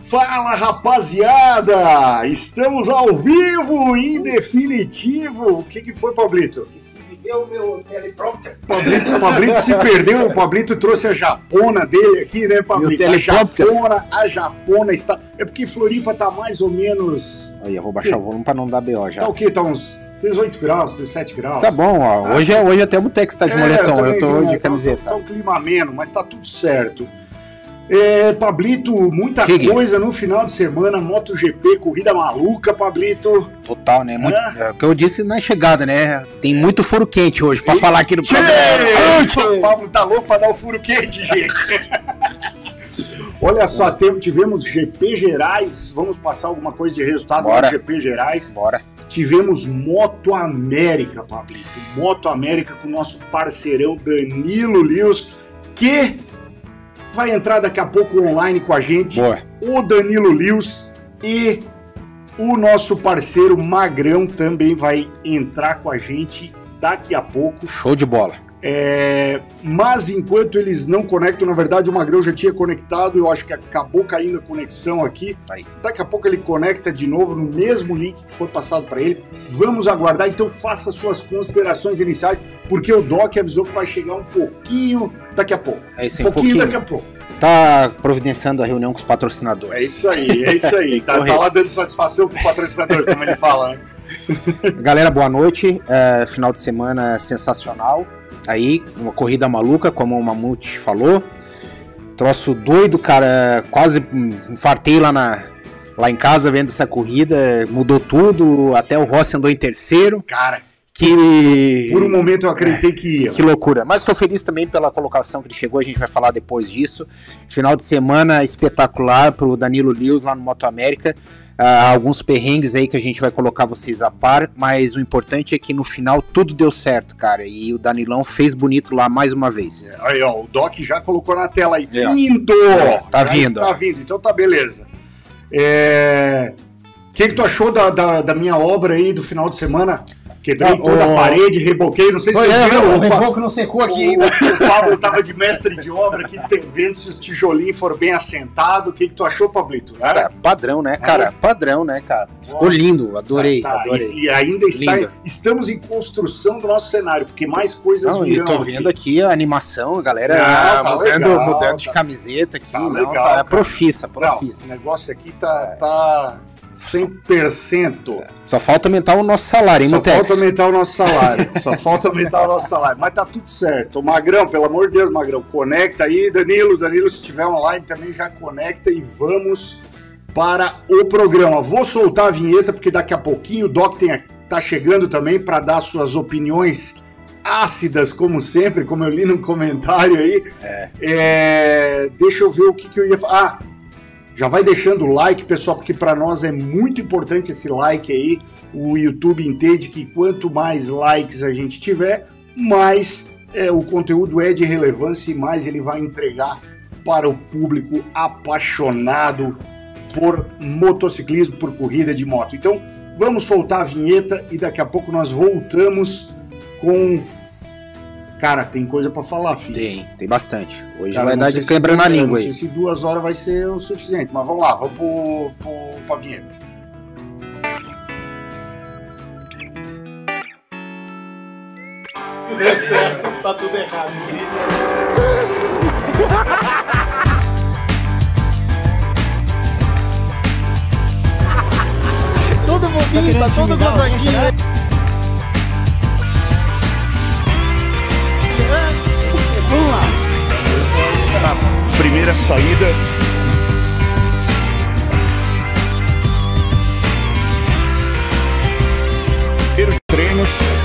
Fala rapaziada! Estamos ao vivo, em definitivo. O que, que foi, Pablito? Esqueci de ver o meu teleprompter. Pablito, Pablito se perdeu, o Pablito trouxe a japona dele aqui, né, Pablito? A japona, a japona está. É porque Floripa tá mais ou menos. Aí, eu vou baixar o volume pra não dar BO já. Tá o quê? Tá uns 18 graus, 17 graus? Tá bom, ó. Ah. Hoje, é- hoje até o Botex tá de É, moletom, também eu tô vi, de tá- camiseta. Tá, um clima ameno, mas tá tudo certo. É, Pablito, muita Que que- coisa no final de semana, MotoGP, corrida maluca, Pablito. Total, né? Muito, É. é o que eu disse na chegada, né? Tem muito furo quente hoje pra E- falar aqui no Tchê! programa. O Pablo tá louco pra dar o furo quente, gente. Olha só, tivemos GP Gerais, vamos passar alguma coisa de resultado Bora. no GP Gerais. Bora. Tivemos Moto América, Pablito. Moto América com o nosso parceirão Danilo Lios, que vai entrar daqui a pouco online com a gente. Boa. O Danilo Lios e o nosso parceiro Magrão também vai entrar com a gente daqui a pouco. Show de bola. É, mas enquanto eles não conectam, na verdade o Magrão já tinha conectado, eu acho que acabou caindo a conexão aqui. Aí. Daqui a pouco ele conecta de novo no mesmo link que foi passado para ele. Vamos aguardar, então faça suas considerações iniciais, porque o Doc avisou que vai chegar um pouquinho daqui a pouco. É isso aí, um pouquinho, pouquinho. daqui a pouco. Tá providenciando a reunião com os É patrocinadores. isso aí, é isso aí. tá, tá lá dando satisfação pro patrocinador, como ele fala, né? Galera, boa noite. É, final de semana sensacional. Aí, uma corrida maluca, como o Mamute falou. Troço doido, cara. Quase infartei lá, na, lá em casa vendo essa corrida. Mudou tudo. Até o Rossi andou em terceiro. Cara, Que. por um momento eu acreditei que ia. Que loucura. Mas estou feliz também pela colocação que ele chegou, a gente vai falar depois disso. Final de semana espetacular para o Danilo Lewis lá no Moto América. Ah, alguns perrengues aí que a gente vai colocar vocês a par, mas o importante é que no final tudo deu certo, cara. E o Danilão fez bonito lá mais uma vez. Aí, ó, o Doc já colocou na tela aí. É, ó. Indo! Tá Já vindo, Tá vindo, então tá beleza. É... O que, que tu achou da, da, da minha obra aí do final de semana? Quebrei Ah, toda o- a parede, reboquei, não sei se Pois vocês é, viram. o reboco não secou aqui o, ainda. o Pablo tava de mestre de obra aqui, vendo se os tijolinhos foram bem assentados. O que, que tu achou, Pablito? Cara, padrão, né, cara? Padrão, né, cara? Ficou lindo, adorei, Tá, adorei. E, e ainda está, Lindo. estamos em construção do nosso cenário, porque mais coisas Não, virão. e tô aqui. vendo aqui a animação, a galera Não, tá mudando, legal, mudando de tá- camiseta aqui. tá não, legal, tá, é profissa, Não, profissa. o negócio aqui tá, tá 100%. Só falta aumentar o nosso salário, hein, Só Mutex? falta aumentar o nosso salário. Só falta aumentar o nosso salário. Mas tá tudo certo. Ô, Magrão, pelo amor de Deus, Magrão, conecta aí. Danilo, Danilo, se estiver online também já conecta e vamos para o programa. Vou soltar a vinheta porque daqui a pouquinho o Doc tem, tá chegando também para dar suas opiniões ácidas, como sempre, como eu li no comentário aí. É, deixa eu ver o que, que eu ia falar. Ah, já vai deixando o like, pessoal, porque para nós é muito importante esse like aí. O YouTube entende que quanto mais likes a gente tiver, mais é, o conteúdo é de relevância e mais ele vai entregar para o público apaixonado por motociclismo, por corrida de moto. Então, vamos soltar a vinheta e daqui a pouco nós voltamos com. Cara, tem coisa para falar, filho. Tem, tem bastante. Hoje Cara, vai não dar de quebra na língua Não aí. sei se duas horas vai ser o suficiente, mas vamos lá, vamos pro, pro, pra vinheta. Tudo é certo, tá tudo errado. Todo mundo tá todo gozadinho, Vamos lá. Primeira saída. Primeiro treinos.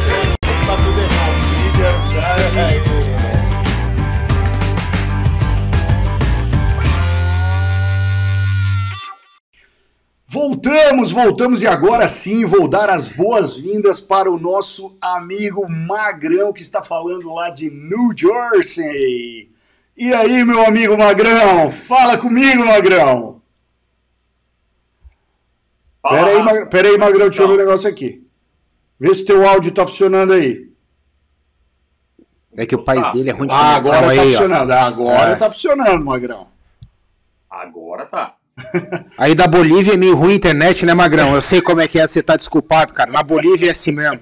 Voltamos, voltamos e agora sim vou dar as boas-vindas para o nosso amigo Magrão que está falando lá de New Jersey. E aí, meu amigo Magrão? Fala comigo, Magrão. Pera aí, Ma- pera aí, Magrão, deixa eu ver o negócio aqui. Vê se teu áudio tá funcionando aí. É que o pai dele é ruim de Ah, conexão agora tá aí, ó. funcionando. Agora É. tá funcionando, Magrão. Agora tá. Aí da Bolívia é meio ruim a internet, né, Magrão? Eu sei como é que é, você tá desculpado, cara. Na Bolívia é assim mesmo.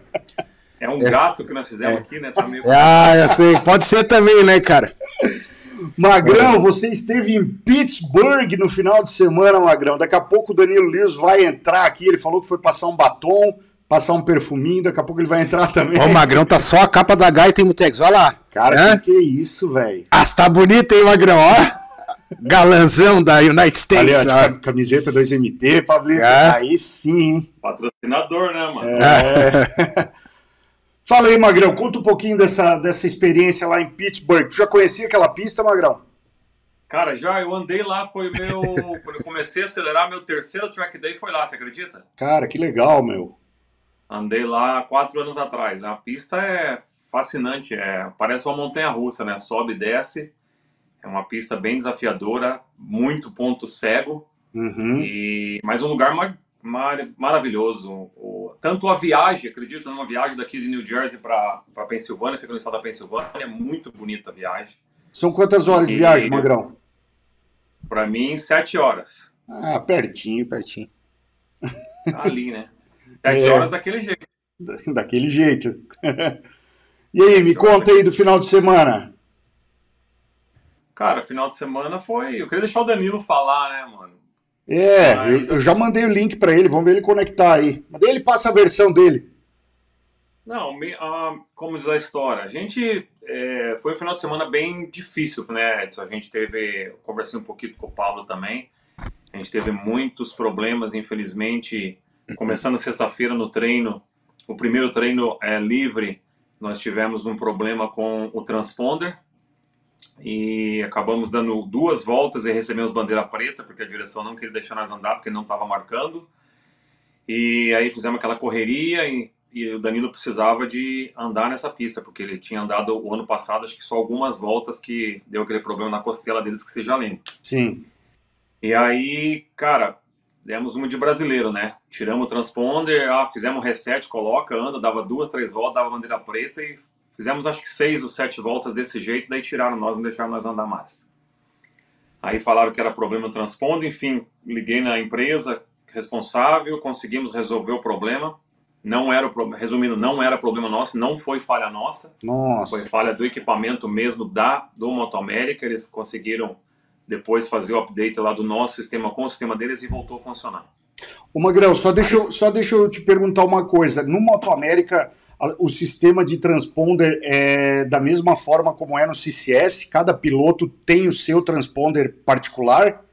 É um gato que nós fizemos aqui, né? Tá meio... Ah, eu sei. Pode ser também, né, cara? Magrão, você esteve em Pittsburgh no final de semana, Magrão. Daqui a pouco o Danilo Lios vai entrar aqui. Ele falou que foi passar um batom, passar um perfuminho. Daqui a pouco ele vai entrar também. Ó, o Magrão tá só a capa da Gaita e Mutex. Olha lá. Cara, Hã? que que é isso, velho? Ah, tá bonito, hein, Magrão? Ó. Galanzão da United Ali, ó, States. de ó. cam- camiseta 2MT, Pablito. É. Aí sim, hein? Patrocinador, né, mano? É. Fala aí, Magrão, conta um pouquinho dessa, dessa experiência lá em Pittsburgh. Tu já conhecia aquela pista, Magrão? Cara, já eu andei lá, foi meu. quando eu comecei a acelerar, meu terceiro track day foi lá, você acredita? Cara, que legal, meu. Andei lá quatro anos atrás. A pista é fascinante, é, parece uma montanha russa, né? Sobe e desce. É uma pista bem desafiadora, muito ponto cego. Uhum. E, mas um lugar mar, mar- maravilhoso. O- tanto a viagem, acredito, numa viagem daqui de New Jersey para Pensilvânia, fica no estado da Pensilvânia, é muito bonita a viagem. São quantas horas de E- viagem, Magrão? Para mim, sete horas. Ah, pertinho, pertinho. Tá ali, né? Sete É. horas daquele jeito. Daquele jeito. e aí, me conta aí do final de semana. Cara, final de semana foi. Eu queria deixar o Danilo falar, né, mano? É, Mas- eu, eu já mandei o link pra ele, vamos ver ele conectar aí. Daí ele passa a versão dele. Não, me- ah, como diz a história, a gente é, foi um final de semana bem difícil, né, Edson? A gente teve, eu conversei um pouquinho com o Paulo também, a gente teve muitos problemas, infelizmente, começando sexta-feira no treino, o primeiro treino é livre, nós tivemos um problema com o transponder e acabamos dando duas voltas e recebemos bandeira preta, porque a direção não queria deixar nós andar, porque não estava marcando. E aí fizemos aquela correria e, e o Danilo precisava de andar nessa pista, porque ele tinha andado o ano passado, acho que só algumas voltas que deu aquele problema na costela deles que você já lembra. Sim. E aí, cara, demos uma de brasileiro, né? Tiramos o transponder, ah, fizemos reset, coloca, anda, dava duas, três voltas, dava bandeira preta e fizemos acho que seis ou sete voltas desse jeito, daí tiraram nós, não deixaram nós andar mais. Aí falaram que era problema no transponder, enfim, liguei na empresa responsável, conseguimos resolver o problema. Não era o pro- resumindo, não era problema nosso, não foi falha nossa. Foi Nossa. falha do equipamento mesmo da do Motoamérica. Eles conseguiram depois fazer o update lá do nosso sistema com o sistema deles e voltou a funcionar. Ô Magrão, só deixa, eu, só deixa eu te perguntar uma coisa. No Moto América, o sistema de transponder é da mesma forma como é no CCS? Cada piloto tem o seu transponder particular?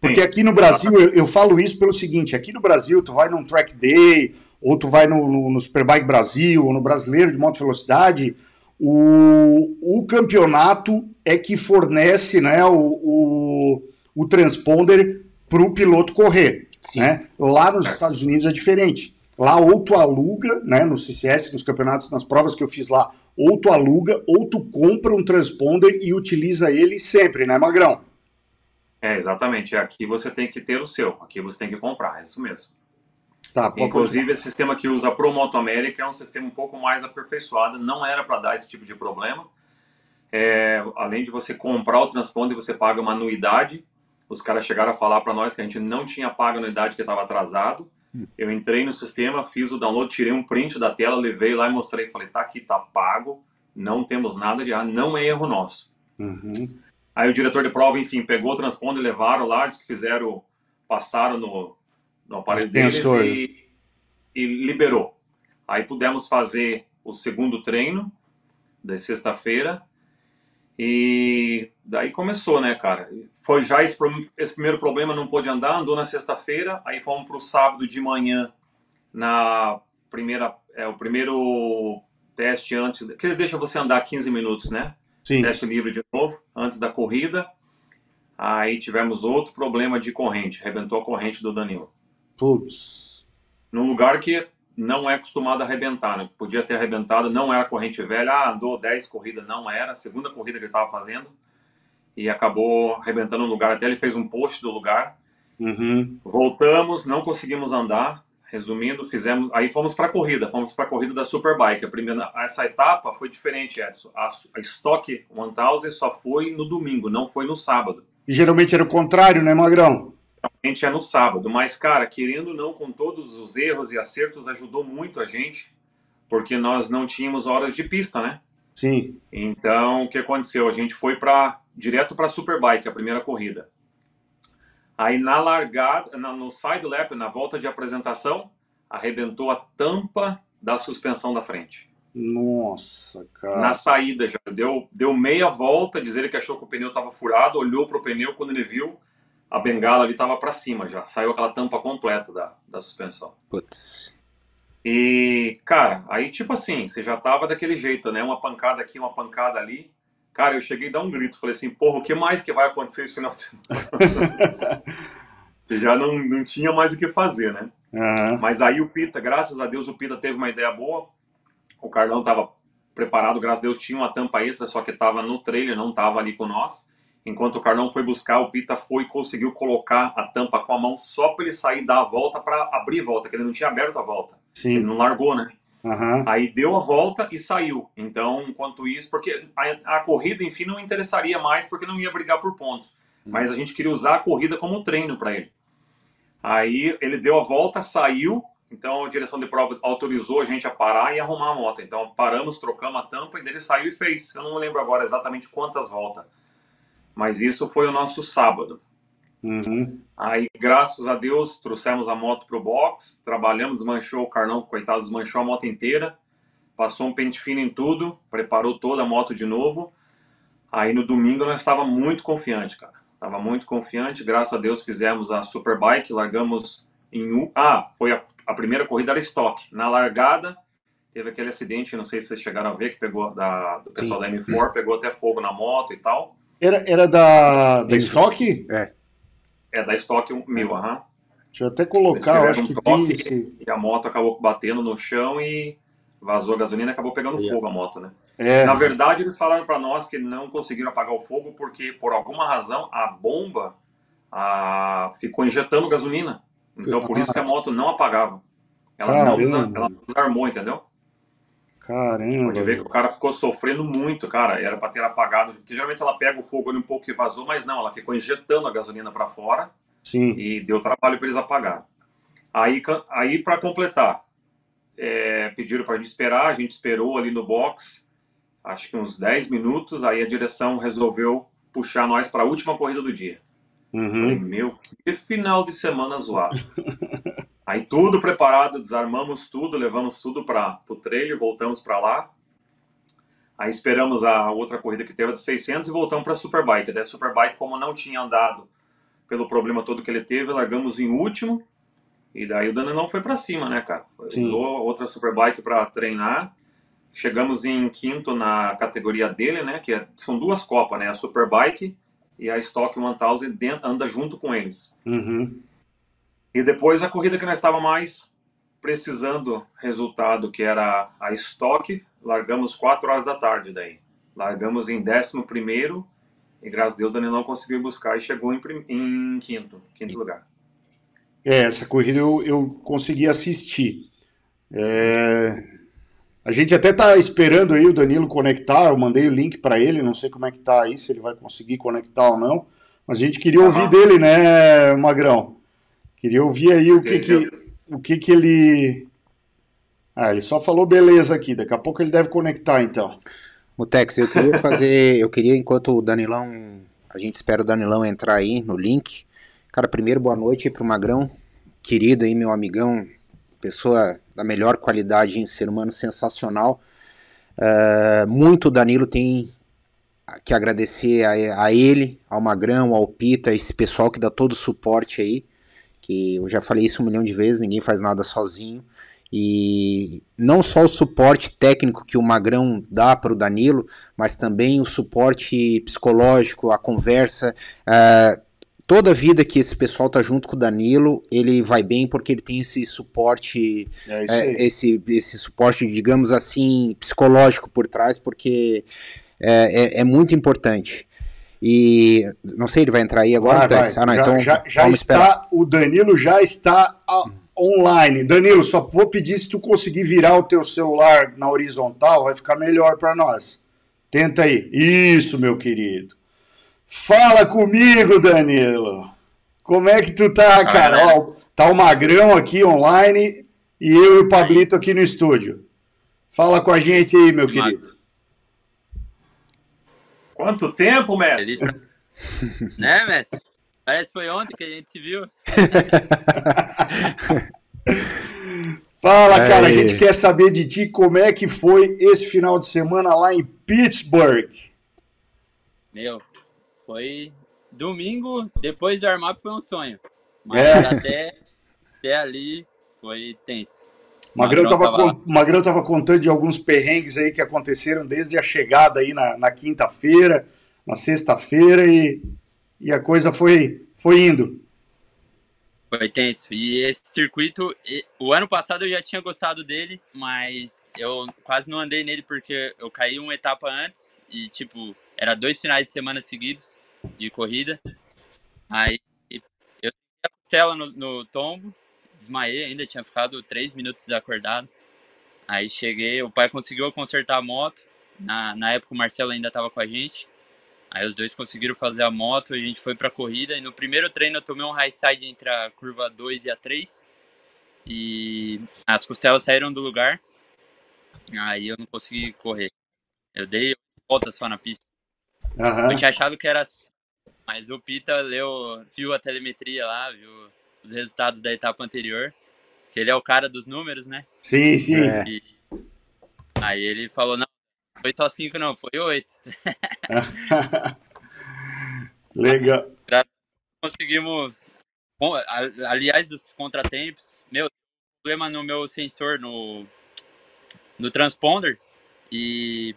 Porque Sim. aqui no Brasil, eu, eu falo isso pelo seguinte, aqui no Brasil, tu vai num track day, ou tu vai no, no, no Superbike Brasil, ou no Brasileiro de Moto Velocidade, o, o campeonato é que fornece né, o, o, o transponder para o piloto correr. Né? Lá nos Estados Unidos é diferente. Lá ou tu aluga, né, no CCS, nos campeonatos, nas provas que eu fiz lá, ou tu aluga, ou tu compra um transponder e utiliza ele sempre, né, Magrão? É, exatamente. Aqui você tem que ter o seu, aqui você tem que comprar, é isso mesmo. Tá, Inclusive, esse sistema que usa pro Moto América é um sistema um pouco mais aperfeiçoado, não era para dar esse tipo de problema. É, além de você comprar o transponder, você paga uma anuidade. Os caras chegaram a falar para nós que a gente não tinha pago a anuidade que estava atrasado. Eu entrei no sistema, fiz o download, tirei um print da tela, levei lá e mostrei. Falei, tá aqui, tá pago, não temos nada de errado, não é erro nosso. Uhum. Aí o diretor de prova, enfim, pegou o transponder, levaram lá, disse que fizeram, passaram no, no aparelho deles e, e liberou. Aí pudemos fazer o segundo treino da sexta-feira e daí começou, né, cara? Foi já esse, esse primeiro problema, não pôde andar, andou na sexta-feira, aí fomos para o sábado de manhã na primeira, é, o primeiro teste antes, que eles deixam você andar 15 minutos, né? Sim. teste livre de novo, antes da corrida. Aí tivemos outro problema de corrente, arrebentou a corrente do Danilo. Putz. Num lugar que não é acostumado a arrebentar, né? Podia ter arrebentado, não era corrente velha, ah, andou 10 corridas, não era, a segunda corrida que ele estava fazendo, e acabou arrebentando no lugar, até ele fez um post do lugar. Uhum. Voltamos, não conseguimos andar. Resumindo, fizemos. Aí fomos para a corrida, fomos para a corrida da Superbike. A primeira, essa etapa foi diferente, Edson. A, a Stock 1000 só foi no domingo, não foi no sábado. E geralmente era o contrário, né, Magrão? Geralmente é no sábado, mas, cara, querendo ou não, com todos os erros e acertos, ajudou muito a gente, porque nós não tínhamos horas de pista, né? Sim. Então, o que aconteceu? A gente foi para direto para a Superbike, a primeira corrida. Aí na largada, na, no side lap, na volta de apresentação, arrebentou a tampa da suspensão da frente. Nossa, cara. Na saída já deu, deu meia volta, diz ele que achou que o pneu estava furado, olhou pro pneu, quando ele viu, a bengala ali estava para cima já, saiu aquela tampa completa da, da suspensão. Putz. E, cara, aí tipo assim, você já tava daquele jeito, né? Uma pancada aqui, uma pancada ali. Cara, eu cheguei a dar um grito, falei assim, porra, o que mais que vai acontecer esse final de semana? já não, não tinha mais o que fazer, né? Aham. Mas aí o Pita, graças a Deus, o Pita teve uma ideia boa. O Carlão estava preparado, graças a Deus, tinha uma tampa extra, só que estava no trailer, não estava ali com nós. Enquanto o Carlão foi buscar, o Pita foi e conseguiu colocar a tampa com a mão só para ele sair dar a volta para abrir a volta, que ele não tinha aberto a volta. Ele Sim. não largou, né? Aham. Aí deu a volta e saiu. Então, enquanto isso, porque a, a corrida, enfim, não interessaria mais, porque não ia brigar por pontos. Mas a gente queria usar a corrida como treino para ele. Aí ele deu a volta, saiu. Então a direção de prova autorizou a gente a parar e arrumar a moto. Então paramos, trocamos a tampa e dele saiu e fez. Eu não lembro agora exatamente quantas voltas. Mas isso foi o nosso sábado. Uhum. Aí, graças a Deus, trouxemos a moto pro box, trabalhamos, desmanchou o Carlão, coitado, desmanchou a moto inteira, passou um pente fino em tudo, preparou toda a moto de novo. Aí no domingo nós estava muito confiante, cara. Tava muito confiante, graças a Deus fizemos a Superbike, largamos em um. Ah, foi a, a primeira corrida era estoque. Na largada, teve aquele acidente, não sei se vocês chegaram a ver, que pegou da, do pessoal da M4, pegou até fogo na moto e tal. Era, era da, da Isso. Stock? É da estoque mil, aham. Deixa eu até colocar, eu acho que um tem toque. esse. E a moto acabou batendo no chão e vazou a gasolina e acabou pegando Yeah. fogo a moto, né? É, Na verdade, eles falaram para nós que não conseguiram apagar o fogo porque, por alguma razão, a bomba ah, ficou injetando gasolina. Então, por isso que a moto não apagava. Ela não ela desarmou, entendeu? Caramba. Pode ver que o cara ficou sofrendo muito, cara. Era para ter apagado, porque geralmente ela pega o fogo ali um pouco e vazou, mas não, ela ficou injetando a gasolina para fora Sim. e deu trabalho para eles apagar. Aí, aí para completar, é, pediram para a gente esperar, a gente esperou ali no box, acho que uns 10 minutos, aí a direção resolveu puxar nós para a última corrida do dia. Falei, Uhum. meu, que final de semana zoado. aí tudo preparado, desarmamos tudo, levamos tudo para o trailer, voltamos para lá. Aí esperamos a outra corrida que teve de 600 e voltamos para a Superbike. Daí Superbike, como não tinha andado pelo problema todo que ele teve, largamos em último. E daí o Danilão foi para cima, né, cara? Sim. Usou outra Superbike para treinar. Chegamos em quinto na categoria dele, né? Que é- são duas copas, né? A Superbike e a Stock 1000 dentro- anda junto com eles. Uhum. E depois a corrida que nós estava mais precisando resultado, que era a Stock, largamos 4 horas da tarde daí. Largamos em 11 primeiro e graças a Deus o Danilão conseguiu buscar e chegou em, em quinto, quinto lugar. É, essa corrida eu, eu consegui assistir. É, A gente até tá esperando aí o Danilo conectar, eu mandei o link para ele, não sei como é que tá aí, se ele vai conseguir conectar ou não, mas a gente queria ouvir Aham. dele, né, Magrão? Queria ouvir aí o que que, o que que ele... Ah, ele só falou beleza aqui, daqui a pouco ele deve conectar então. Mutex, eu queria fazer. Eu queria, enquanto o Danilão. A gente espera o Danilão entrar aí no link. Cara, primeiro, boa noite aí pro Magrão. Querido aí, meu amigão. Pessoa da melhor qualidade em ser humano, sensacional. Ah, muito Danilo tem que agradecer a, a ele, ao Magrão, ao Pita, esse pessoal que dá todo o suporte aí. Que eu já falei isso um milhão de vezes, ninguém faz nada sozinho. E não só o suporte técnico que o Magrão dá para o Danilo, mas também o suporte psicológico, a conversa. ah, toda a vida que esse pessoal tá junto com o Danilo, ele vai bem porque ele tem esse suporte, É é, esse, esse suporte, digamos assim, psicológico por trás, porque é, é- é muito importante. E não sei, ele vai entrar aí agora, Vai, vai. Tex? Ah, não, já, então já, já está, esperar. o Danilo já está ah, online. Danilo, só vou pedir se tu conseguir virar o teu celular na horizontal, vai ficar melhor para nós. Tenta aí. Isso, meu querido. Fala comigo, Danilo. Como é que tu tá, cara? Ó, tá o Magrão aqui online e eu e o Pablito aqui no estúdio. Fala com a gente aí, meu querido. Quanto tempo, mestre? Feliz né, mestre? Parece que foi ontem que a gente se viu. Fala, cara, a gente quer saber de ti como é que foi esse final de semana lá em Pittsburgh. Meu, foi domingo, depois do armap foi um sonho. Mas É. até, até ali foi tenso. Magrão Magrão tava, tava lá. con- Magrão tava contando de alguns perrengues aí que aconteceram desde a chegada aí na, na quinta-feira, na sexta-feira e, e a coisa foi, foi indo. Foi tenso. E esse circuito, o ano passado eu já tinha gostado dele, mas eu quase não andei nele porque eu caí uma etapa antes e, tipo, era dois finais de semana seguidos de corrida. Aí eu a costela no, no tombo, desmaiei ainda, tinha ficado três minutos desacordado. Aí cheguei, o pai conseguiu consertar a moto. Na, na época o Marcelo ainda estava com a gente. Aí os dois conseguiram fazer a moto, a gente foi pra corrida e no primeiro treino eu tomei um high side entre a curva 2 e a 3 e as costelas saíram do lugar. Aí eu não consegui correr. Eu dei volta só na pista. Aham. Eu tinha achado que era mas o Pita leu, viu a telemetria lá, viu os resultados da etapa anterior, que ele é o cara dos números, né? Sim, sim. É. E aí ele falou, não, foi só 5 não, foi 8. Legal. conseguimos. Aliás, dos contratempos, meu, problema no meu sensor no, no transponder. E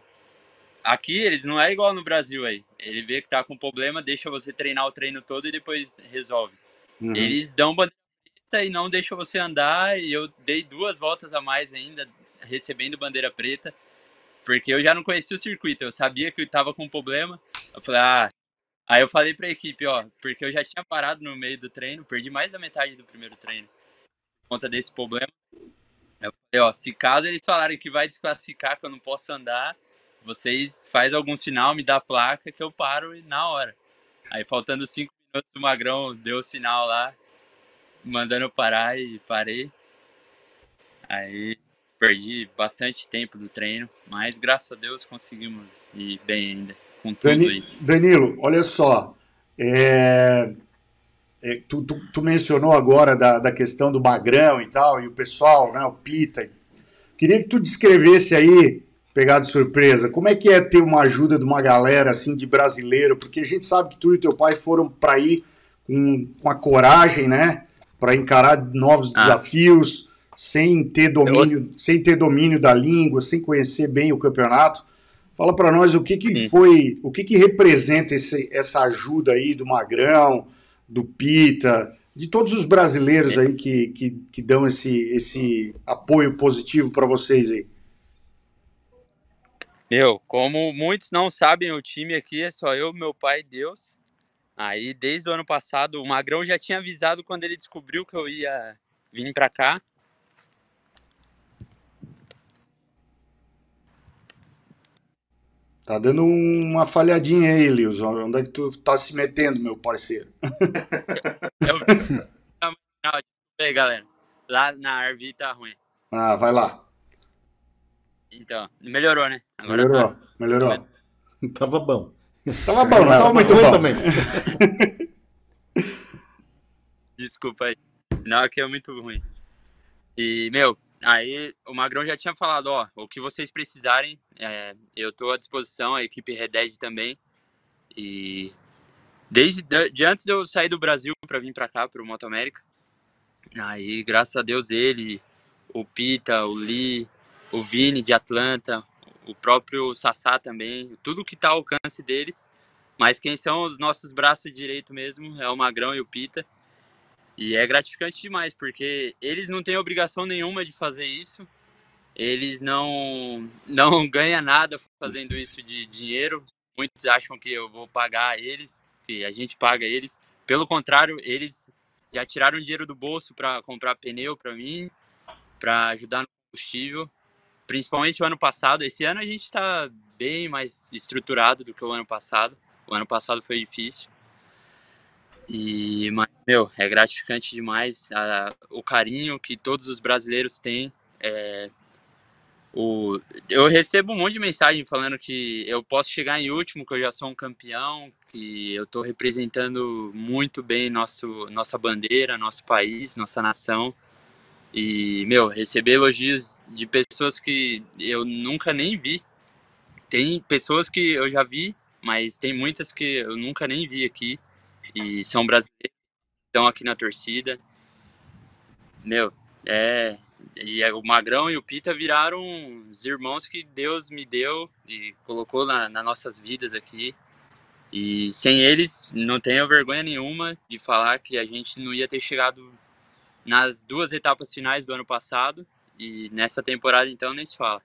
aqui eles não é igual no Brasil aí. Ele vê que tá com problema, deixa você treinar o treino todo e depois resolve. Uhum. Eles dão bandeira preta e não deixam você andar. E eu dei duas voltas a mais ainda, recebendo bandeira preta. Porque eu já não conhecia o circuito, eu sabia que eu tava com problema. Eu falei, ah. Aí eu falei pra equipe, ó, porque eu já tinha parado no meio do treino, perdi mais da metade do primeiro treino por conta desse problema. Eu falei, ó, se caso eles falarem que vai desclassificar, que eu não posso andar, vocês faz algum sinal, me dá a placa que eu paro e na hora. Aí faltando cinco minutos o Magrão deu o sinal lá, mandando parar e parei. Aí perdi bastante tempo do treino, mas graças a Deus conseguimos ir bem ainda, com tudo Dani- aí. Danilo, olha só. é, é, tu, tu- tu mencionou agora da, da questão do Magrão e tal, e o pessoal, né, o Pita. Queria que tu descrevesse aí, pegar de surpresa, como é que é ter uma ajuda de uma galera assim de brasileiro, porque a gente sabe que tu e teu pai foram para ir com, com a coragem, né, para encarar novos Ah. desafios, sem ter domínio, sem ter domínio da língua, sem conhecer bem o campeonato. Fala para nós o que, que Sim. foi, o que, que representa esse- essa ajuda aí do Magrão, do Pita, de todos os brasileiros aí que, que, que dão esse, esse apoio positivo para vocês aí. Meu, como muitos não sabem, o time aqui é só eu, meu pai e Deus. Aí, desde o ano passado, o Magrão já tinha avisado quando ele descobriu que eu ia vir pra cá. Tá dando uma falhadinha aí, Lios. Onde é que tu tá se metendo, meu parceiro? Eu... Não, aí, galera. Lá na RV tá ruim. Ah, vai lá. Então, melhorou, né? Agora Melhorou, tá. melhorou. Tava bom. Tava bom, não tava muito ruim bom. também. Desculpa aí. Não, aqui é muito ruim. E, meu, aí o Magrão já tinha falado, ó, o que vocês precisarem, é, eu tô à disposição, a equipe Reded também. E desde de, de antes de eu sair do Brasil para vir para cá, pro Moto América, aí, graças a Deus, ele, o Pita, o Lee, o Vini de Atlanta, o próprio Sassá também, tudo que tá ao alcance deles. Mas quem são os nossos braços direito mesmo é o Magrão e o Pita. E é gratificante demais, porque eles não têm obrigação nenhuma de fazer isso. Eles não não ganham nada fazendo isso de dinheiro. Muitos acham que eu vou pagar eles, que a gente paga eles. Pelo contrário, eles já tiraram dinheiro do bolso para comprar pneu para mim, para ajudar no combustível. Principalmente o ano passado. Esse ano a gente está bem mais estruturado do que o ano passado. O ano passado foi difícil. E, mas, meu, é gratificante demais a, o carinho que todos os brasileiros têm. É, o, eu recebo um monte de mensagem falando que eu posso chegar em último, que eu já sou um campeão, que eu estou representando muito bem nosso, nossa bandeira, nosso país, nossa nação. E, meu, receber elogios de pessoas que eu nunca nem vi. Tem pessoas que eu já vi, mas tem muitas que eu nunca nem vi aqui. E são brasileiros, estão aqui na torcida. Meu, é. E o Magrão e o Pita viraram os irmãos que Deus me deu e colocou na, nas nossas vidas aqui. E sem eles, não tenho vergonha nenhuma de falar que a gente não ia ter chegado nas duas etapas finais do ano passado e nessa temporada então nem se fala.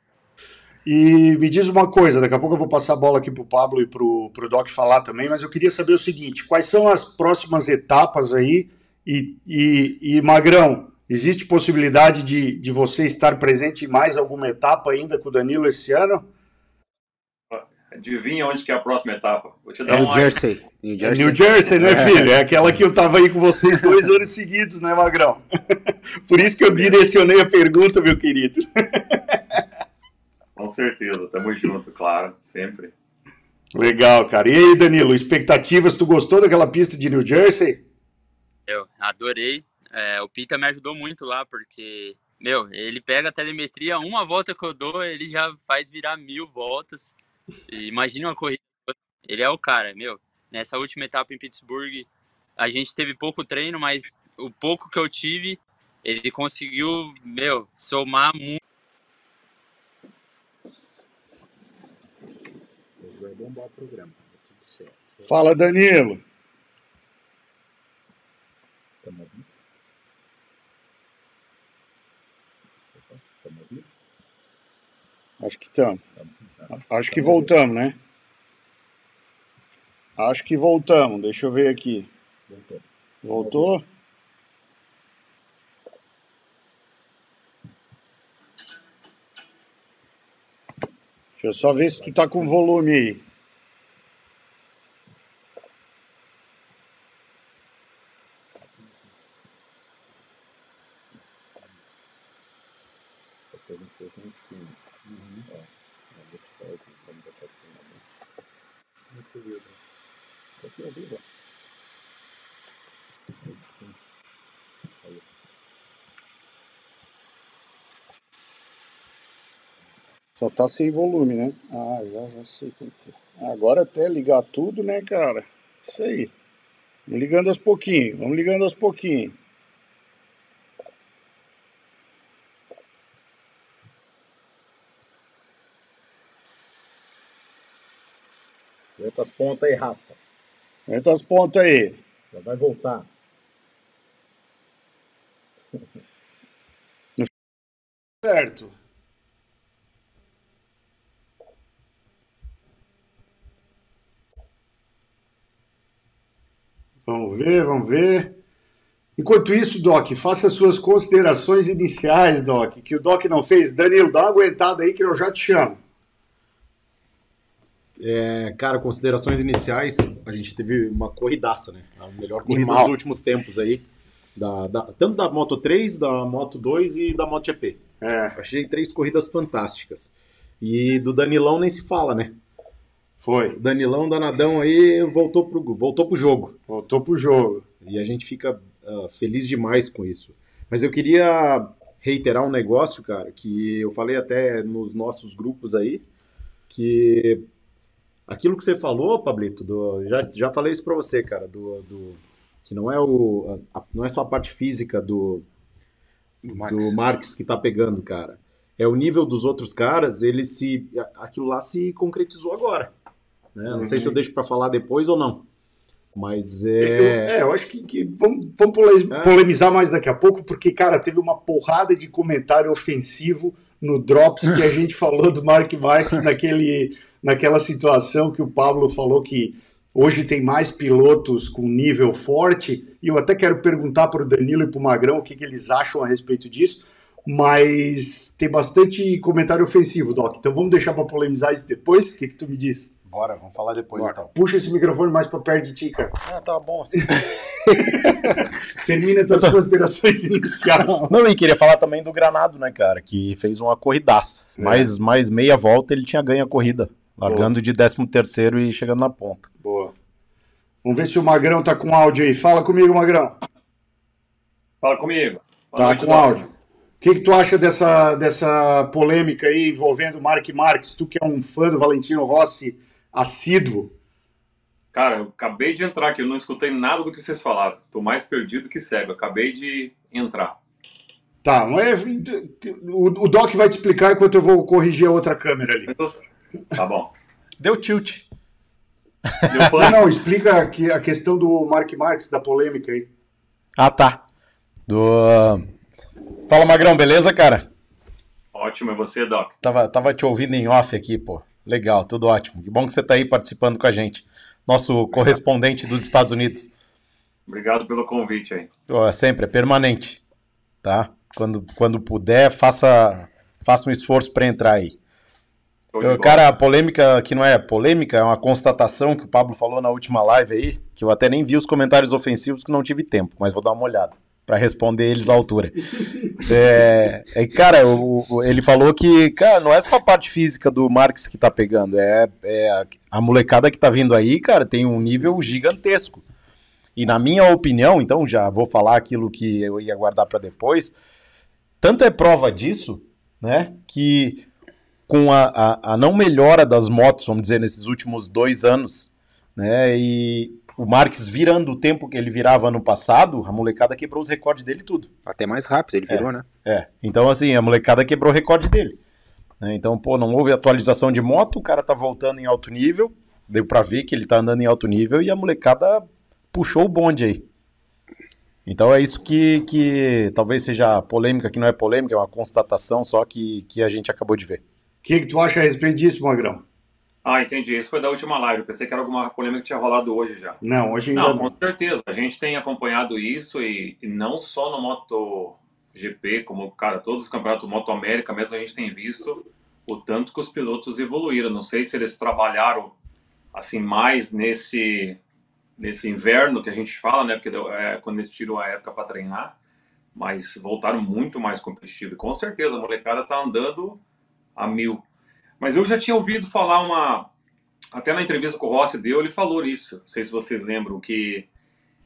E me diz uma coisa, daqui a pouco eu vou passar a bola aqui para o Pablo e para o Doc falar também, mas eu queria saber o seguinte: quais são as próximas etapas aí? E, e, e Magrão, existe possibilidade de, de você estar presente em mais alguma etapa ainda com o Danilo esse ano? Adivinha onde que é a próxima etapa? Vou te dar New, Jersey. New é Jersey. New Jersey, né, é. filho? É aquela que eu tava aí com vocês dois anos seguidos, né, Magrão? Por isso que eu direcionei a pergunta, meu querido. Com certeza, tamo junto, claro, sempre. Legal, cara. E aí, Danilo, expectativas? Tu gostou daquela pista de New Jersey? Eu adorei. É, o Pita me ajudou muito lá, porque, meu, ele pega a telemetria, uma volta que eu dou, ele já faz virar mil voltas. Imagina uma corrida. Ele é o cara, meu. Nessa última etapa em Pittsburgh, a gente teve pouco treino, mas o pouco que eu tive, ele conseguiu, meu, somar muito. Fala, Danilo. Acho que estamos. Acho que voltamos, né? Acho que voltamos. Deixa eu ver aqui. Voltou? Deixa eu só ver se tu tá com volume aí. Só tá sem volume, né? Ah, já, já sei por quê. Agora até ligar tudo, né, cara? Isso aí. Vamos ligando aos pouquinhos, vamos ligando aos pouquinhos. Aguenta as pontas aí, raça. Aguenta as pontas aí. Já vai voltar. certo. Vamos ver, vamos ver. Enquanto isso, Doc, faça suas considerações iniciais, Doc, que o Doc não fez. Danilo, dá uma aguentada aí que eu já te chamo. É, cara, considerações iniciais, a gente teve uma corridaça, né? A melhor corrida Animal. dos últimos tempos aí. Da, da, tanto da Moto 3, da Moto 2 e da MotoGP. É. Achei três corridas fantásticas. E do Danilão nem se fala, né? Foi. Danilão Danadão aí voltou pro, voltou pro jogo. Voltou pro jogo. E a gente fica uh, feliz demais com isso. Mas eu queria reiterar um negócio, cara, que eu falei até nos nossos grupos aí, que aquilo que você falou, Pablito, do, já, já falei isso para você, cara, do, do, que não é o a, não é só a parte física do do Marx. do Marx que tá pegando, cara. É o nível dos outros caras, ele se aquilo lá se concretizou agora. Né? Não uhum. sei se eu uhum. deixo para falar depois ou não. Mas é. É, eu acho que, que vamos, vamos é. polemizar mais daqui a pouco, porque, cara, teve uma porrada de comentário ofensivo no Drops que a gente falou do Mark Marques naquele, naquela situação que o Pablo falou que hoje tem mais pilotos com nível forte. E eu até quero perguntar para o Danilo e para o Magrão o que, que eles acham a respeito disso mas tem bastante comentário ofensivo, Doc. Então vamos deixar para polemizar isso depois? O que, que tu me diz? Bora, vamos falar depois Bora. então. Puxa esse microfone mais pra perto de ti, cara. Ah, tá bom assim. Termina tuas considerações iniciais. Não, e queria falar também do Granado, né, cara? Que fez uma corridaça. É. Mais, mais meia volta ele tinha ganho a corrida. Largando de 13 terceiro e chegando na ponta. Boa. Vamos ver se o Magrão tá com áudio aí. Fala comigo, Magrão. Fala comigo. Boa Tá com áudio. O que, que tu acha dessa, dessa polêmica aí envolvendo o Mark Marques? Tu que é um fã do Valentino Rossi assíduo. Cara, eu acabei de entrar aqui, eu não escutei nada do que vocês falaram. Tô mais perdido que cego. Eu acabei de entrar. Tá, mas o, o Doc vai te explicar enquanto eu vou corrigir a outra câmera ali. Então, Tá bom. Deu tilt. Deu Não, pano. não, explica aqui a questão do Mark Marques, da polêmica aí. Ah, tá. Do... Fala, Magrão, beleza, cara? Ótimo, é você, Doc. Tava, tava te ouvindo em off aqui, pô. Legal, tudo ótimo. Que bom que você tá aí participando com a gente. Nosso correspondente dos Estados Unidos. Obrigado pelo convite aí. É sempre, é permanente. Tá? Quando, quando puder, faça, faça um esforço para entrar aí. Eu, cara, a polêmica que não é polêmica, é uma constatação que o Pablo falou na última live aí, que eu até nem vi os comentários ofensivos que não tive tempo, mas vou dar uma olhada para responder eles à altura. É, é, cara, o- o- ele falou que, cara, não é só a parte física do Marques que tá pegando, é, é a, a molecada que tá vindo aí, cara, tem um nível gigantesco. E na minha opinião, então já vou falar aquilo que eu ia guardar para depois, tanto é prova disso, né, que com a, a, a não melhora das motos, vamos dizer, nesses últimos dois anos, né? E o Marques virando o tempo que ele virava ano passado, a molecada quebrou os recordes dele tudo. Até mais rápido ele virou, né? É. Então, assim, a molecada quebrou o recorde dele. né? Então, pô, não houve atualização de moto, o cara tá voltando em alto nível, deu pra ver que ele tá andando em alto nível e a molecada puxou o bonde aí. Então é isso que, que talvez seja polêmica, que não é polêmica, é uma constatação só que, que a gente acabou de ver. O que, que tu acha a respeito disso, Magrão? Ah, entendi. Esse foi da última live. Eu pensei que era alguma polêmica que tinha rolado hoje já. Não, hoje ainda Não, não. com certeza. A gente tem acompanhado isso e, e não só no MotoGP, como, cara, todos os campeonatos Moto América mesmo, a gente tem visto o tanto que os pilotos evoluíram. Não sei se eles trabalharam, assim, mais nesse, nesse inverno que a gente fala, né? Porque é quando eles tiram a época para treinar, mas voltaram muito mais competitivos. E com certeza, a molecada tá andando a mil. Mas eu já tinha ouvido falar uma, até na entrevista que o Rossi deu, ele falou isso. Não sei se vocês lembram, que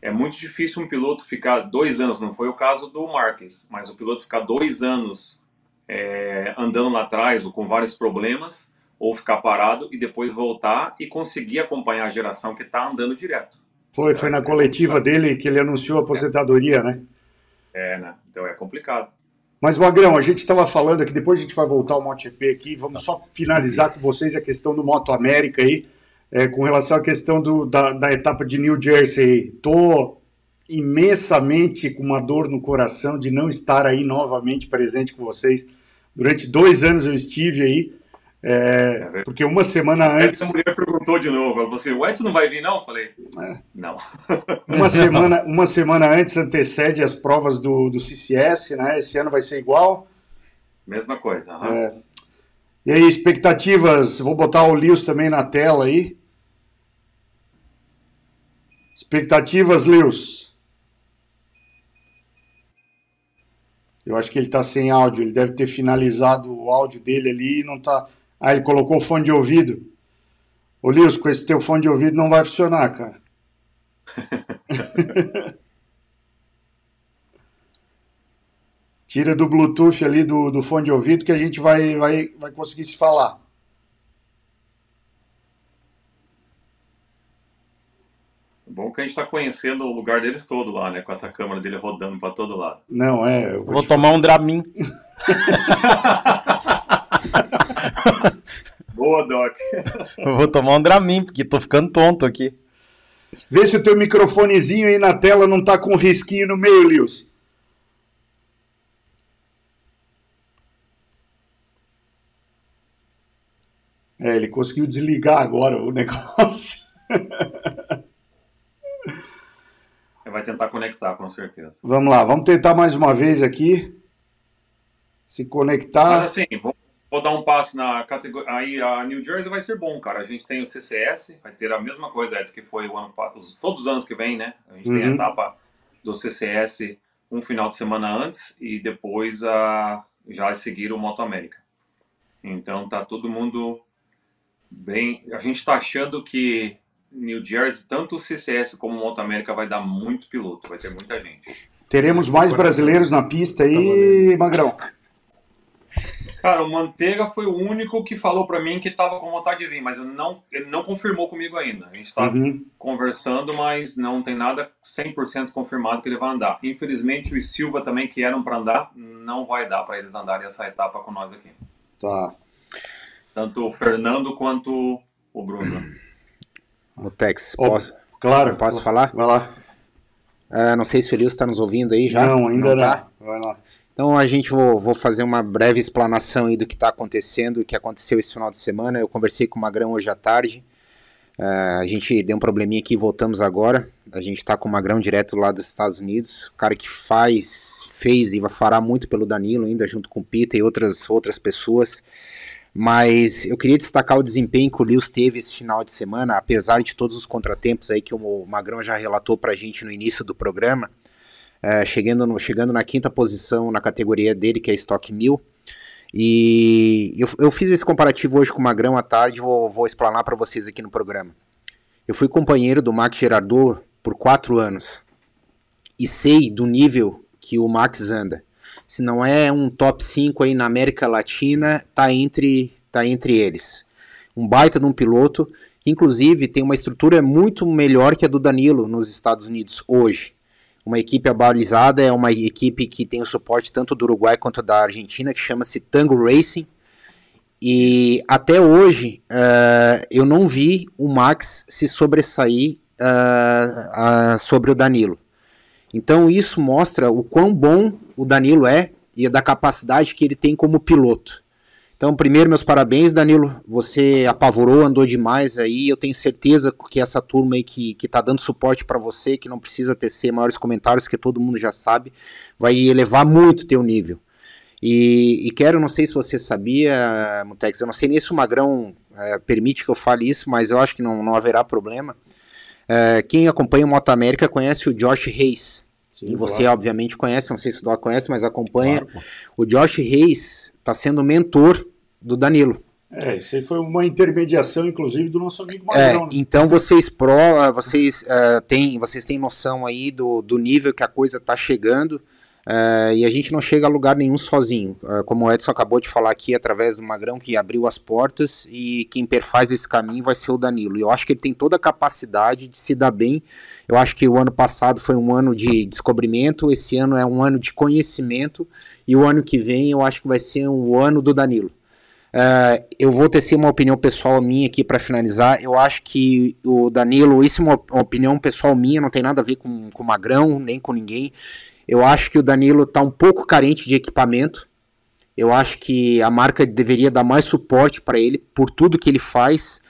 é muito difícil um piloto ficar dois anos, não foi o caso do Marques, mas o piloto ficar dois anos é, andando lá atrás, ou com vários problemas, ou ficar parado e depois voltar e conseguir acompanhar a geração que está andando direto. Foi, foi na coletiva dele que ele anunciou a aposentadoria, né? É, né? Então é complicado. Mas, Magrão, a gente estava falando aqui, depois a gente vai voltar ao MotoGP aqui, vamos só finalizar com vocês a questão do Moto América aí, é, com relação à questão do, da, da etapa de New Jersey. Tô imensamente com uma dor no coração de não estar aí novamente presente com vocês. Durante dois anos eu estive aí, é, porque uma semana antes... Mulher perguntou de novo, ela falou assim, o Edson não vai vir não? Eu falei, não. Uma semana, uma semana antes antecede as provas do, do CCS, né? Esse ano vai ser igual. Mesma coisa. aham. É. E aí, expectativas? Vou botar o Lewis também na tela aí. Expectativas, Lewis? Eu acho que ele tá sem áudio. Ele deve ter finalizado o áudio dele ali e não tá. Ah, ele colocou o fone de ouvido. Ô, Lewis, com esse teu fone de ouvido não vai funcionar, cara. Tira do Bluetooth ali do, do fone de ouvido que a gente vai, vai, vai conseguir se falar. Bom que a gente está conhecendo o lugar deles todo lá, né? Com essa câmera dele rodando para todo lado. Não, é. Eu vou Vou te- tomar um Dramin. Boa, Doc. Eu vou tomar um Dramin, porque tô ficando tonto aqui. Vê se o teu microfonezinho aí na tela não tá com um risquinho no meio, Lewis. É, ele conseguiu desligar agora o negócio. Vai tentar conectar, com certeza. Vamos lá, vamos tentar mais uma vez aqui. Se Mas conectar. assim, vamos, vou dar um passo na categoria. Aí a New Jersey vai ser bom, cara. A gente tem o CCS, vai ter a mesma coisa, Edson, que foi o ano passado, todos os anos que vem, né? A gente uhum. tem a uhum. etapa do CCS um final de semana antes e depois a, já seguir o Moto América. Então tá todo mundo bem. A gente está achando que New Jersey, tanto o CCS como o Moto América vai dar muito piloto, vai ter muita gente. Teremos mais brasileiros na pista aí, Magrão. Cara, o Manteiga foi o único que falou para mim que estava com vontade de vir, mas não, ele não confirmou comigo ainda. A gente está uhum. conversando, mas não tem nada 100% confirmado que ele vai andar. Infelizmente, o Silva também, que eram para andar, não vai dar para eles andarem essa etapa com nós aqui. Tá. Tanto o Fernando quanto o Bruno. Mutex, posso, claro. Posso falar? Vai lá. Uh, não sei se o Elias está nos ouvindo aí já. Não, ainda não. Tá? Vai lá. Então a gente vou, vou fazer uma breve explanação aí do que está acontecendo, o que aconteceu esse final de semana. Eu conversei com o Magrão hoje à tarde. Uh, a gente deu um probleminha aqui, voltamos agora. A gente está com o Magrão direto lá dos Estados Unidos. O cara que faz, fez e vai fará muito pelo Danilo ainda, junto com o Peter e outras, outras pessoas. Mas eu queria destacar o desempenho que o Lewis teve esse final de semana, apesar de todos os contratempos aí que o Magrão já relatou para a gente no início do programa. É, chegando, no, chegando na quinta posição na categoria dele, que é Stock 1000. E eu, eu fiz esse comparativo hoje com o Magrão à tarde, vou, vou explanar para vocês aqui no programa. Eu fui companheiro do Max Gerardot por quatro anos e sei do nível que o Max anda. Se não é um top 5 aí na América Latina, tá entre, tá entre eles. Um baita de um piloto, inclusive tem uma estrutura muito melhor que a do Danilo nos Estados Unidos hoje uma equipe abalizada, é uma equipe que tem o suporte tanto do Uruguai quanto da Argentina, que chama-se Tango Racing. E até hoje uh, eu não vi o Max se sobressair uh, uh, sobre o Danilo. Então isso mostra o quão bom o Danilo é e da capacidade que ele tem como piloto. Então, primeiro, meus parabéns, Danilo. Você apavorou, andou demais aí. Eu tenho certeza que essa turma aí que, que tá dando suporte para você, que não precisa tecer maiores comentários, que todo mundo já sabe, vai elevar muito teu nível. E, e quero, não sei se você sabia, Mutex, eu não sei nem se o Magrão é, permite que eu fale isso, mas eu acho que não, não haverá problema. É, quem acompanha o Moto América conhece o Josh Reis. Sim, você, claro. obviamente, conhece, não sei se o Doc conhece, mas acompanha. Claro, o Josh Reis está sendo mentor do Danilo. É, isso aí foi uma intermediação, inclusive, do nosso amigo Magrão. É, né? então vocês pro, vocês uh, têm, vocês têm noção aí do, do nível que a coisa está chegando. Uh, e a gente não chega a lugar nenhum sozinho. Uh, como o Edson acabou de falar aqui, através do Magrão que abriu as portas e quem perfaz esse caminho vai ser o Danilo. E eu acho que ele tem toda a capacidade de se dar bem. Eu acho que o ano passado foi um ano de descobrimento, esse ano é um ano de conhecimento e o ano que vem eu acho que vai ser o ano do Danilo. Uh, eu vou tecer uma opinião pessoal minha aqui para finalizar. Eu acho que o Danilo, isso é uma opinião pessoal minha, não tem nada a ver com, o Magrão, nem com ninguém. Eu acho que o Danilo está um pouco carente de equipamento. Eu acho que a marca deveria dar mais suporte para ele por tudo que ele faz.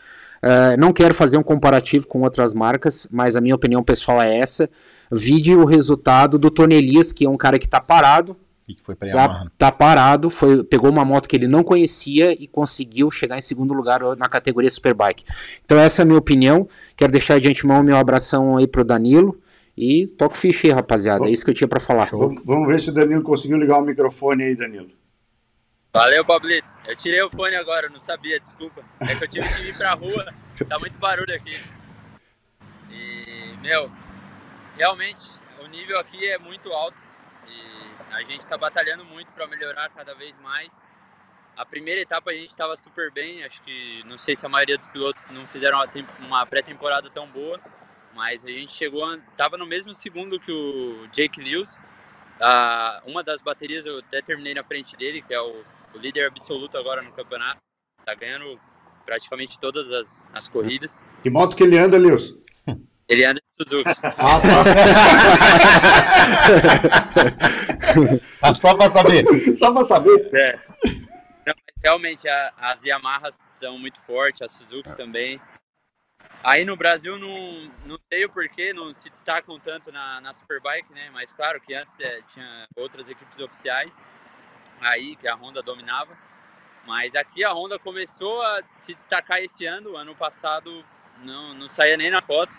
Uh, não quero fazer um comparativo com outras marcas, mas a minha opinião pessoal é essa. Vide o resultado do Tony Elias, que é um cara que está parado, e que foi pra Tá, tá, parado, foi, pegou uma moto que ele não conhecia e conseguiu chegar em segundo lugar na categoria Superbike. Então essa é a minha opinião. Quero deixar de antemão meu abração aí pro Danilo. E toca o ficha aí, rapaziada. É isso que eu tinha para falar. Vamos ver se o Danilo conseguiu ligar o microfone aí, Danilo. Valeu, Pablito. Eu tirei o fone agora, não sabia, desculpa. É que eu tive que ir pra rua, tá muito barulho aqui. E, meu, realmente o nível aqui é muito alto. A gente está batalhando muito para melhorar cada vez mais. A primeira etapa a gente estava super bem, acho que não sei se a maioria dos pilotos não fizeram uma pré-temporada tão boa, mas a gente chegou, estava no mesmo segundo que o Jake Lewis. Uma das baterias eu até terminei na frente dele, que é o, o líder absoluto agora no campeonato. Tá ganhando praticamente todas as, as corridas. Que moto que ele anda, Lewis? Ele anda de Suzuki. Ah, tá. só pra saber. Só pra saber. É. Não, realmente, a, as Yamahas estão muito fortes, as Suzuki também. Aí no Brasil não, não sei o porquê, não se destacam tanto na, na Superbike, né? Mas claro que antes é, tinha outras equipes oficiais aí que a Honda dominava. Mas aqui a Honda começou a se destacar esse ano. Ano passado não, não saía nem na foto.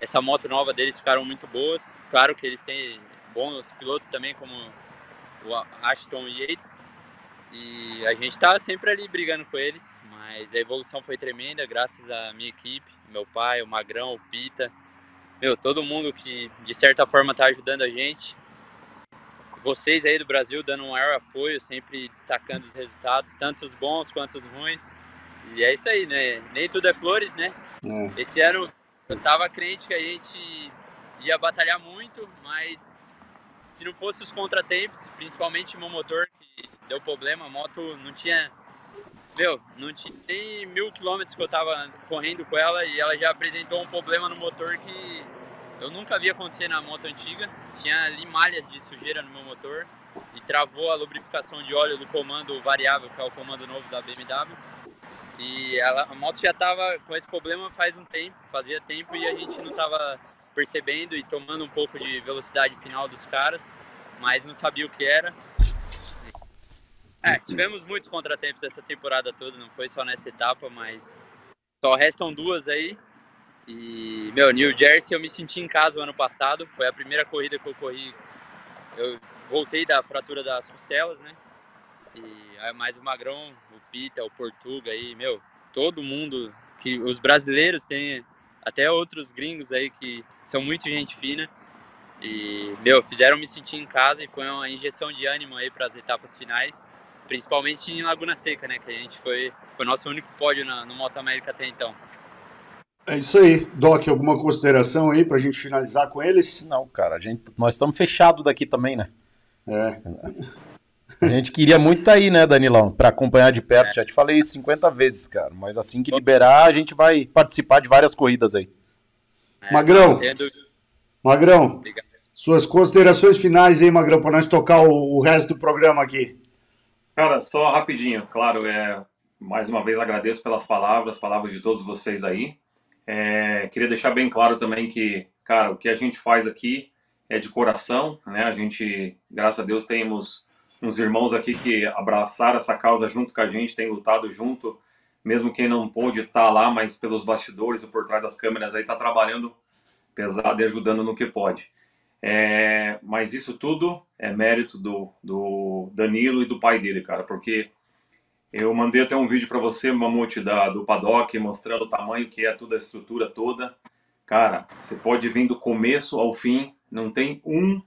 Essa moto nova deles ficaram muito boas. Claro que eles têm bons pilotos também, como o Ashton Yates. E a gente está sempre ali brigando com eles. Mas a evolução foi tremenda, graças à minha equipe, meu pai, o Magrão, o Pita. Meu, todo mundo que de certa forma está ajudando a gente vocês aí do Brasil dando um maior apoio, sempre destacando os resultados, tanto os bons quanto os ruins. E é isso aí, né? Nem tudo é flores, né? É. Esse ano eu tava crente que a gente ia batalhar muito, mas se não fosse os contratempos, principalmente meu motor que deu problema, a moto não tinha. Meu, não tinha nem mil quilômetros que eu tava correndo com ela e ela já apresentou um problema no motor que eu nunca vi acontecer na moto antiga. Tinha ali malhas de sujeira no meu motor e travou a lubrificação de óleo do comando variável, que é o comando novo da BMW. E ela, a moto já estava com esse problema faz um tempo, fazia tempo e a gente não estava percebendo e tomando um pouco de velocidade final dos caras, mas não sabia o que era. É, tivemos muitos contratempos essa temporada toda, não foi só nessa etapa, mas só restam duas aí e, meu, New Jersey eu me senti em casa o ano passado. Foi a primeira corrida que eu corri. Eu voltei da fratura das costelas, né? E mais o Magrão, o Pita, o Portuga aí, meu, todo mundo que os brasileiros têm até outros gringos aí que são muito gente fina. E, meu, fizeram me sentir em casa e foi uma injeção de ânimo aí para as etapas finais, principalmente em Laguna Seca, né, que a gente foi foi nosso único pódio na, no Moto América até então. É isso aí. Doc, alguma consideração aí para a gente finalizar com eles? Não, cara, a gente, nós estamos fechados daqui também, né? É. A gente queria muito estar tá aí, né, Danilão, para acompanhar de perto. É. Já te falei isso 50 vezes, cara. Mas assim que liberar, a gente vai participar de várias corridas aí. É, Magrão. Magrão. Obrigado. Suas considerações finais aí, Magrão, para nós tocar o, o resto do programa aqui. Cara, só rapidinho, claro, é, mais uma vez agradeço pelas palavras, palavras de todos vocês aí. É, queria deixar bem claro também que, cara, o que a gente faz aqui é de coração, né? A gente, graças a Deus, temos uns irmãos aqui que abraçaram essa causa junto com a gente, tem lutado junto, mesmo quem não pôde estar tá lá, mas pelos bastidores e por trás das câmeras aí está trabalhando pesado e ajudando no que pode. É, mas isso tudo é mérito do, do Danilo e do pai dele, cara, porque eu mandei até um vídeo para você, Mamute, da, do paddock, mostrando o tamanho que é toda a estrutura toda. Cara, você pode vir do começo ao fim, não tem um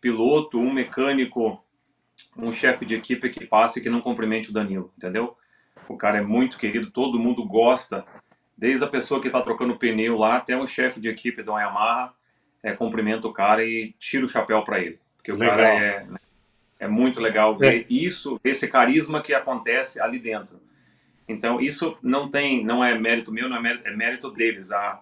piloto, um mecânico, um chefe de equipe que passe que não cumprimente o Danilo, entendeu? O cara é muito querido, todo mundo gosta, desde a pessoa que está trocando pneu lá até o chefe de equipe da Yamaha, é, cumprimenta o cara e tira o chapéu para ele. Porque o Legal. cara é é muito legal ver é. isso, esse carisma que acontece ali dentro. Então, isso não tem, não é mérito meu, não é mérito, é mérito deles. A,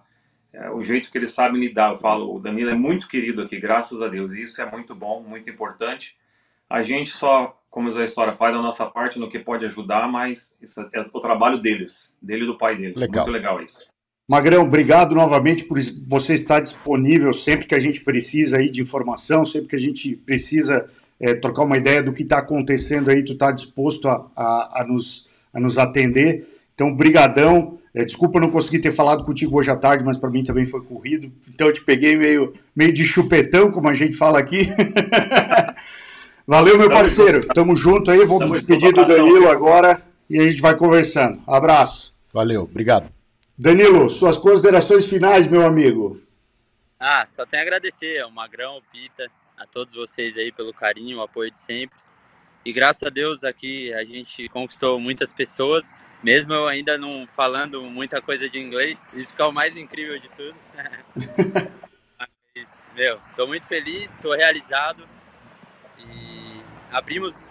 é, o jeito que eles sabem lidar. Eu falo, o Danilo é muito querido aqui, graças a Deus. E isso é muito bom, muito importante. A gente só, como a história, faz a nossa parte no que pode ajudar, mas isso é o trabalho deles, dele e do pai dele. Legal. Muito legal isso. Magrão, obrigado novamente por você estar disponível sempre que a gente precisa aí de informação, sempre que a gente precisa é, trocar uma ideia do que está acontecendo aí, tu está disposto a, a, a, nos, a nos atender. Então, brigadão. É, desculpa não conseguir ter falado contigo hoje à tarde, mas para mim também foi corrido. Então eu te peguei meio, meio de chupetão, como a gente fala aqui. Valeu, meu parceiro. Tamo junto aí. Vamos despedir do Danilo agora e a gente vai conversando. Abraço. Valeu, obrigado. Danilo, suas considerações finais, meu amigo. Ah, só tenho a agradecer ao Magrão, ao Pita, a todos vocês aí pelo carinho, o apoio de sempre. E graças a Deus aqui a gente conquistou muitas pessoas, mesmo eu ainda não falando muita coisa de inglês, isso que é o mais incrível de tudo. Mas, meu, tô muito feliz, tô realizado e abrimos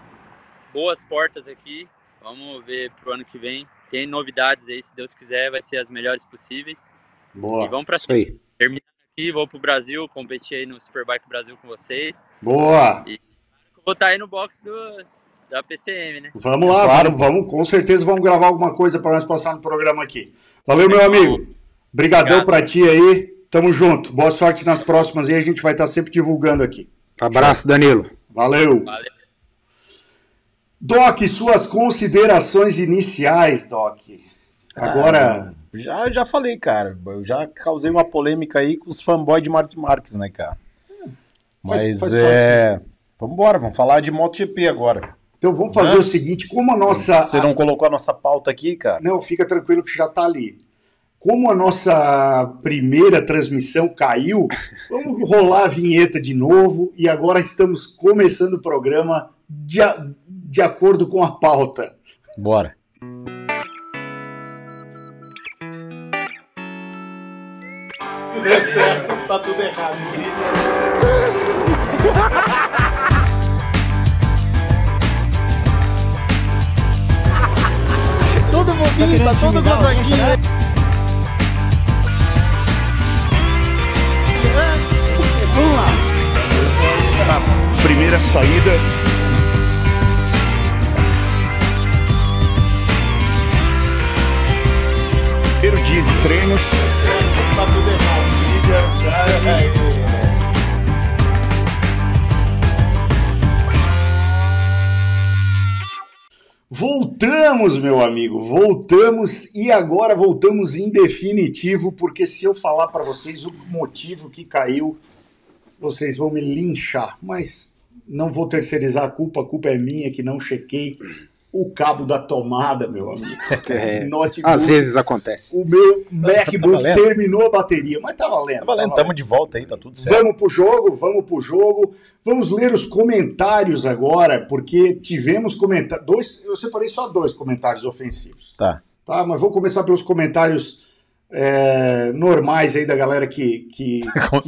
boas portas aqui. Vamos ver pro ano que vem. Tem novidades aí, se Deus quiser, vai ser as melhores possíveis. Boa. E vamos para cima. Terminar aqui, vou pro Brasil, competir aí no Superbike Brasil com vocês. Boa! E vou estar tá aí no box do, da PCM, né? Vamos lá, claro. vamos, vamos, com certeza vamos gravar alguma coisa para nós passar no programa aqui. Valeu, meu amigo. Obrigadão para ti aí. Tamo junto. Boa sorte nas próximas e a gente vai estar tá sempre divulgando aqui. Abraço, Danilo. Valeu. Valeu. Doc, suas considerações iniciais, Doc. Agora. Ah, já, já falei, cara. Eu já causei uma polêmica aí com os fanboys de Martin Marques, né, cara? Faz- Mas faz é. Vamos embora, vamos falar de MotoGP agora. Então vamos fazer Né? o seguinte: como a nossa. Você não colocou a nossa pauta aqui, cara? Não, fica tranquilo que já está ali. Como a nossa primeira transmissão caiu, vamos rolar a vinheta de novo e agora estamos começando o programa de, a- de acordo com a pauta. Bora. Tudo é certo, tá tudo errado. Todo bobinho, tá todo gozadinho. Vamos lá. Primeira saída. Primeiro dia de treinos. Tá tudo errado. Já. Voltamos, meu amigo, voltamos e agora voltamos em definitivo, porque se eu falar para vocês o motivo que caiu, vocês vão me linchar, mas não vou terceirizar a culpa, a culpa é minha que não chequei o cabo da tomada, meu amigo. É, Notebook, às vezes acontece. o meu MacBook valendo? terminou a bateria, mas tá valendo. Tá valendo, tá tamo de volta aí, tá tudo certo. Vamos pro jogo, vamos pro jogo. Vamos ler os comentários agora, porque tivemos comentários. Dois, eu separei só dois comentários ofensivos. Tá. Tá, mas vou começar pelos comentários é, normais aí da galera que. que,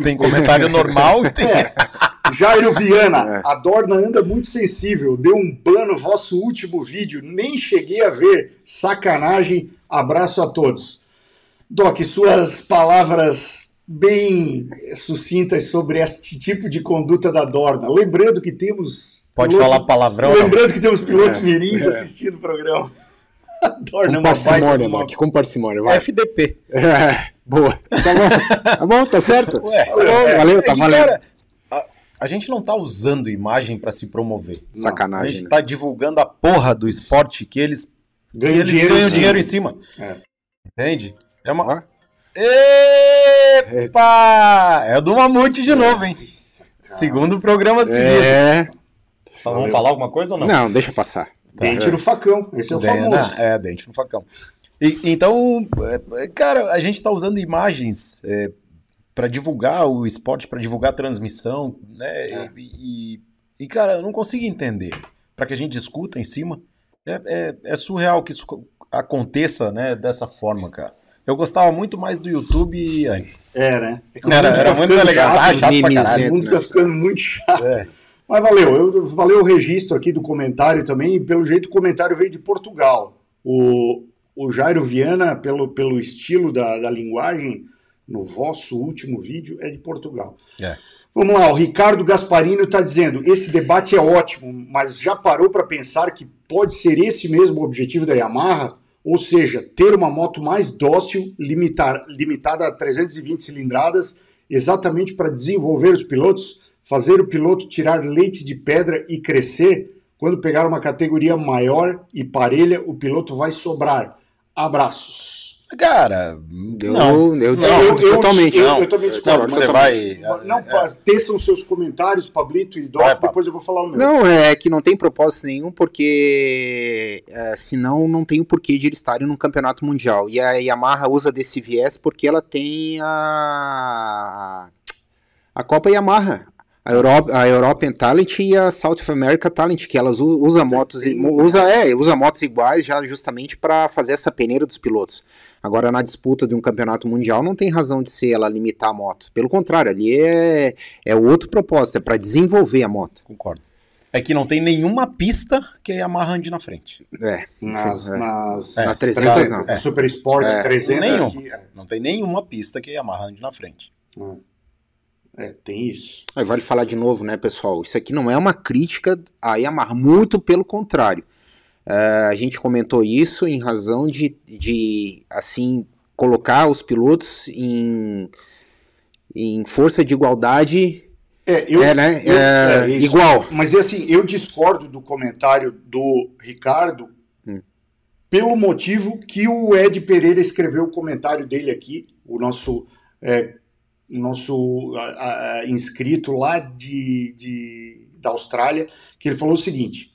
Tem comentário normal e tem. é. Jairo Viana, É. a Dorna anda muito sensível. Deu um ban no vosso último vídeo, nem cheguei a ver. Sacanagem. Abraço a todos. Doc, suas palavras bem sucintas sobre este tipo de conduta da Dorna. Lembrando que temos. Pode pilotos- falar palavrão? não? Lembrando que temos pilotos É, mirins é. assistindo o programa. A Dorna é Com baita parcimônia, uma- Doc, com parcimônia. Vai. FDP. É, boa. Tá bom, tá bom, tá certo. Ué, Tá bom, valeu, tá é que, valendo. cara, a, a gente não tá usando imagem pra se promover. A Sacanagem, gente né? tá divulgando a porra do esporte que eles, que Ganha eles dinheiro ganham dinheiro em cima. É. Entende? É uma. Ó. Epa! É do Mamute de novo, hein? Segundo programa seguido. É. Vamos falar alguma coisa ou não? Não, deixa passar. Dente no facão. Esse é o famoso. né? É, dente no facão. E- então, é, é, cara, a gente tá usando imagens é, para divulgar o esporte, para divulgar a transmissão, né? É. E, e- cara, eu não consigo entender. Para que a gente discuta em cima, é, é- é surreal que isso co- aconteça, né, dessa forma, cara. Eu gostava muito mais do YouTube antes. É, né? É o Era, era tá muito legal. chato, Ah, chato mimizento. O mundo né? tá ficando muito chato. Mas valeu, eu, valeu o registro aqui do comentário também, e pelo jeito o comentário veio de Portugal. O, o Jairo Viana, pelo, pelo estilo da, da linguagem, no vosso último vídeo, é de Portugal. É. Vamos lá, o Ricardo Gasparino está dizendo: esse debate é ótimo, mas já parou para pensar que pode ser esse mesmo o objetivo da Yamaha? Ou seja, ter uma moto mais dócil, limitar, limitada a 320 cilindradas, exatamente para desenvolver os pilotos, fazer o piloto tirar leite de pedra e crescer. Quando pegar uma categoria maior e parelha, o piloto vai sobrar. Abraços. Cara, Eu, não. eu Não, discordo totalmente. Eu, Não. eu também discordo. Não, você vai- Não, pa- teçam seus comentários, Pablito e Doc, Vai, depois eu vou falar o meu. Não, é que não tem propósito nenhum, porque é, senão não tem o porquê de eles estarem num campeonato mundial. E a Yamaha usa desse viés porque ela tem a, a Copa Yamaha. A, Europe, a European Talent e a South America Talent, que elas u- usa motos, usa, é, usa motos iguais já justamente para fazer essa peneira dos pilotos. Agora, na disputa de um campeonato mundial, não tem razão de ser ela limitar a moto. Pelo contrário, ali é, é outro propósito, é para desenvolver a moto. Concordo. É que não tem nenhuma pista que a Yamaha ande na frente. É, Nas, é. nas, É, nas 300 não. É. Super Sport É, 300. nenhum. que- é, Não tem nenhuma pista que a Yamaha ande na frente. É, tem isso. Aí vale falar de novo, né, pessoal? Isso aqui não é uma crítica à Yamaha, muito pelo contrário. É, a gente comentou isso em razão de, de assim, colocar os pilotos em, em força de igualdade É, eu, É, né? eu- É, isso. igual. Mas assim, eu discordo do comentário do Ricardo Hum. pelo motivo que o Ed Pereira escreveu o comentário dele aqui, o nosso, é, nosso a- a- inscrito lá de, de- da Austrália, que ele falou o seguinte: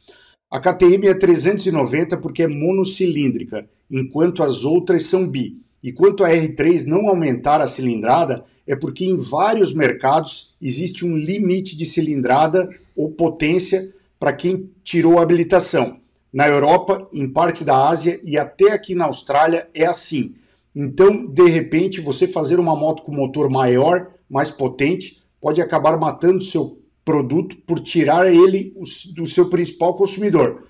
a KTM é 390 porque é monocilíndrica, enquanto as outras são bi. E quanto a R3 não aumentar a cilindrada, é porque em vários mercados existe um limite de cilindrada ou potência para quem tirou a habilitação. Na Europa, em parte da Ásia e até aqui na Austrália é assim. Então, de repente, você fazer uma moto com motor maior, mais potente, pode acabar matando seu produto por tirar ele do seu principal consumidor.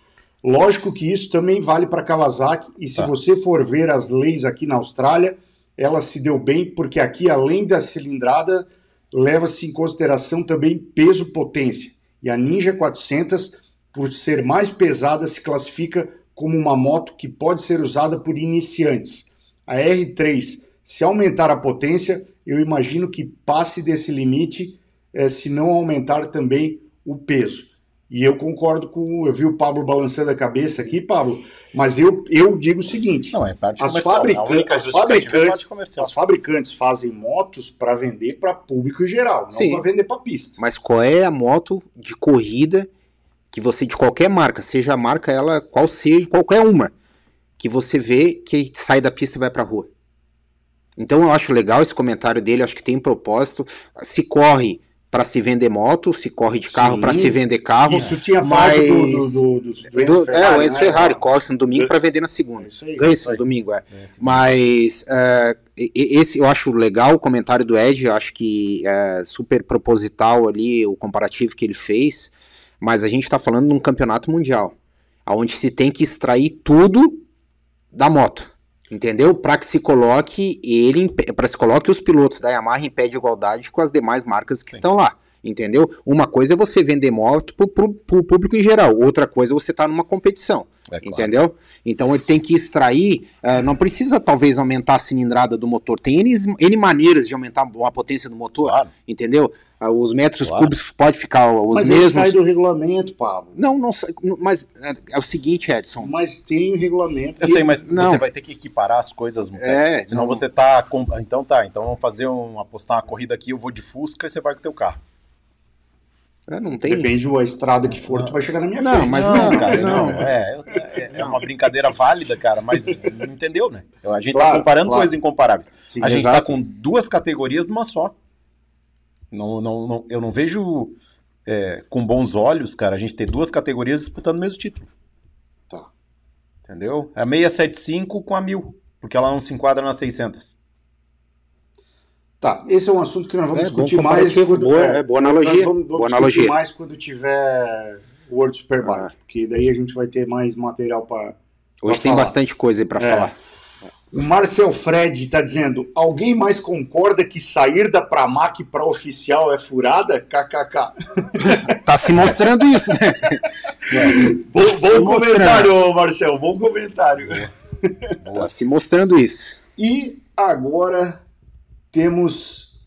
Lógico que isso também vale para Kawasaki, e se Tá. você for ver as leis aqui na Austrália, ela se deu bem, porque aqui, além da cilindrada, leva-se em consideração também peso-potência. E a Ninja 400, por ser mais pesada, se classifica como uma moto que pode ser usada por iniciantes. A R3, se aumentar a potência, eu imagino que passe desse limite, eh, se não aumentar também o peso. E eu concordo com. Eu vi o Pablo balançando a cabeça aqui, Pablo, mas eu, eu digo o seguinte: Não, é parte As comercial. fabrica- a única as é fabricantes- comercial. os fabricantes fazem motos para vender para público em geral, não para vender para pista. Mas qual é a moto de corrida que você, de qualquer marca, seja a marca ela, qual seja, qualquer uma, que você vê que sai da pista e vai pra rua? Então eu acho legal esse comentário dele, acho que tem propósito. Se corre para se vender moto, se corre de carro para se vender carro. Isso tinha frase do, do, do, do, do Do- é, o Enzo né? Ferrari, corre no domingo para vender na segunda. É isso aí. Ganha-se no domingo, é. É. Mas é, esse eu acho legal o comentário do Ed, eu acho que é super proposital ali o comparativo que ele fez, mas a gente está falando de um campeonato mundial, onde se tem que extrair tudo da moto, entendeu? Para que se coloque ele, para se coloque os pilotos da Yamaha em pé de igualdade com as demais marcas que Sim. estão lá. Entendeu? Uma coisa é você vender moto pro- pro público em geral, outra coisa é você estar numa competição. É claro. Entendeu? Então ele tem que extrair. eh, não precisa talvez aumentar a cilindrada do motor. Tem N, N maneiras de aumentar a potência do motor. Claro. Entendeu? Ah, os metros Claro. cúbicos pode ficar os Mas mesmos. sai do regulamento, Pablo. Não, não sai- mas é, é o seguinte, Edson. Mas tem regulamento. Eu sei, mas Não. você vai ter que equiparar as coisas. É, senão não- você tá. com- Então tá, então vamos fazer um. apostar uma corrida aqui, eu vou de Fusca e você vai com o teu carro. É, não tem. Depende da estrada que for, tu vai chegar na minha Não, frente. mas não, cara, não. não. É, é, é uma brincadeira válida, cara, mas não entendeu, né? A gente Claro, tá comparando claro. coisas incomparáveis. Sim, a gente exato. tá com duas categorias numa só. Não, não, não, eu não vejo é, com bons olhos, cara, a gente ter duas categorias disputando o mesmo título. Tá. Entendeu? É a 675 com a 1000, porque ela não se enquadra nas 600. Tá, esse é um assunto que nós vamos É, bom discutir mais. quando- boa- é, boa analogia, Nós vamos, vamos boa discutir analogia. mais quando tiver o World Superbike, Ah. porque daí a gente vai ter mais material para. Hoje tem falar. bastante coisa aí pra É. falar. O Marcel Fred está dizendo: alguém mais concorda que sair da Pramac para oficial é furada? KKK. Tá se mostrando isso, né? Bom, se bom mostrando. comentário, Marcel, bom comentário. Tá se mostrando isso. E agora temos.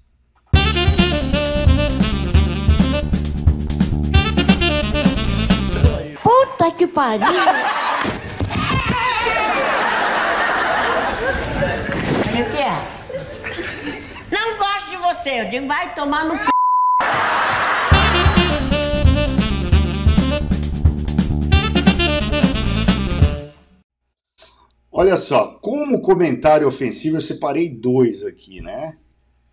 Puta que pariu! O que é? Não gosto de você, eu digo, vai tomar no c... Olha só, como comentário ofensivo, eu separei dois aqui, né?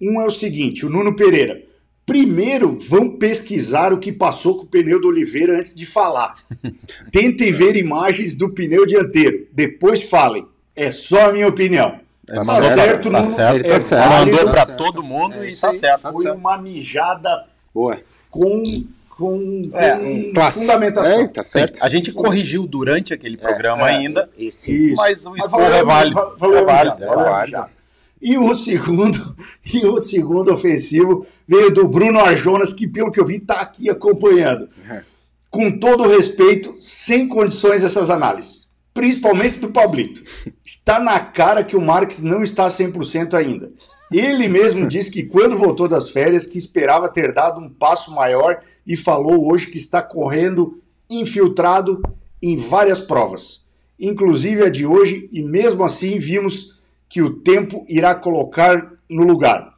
Um é o seguinte: o Nuno Pereira. Primeiro, vão pesquisar o que passou com o pneu do Oliveira antes de falar. Tentem ver imagens do pneu dianteiro. Depois falem. É só a minha opinião. Tá Tá certo, certo, tá certo. Ele tá É certo. Mandou pra certo. todo mundo É e tá certo. tá Foi certo. uma mijada Boa. com, com, É, com Classe. fundamentação. É, tá certo. A gente corrigiu durante aquele programa é. ainda, Esse, Isso. mas o esporro valeu, é válido. é válido, já, é válido. E o segundo, e o segundo ofensivo veio do Bruno Arjonas, que pelo que eu vi tá aqui acompanhando. É. Com todo o respeito, sem condições essas análises, principalmente do Pablito. Está na cara que o Marques não está 100% ainda. Ele mesmo disse que quando voltou das férias que esperava ter dado um passo maior e falou hoje que está correndo infiltrado em várias provas, inclusive a de hoje, e mesmo assim vimos que o tempo irá colocar no lugar.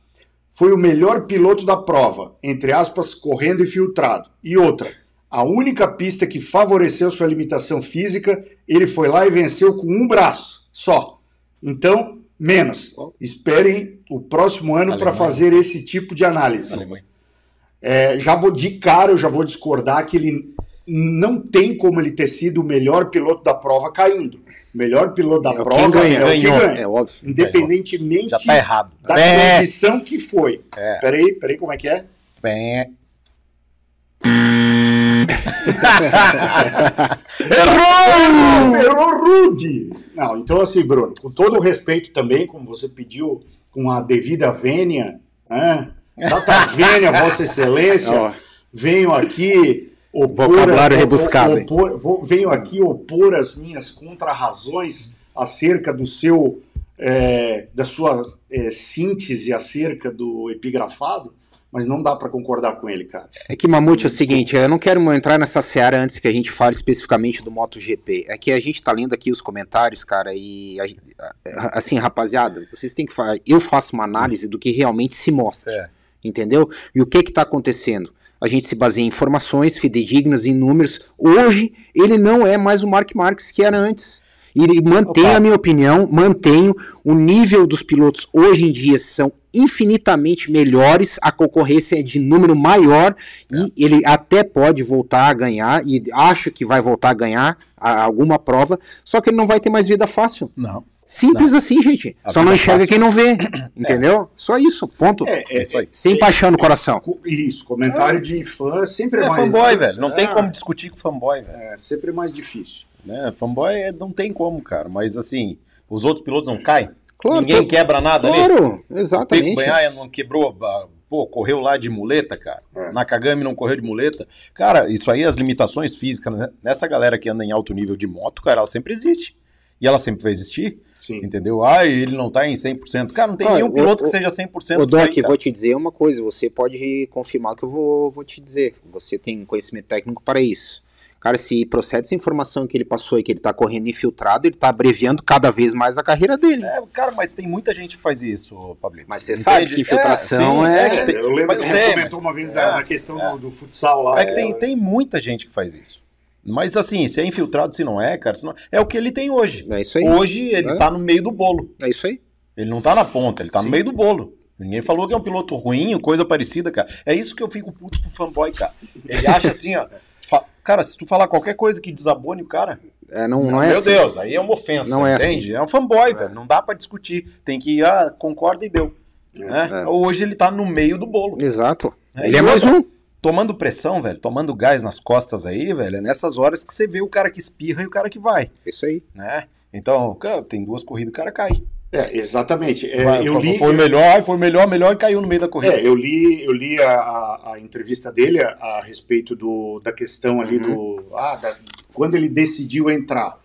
Foi o melhor piloto da prova, entre aspas, correndo infiltrado. E outra, a única pista que favoreceu sua limitação física, ele foi lá e venceu com um braço só. Então, menos. Esperem o próximo ano para fazer esse tipo de análise. É, já vou de cara, eu já vou discordar que ele não tem como ele ter sido o melhor piloto da prova caindo. O melhor piloto da É prova quem ganha, é o que ganhou. ganha. É óbvio. Independentemente Já tá errado. da É. condição que foi. É. Peraí, peraí, como é que é? Pé. Errou! Errou rude! Não, então assim, Bruno, com todo o respeito também, como você pediu, com a devida vênia, né? Data vênia, Vossa Excelência, venho aqui opor... Vocabulário rebuscado, opor- vou- venho aqui opor as minhas contrarrazões acerca do seu... é, da sua é, síntese acerca do epigrafado, mas não dá para concordar com ele, cara. É que, Mamute, é o seguinte, eu não quero entrar nessa seara antes que a gente fale especificamente do MotoGP. É que a gente tá lendo aqui os comentários, cara, e assim, rapaziada, vocês têm que fazer. Eu faço uma análise do que realmente se mostra. É. Entendeu? E o que que tá acontecendo? A gente se baseia em informações fidedignas, em números. Hoje, ele não é mais o Mark Marques que era antes. E ele mantém Opa. a minha opinião, mantenho o nível dos pilotos hoje em dia são infinitamente melhores, a concorrência é de número maior e ele até pode voltar a ganhar e acho que vai voltar a ganhar a- alguma prova, só que ele não vai ter mais vida fácil. Não. Simples assim, gente. A Só não enxerga fácil. quem não vê, entendeu? Só isso, ponto. É, É isso aí. Sem paixão no coração. Co- Isso, comentário de fã sempre é, É mais... fanboy, velho. Não tem É, como discutir com fanboy, velho. É sempre mais difícil. Né? Fanboy é- não tem como, cara. Mas assim, os outros pilotos não caem. Claro, Ninguém quebra nada ali. Claro, O Peco exatamente. Banhaia não quebrou, pô, correu lá de muleta, cara. É. Nakagami não correu de muleta. Cara, isso aí, as limitações físicas, né? nessa galera que anda em alto nível de moto, cara, ela sempre existe. E ela sempre vai existir, Sim. entendeu? Ah, ele não tá em 100%. Cara, não tem Ah, nenhum piloto o- que seja 100% Ô, por aí, Doc, cara. vou te dizer uma coisa, você pode confirmar que eu vou, vou te dizer. Você tem conhecimento técnico para isso. Cara, se procede essa informação que ele passou e que ele tá correndo infiltrado, ele tá abreviando cada vez mais a carreira dele. É, cara, mas tem muita gente que faz isso, Pablito. Mas você sabe que infiltração sim, é- que tem- eu lembro que você sei, comentou mas- uma vez é, na, questão do, do futsal lá. É que tem, tem muita gente que faz isso. Mas assim, se é infiltrado, se não é, cara, se não- é o que ele tem hoje. É isso aí. Hoje ele É. tá no meio do bolo. É isso aí. Ele não tá na ponta, ele tá Sim. no meio do bolo. Ninguém falou que é um piloto ruim, coisa parecida, cara. É isso que eu fico puto com o fanboy, cara. Ele acha assim, ó. Cara, se tu falar qualquer coisa que desabone o cara, É, não, não é meu assim. Deus, aí é uma ofensa, Não é entende? É um fanboy, velho. Não dá pra discutir. Tem que ir, ah, concorda e deu. né? É. Hoje ele tá no meio do bolo. Exato. É, ele é mais um. Tomando pressão, velho, tomando gás nas costas aí, velho, é nessas horas que você vê o cara que espirra e o cara que vai, Isso aí. né? Então, cara, tem duas corridas, o cara cai. É, exatamente. É, Vai, eu li, foi melhor, foi melhor, melhor e caiu no meio da corrida. É, eu li, eu li a, a- a entrevista dele a, a respeito do, da questão ali Uhum. do. Ah, da- quando ele decidiu entrar.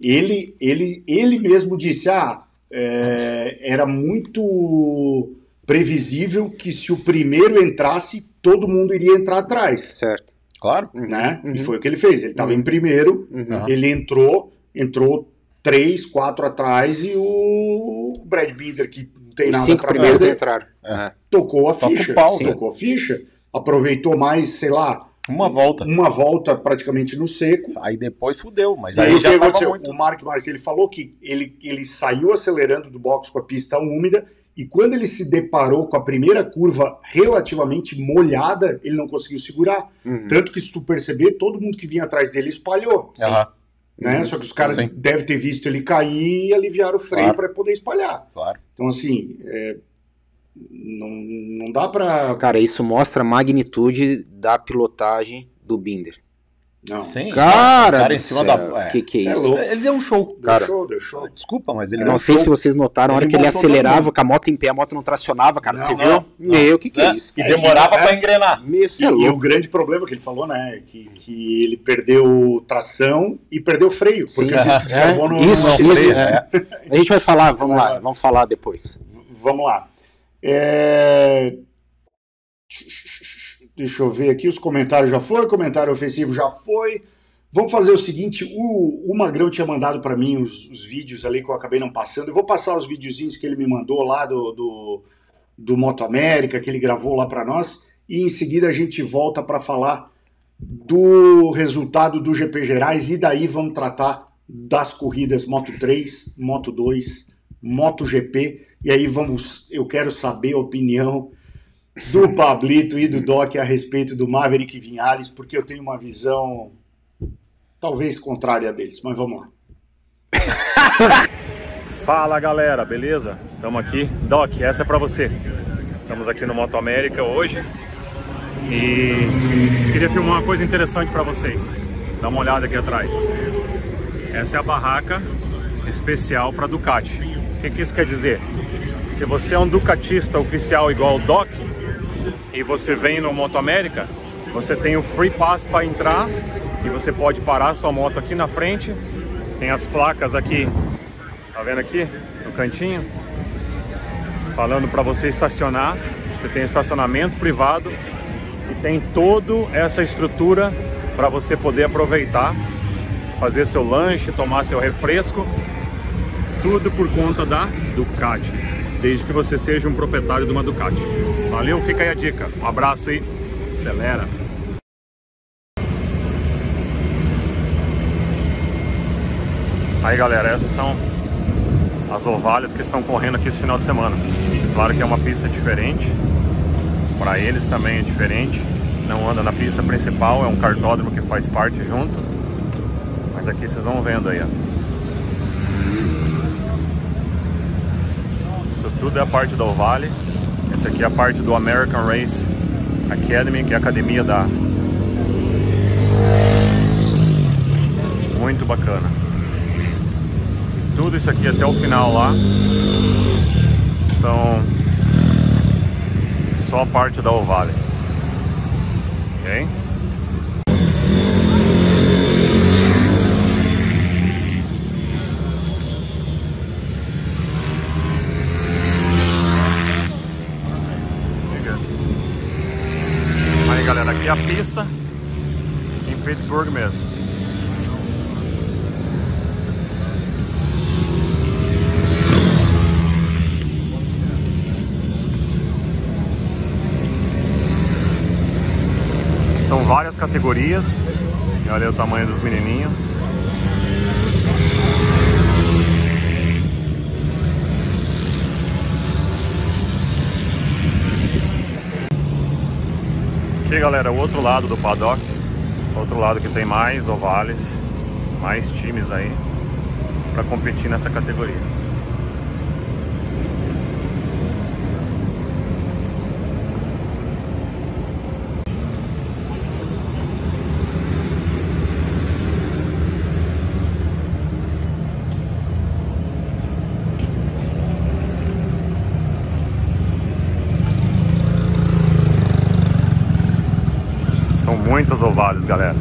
Ele, ele, ele mesmo disse: ah, é, era muito previsível que se o primeiro entrasse, todo mundo iria entrar atrás. Certo. Claro. Uhum, Né? uhum, E foi o que ele fez. Ele estava em primeiro, uhum. ele entrou, entrou três, quatro atrás e o Brad Binder, que não tem Os nada cinco para primeiros perder, entraram. É. tocou a Toca ficha. pau, Sim. velho. tocou a ficha, aproveitou mais, sei lá, Uma volta. uma volta praticamente no seco. Aí depois fudeu, mas E aí já tava aconteceu? muito. O Mark Marques, ele falou que ele, ele saiu acelerando do box com a pista úmida e quando ele se deparou com a primeira curva relativamente molhada, ele não conseguiu segurar. Uhum. Tanto que se tu perceber, todo mundo que vinha atrás dele espalhou. Aham, Né? Só que os caras Sim. devem ter visto ele cair e aliviaram o freio Claro. para poder espalhar. claro. Então, assim, é, não, não dá para. Cara, isso mostra a magnitude da pilotagem do Binder. Não. Sim. Cara, cara em cima céu, da. é. que que é Cê é isso? Ele deu um show. Deu Cara. show, deu show. Desculpa, mas ele Eu deu não sei show. se vocês notaram, a hora Ele que ele acelerava com a moto em pé, a moto não tracionava, cara. Não, Você não, viu? não. Meu, o que, que é, Né? isso? E demorava é. pra engrenar. Meu, você é E, e o grande problema que ele falou, né, é que, que ele perdeu tração e perdeu freio. Porque Sim. o disco de É, isso, não isso, freia. é. A gente vai falar, vamos lá, vamos falar depois. Vamos lá. É... Deixa eu ver aqui, os comentários já foi, comentário ofensivo já foi. Vamos fazer o seguinte, o, o Magrão tinha mandado para mim os, os, vídeos ali que eu acabei não passando. Eu vou passar os videozinhos que ele me mandou lá do, do, do Moto América, que ele gravou lá para nós, e em seguida a gente volta para falar do resultado do GP Gerais e daí vamos tratar das corridas Moto 3, Moto 2, Moto GP e aí vamos, eu quero saber a opinião do Pablito e do Doc a respeito do Maverick Vinhales, porque eu tenho uma visão talvez contrária deles, mas vamos lá. Fala galera, beleza? Estamos aqui. Doc, essa é para você. Estamos aqui no Moto América hoje e queria filmar uma coisa interessante para vocês. Dá uma olhada aqui atrás. Essa é a barraca especial para Ducati. O que, que isso quer dizer? Se você é um Ducatista oficial igual o Doc e você vem no Moto América, você tem o Free Pass para entrar e você pode parar sua moto aqui na frente. Tem as placas aqui, tá vendo aqui no cantinho? Falando para você estacionar. Você tem estacionamento privado e tem toda essa estrutura para você poder aproveitar, fazer seu lanche, tomar seu refresco, tudo por conta da Ducati, desde que você seja um proprietário de uma Ducati. Valeu, fica aí a dica. Um abraço e acelera! Aí galera, essas são as ovalhas que estão correndo aqui esse final de semana. Claro que é uma pista diferente, para eles também é diferente. Não anda na pista principal, é um cartódromo que faz parte junto. Mas aqui vocês vão vendo aí, ó. Tudo é a parte do Ovale. Essa aqui é a parte do American Race Academy, que é a academia da... Muito bacana tudo isso aqui até o final lá são só parte da Ovale. Ok? Aí galera, aqui é a pista em Pittsburgh mesmo. São várias categorias. E olha o tamanho dos menininhos. Aqui galera, o outro lado do paddock Outro lado que tem mais ovales Mais times aí para competir nessa categoria muitas ovários, galera.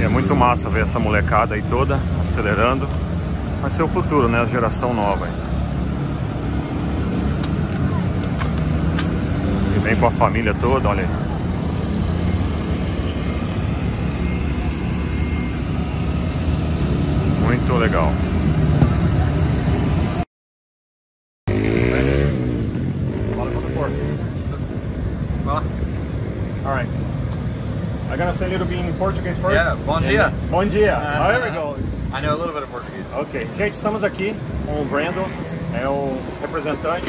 E é muito massa ver essa molecada aí toda acelerando. Vai ser o futuro, né? A geração nova. Aí. E vem com a família toda, olha aí. Muito legal. Say a little bit in Portuguese first? Yeah, bom dia. Bom dia. Uh, there we go. I know a little bit of Portuguese. Ok. Gente, estamos aqui com o Brandon, é o representante,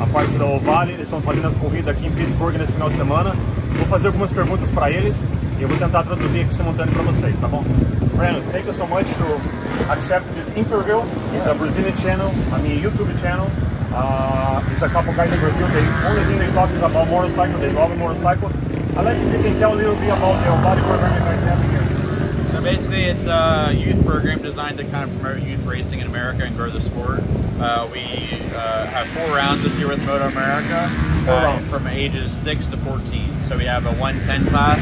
a parte da Ovale. Eles estão fazendo as corridas aqui em Pittsburgh nesse final de semana. Vou fazer algumas perguntas para eles e eu vou tentar traduzir aqui simultâneo para vocês, tá bom? Brandon, thank you so much to accept this interview. It's a Brazilian channel, I mean YouTube channel. Uh, it's a couple guys in Brazil. The only thing they talk is about motorcycle. They love motorcycle. I'd like if you can tell a little bit about the body program you guys have here. So basically it's a youth program designed to kind of promote youth racing in America and grow the sport. Uh, we uh, have four rounds this year with Moto America uh, from ages 6 to 14. So we have a 110 class,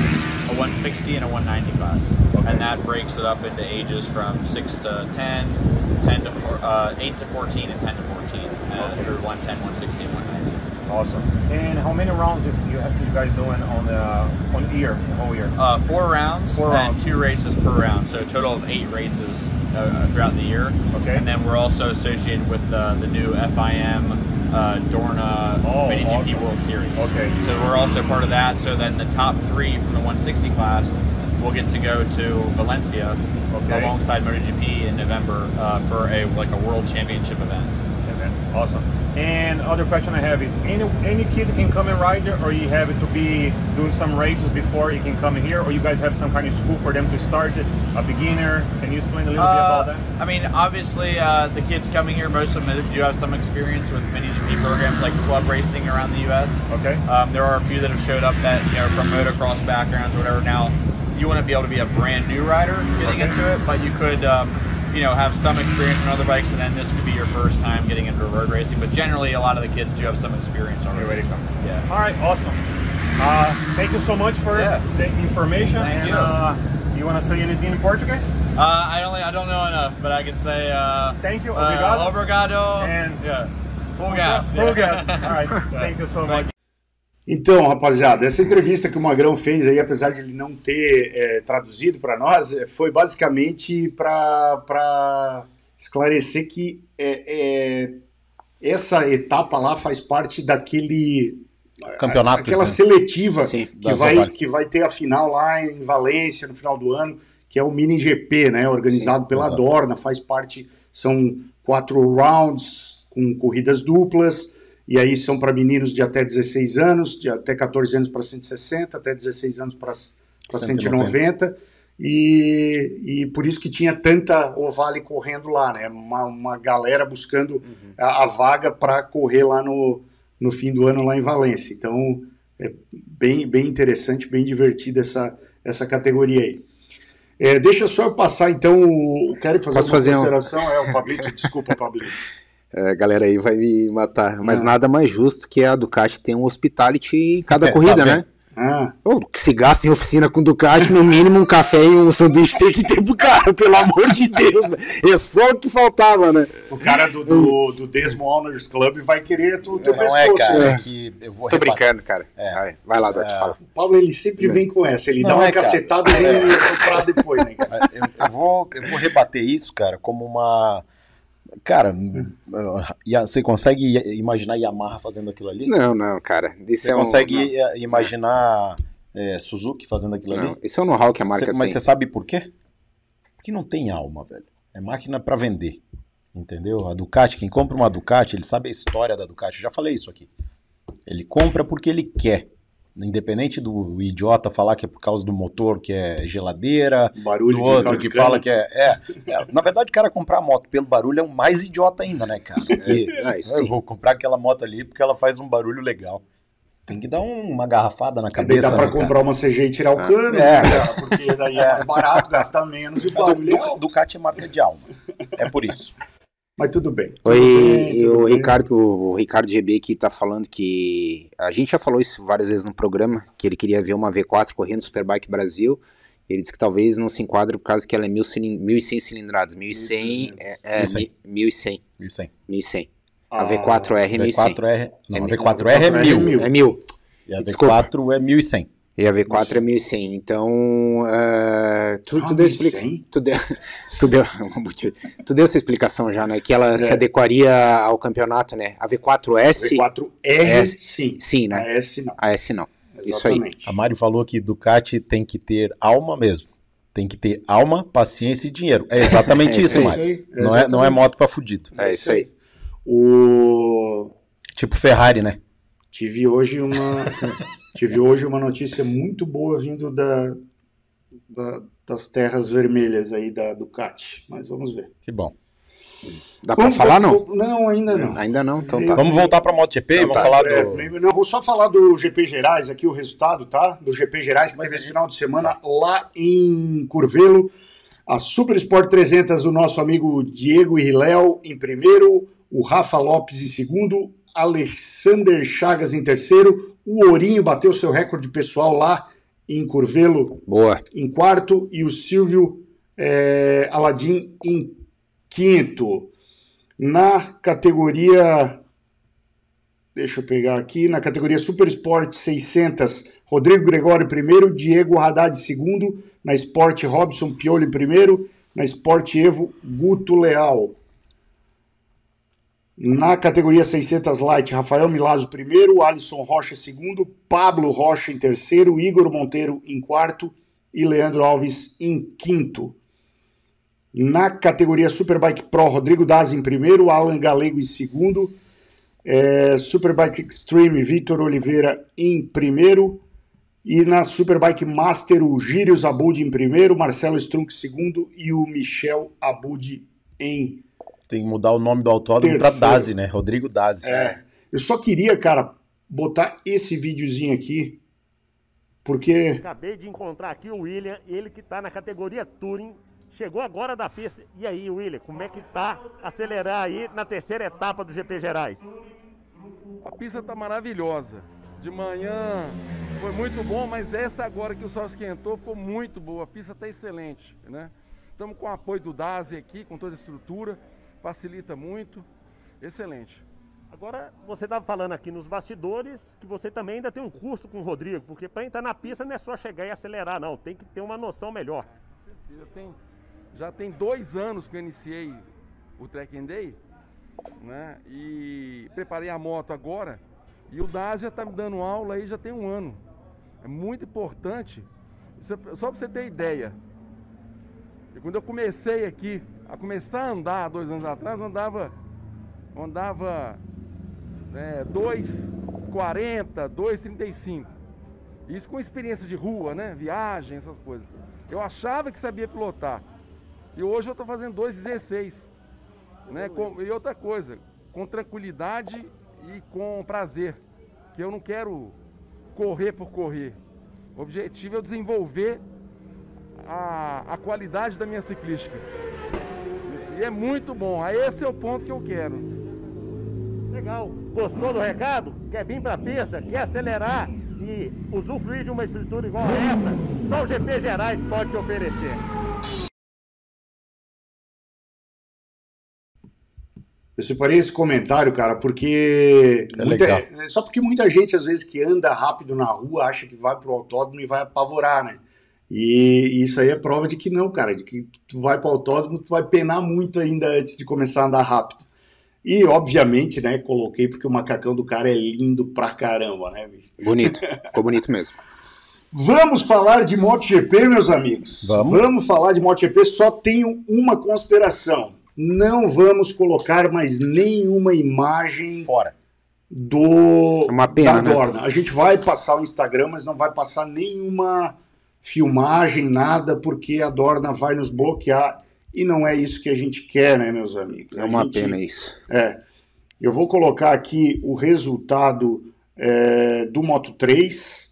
a 160, and a 190 class. Okay. And that breaks it up into ages from 6 to 10, 10 to four, uh, 8 to 14, and 10 to 14, uh, okay. 110, 160, and 190. Awesome. And how many rounds is you, have, you guys doing on the on year, the whole year? Uh, four rounds Four and rounds. two races per round, so a total of eight races uh, throughout the year. Okay. And then we're also associated with uh, the new FIM uh, Dorna Oh, Mini GP. World Series. Okay. So we're also part of that. So then the top three from the 160 class will get to go to Valencia Okay. alongside MotoGP in November uh, for a like a World Championship event. Event. Awesome. And other question I have is any any kid can come and ride there, or you have to be doing some races before you can come here, or you guys have some kind of school for them to start it, a beginner? Can you explain a little bit about Uh, that? I mean, obviously, uh, the kids coming here, most of them do have some experience with mini GP programs like club racing around the U.S. Okay. Um, there are a few that have showed up that you know from motocross backgrounds, or whatever. Now, you want to be able to be a brand new rider getting Okay. into it, but you could, um, you know, have some experience on other bikes, and then this could be your first time getting into road racing. But generally, a lot of the kids do have some experience already. Ready to come. Yeah. All right, awesome. Uh, thank you so much for Yeah. the information. Thank and, you. Uh, you want to say anything in Portuguese? Uh, I only I don't know enough, but I can say uh, Thank you. uh, Obrigado. obrigado, And- yeah, full gas. Full gas. All right. Thank you so much. Então, rapaziada, essa entrevista que o Magrão fez aí, apesar de ele não ter é, traduzido para nós, é, foi basicamente para esclarecer que é, é, essa etapa lá faz parte daquele Campeonato. aquela né? seletiva Sim, que vai, que vai ter a final lá em Valência no final do ano, que é o Mini GP, né? Organizado Sim, pela exato. Dorna, faz parte, são quatro rounds com corridas duplas, e aí são para meninos de até 16 anos, de até 14 anos para 160, até 16 anos para 190. E, e por isso que tinha tanta Ovale correndo lá, né? Uma, uma galera buscando a, a vaga para correr lá no, no fim do ano lá em Valência. Então, é bem, bem interessante, bem divertida essa, essa categoria aí. É, deixa só eu passar, então, o- quero fazer Posso uma fazer um- consideração. É, o Pablito, desculpa, Pablito. É, a galera aí vai me matar. Mas Ah. nada mais justo que a Ducati ter um hospitality em cada É, corrida, sabe? né? Ah, Ô, que se gasta em oficina com Ducati, no mínimo um café e um sanduíche tem que ter pro cara, pelo amor de Deus. Né? É só o que faltava, né? o cara do, do, do Desmo Owners Club vai querer tu, teu Não pescoço. é, cara, né? é que eu vou Tô reparar. brincando, cara. Vai, vai lá, Duc, É. fala. O Paulo, ele sempre vem com essa. Ele Não dá uma é, cacetada e vem comprar depois, né, cara? Eu, eu vou, eu vou rebater isso, cara, como uma. Cara, você consegue imaginar Yamaha fazendo aquilo ali? Não, não, cara. Isso Você é um, consegue não, uh, imaginar é, Suzuki fazendo aquilo não, ali? esse é o know-how que a marca Cê- mas você sabe por quê? Porque não tem alma, velho. É máquina pra vender. Entendeu? A Ducati, quem compra uma Ducati, ele sabe a história da Ducati. Eu já falei isso aqui. Ele compra porque ele quer. Independente do idiota falar que é por causa do motor, que é geladeira, Barulho do outro que fala que é, é, é. Na verdade, o cara comprar a moto pelo barulho é um mais idiota ainda, né, cara? Porque Ah, isso eu vou comprar aquela moto ali porque ela faz um barulho legal. Tem que dar um- uma garrafada na Daí cabeça. dá pra né, cara? comprar uma CG e tirar o cano, É. né, cara? porque daí é mais barato, gasta menos e o Du- barulho é Du- alto. Ducati é marca de alma. É por isso. Mas tudo bem. Tudo Oi, bem, tudo o bem. Ricardo, o Ricardo GB aqui tá falando que a gente já falou isso várias vezes no programa, que ele queria ver uma V4 correndo no Superbike Brasil. Ele disse que talvez não se enquadre por causa que ela é 1.100 1.100 cilindradas. 1.100 é, é 1.100. 1.100. 1100. 1.100. Ah, A V4R é 1.100. V4R, não, É a mil. V4R é 1000. mil. É 1.000. E a Desculpa. V4 é 1100. E a V4 é 1.100. Então, é, tu, tu, deu explica, 1.100? tu, deu, tu, deu, tu deu essa explicação já, né? Que ela se É. adequaria ao campeonato, né? A V4S, V4R, S, sim. sim, né? A S não. A S não. Isso aí. Exatamente. A Mari falou que Ducati tem que ter alma mesmo. Tem que ter alma, paciência e dinheiro. É exatamente É isso, isso. Mari. aí, Não é, não é moto pra fudido. É isso aí. O... Tipo Ferrari, né? Tive hoje uma tive hoje uma notícia muito boa vindo da, da- das terras vermelhas aí da Ducati, mas vamos ver. Que bom. Dá pra Vamos- falar, não? Não, ainda não. Ainda não? Então tá. Vamos voltar pra MotoGP? Então Vamos tá. falar É, do... não, vou só falar do GP Gerais aqui, o resultado, tá? Do GP Gerais que teve esse final de semana lá em Curvelo. A Super Sport 300, o nosso amigo Diego Riléu em primeiro, o Rafa Lopes em segundo, Alexander Chagas em terceiro, o Ourinho bateu seu recorde pessoal lá em Curvelo Boa. em quarto e o Silvio é, Aladim em quinto. Na categoria Deixa eu pegar aqui. Na categoria Super Sport 600, Rodrigo Gregório primeiro, Diego Haddad segundo. Na Sport Robson Pioli primeiro. Na Sport Evo, Guto Leal. Na categoria 600 Light, Rafael Milazzo primeiro, Alisson Rocha segundo, Pablo Rocha em terceiro, Igor Monteiro em quarto e Leandro Alves em quinto. Na categoria Superbike Pro, Rodrigo Daz em primeiro, Alan Galego em segundo, é, Superbike Extreme, Vitor Oliveira em primeiro, e na Superbike Master, o Gírios Abud em primeiro, Marcelo Strunk em segundo e o Michel Abud em Tem que mudar o nome do autódromo pra Terceiro. Dazi, né? Rodrigo Dazi. É, eu só queria, cara, botar esse videozinho aqui, porque Acabei de encontrar aqui o William, ele que tá na categoria Touring. Chegou agora da pista. E aí, William, como é que tá acelerar aí na terceira etapa do GP Gerais? A pista tá maravilhosa. De manhã foi muito bom, mas essa agora que o sol esquentou ficou muito boa. A pista tá excelente, né? Estamos com o apoio do DASE aqui, com toda a estrutura, facilita muito. Excelente. Agora, você estava falando aqui nos bastidores que você também ainda tem um custo com o Rodrigo, porque para entrar na pista não é só chegar e acelerar, não. Tem que ter uma noção melhor. Já tem, já tem dois anos que eu iniciei o Track and Day, né? E preparei a moto agora. E o DAS já está me dando aula aí já tem um ano. É muito importante. É- Só para você ter ideia. Quando eu comecei aqui, a começar a andar dois anos atrás, eu andava, andava é, 2,40, 2,35. Isso com experiência de rua, né? Viagem, essas coisas. Eu achava que sabia pilotar. E hoje eu estou fazendo 2,16. Né? E outra coisa, com tranquilidade e com prazer. Que eu não quero correr por correr. O objetivo é eu desenvolver a, a qualidade da minha ciclística. E é muito bom. Aí Esse é o ponto que eu quero. Legal. Gostou do recado? Quer vir para a pista? Quer acelerar e usufruir de uma estrutura igual a essa? Só o GP Gerais pode te oferecer. eu separei esse comentário, cara, porque. É muita- legal. só porque muita gente, às vezes, que anda rápido na rua, acha que vai pro autódromo e vai apavorar, né? E isso aí é prova de que não, cara, de que tu vai pro autódromo, tu vai penar muito ainda antes de começar a andar rápido. E, obviamente, né, coloquei porque o macacão do cara é lindo pra caramba, né, bicho? Bonito. Ficou bonito mesmo. Vamos falar de MotoGP, meus amigos. Vamos. falar de MotoGP. Só tenho uma consideração. Não vamos colocar mais nenhuma imagem Fora. do É uma pena, da né? Dorna. A gente vai passar o Instagram, mas não vai passar nenhuma filmagem, nada, porque a Dorna vai nos bloquear. E não é isso que a gente quer, né, meus amigos? É uma gente- pena isso. é. Eu vou colocar aqui o resultado é, do Moto 3.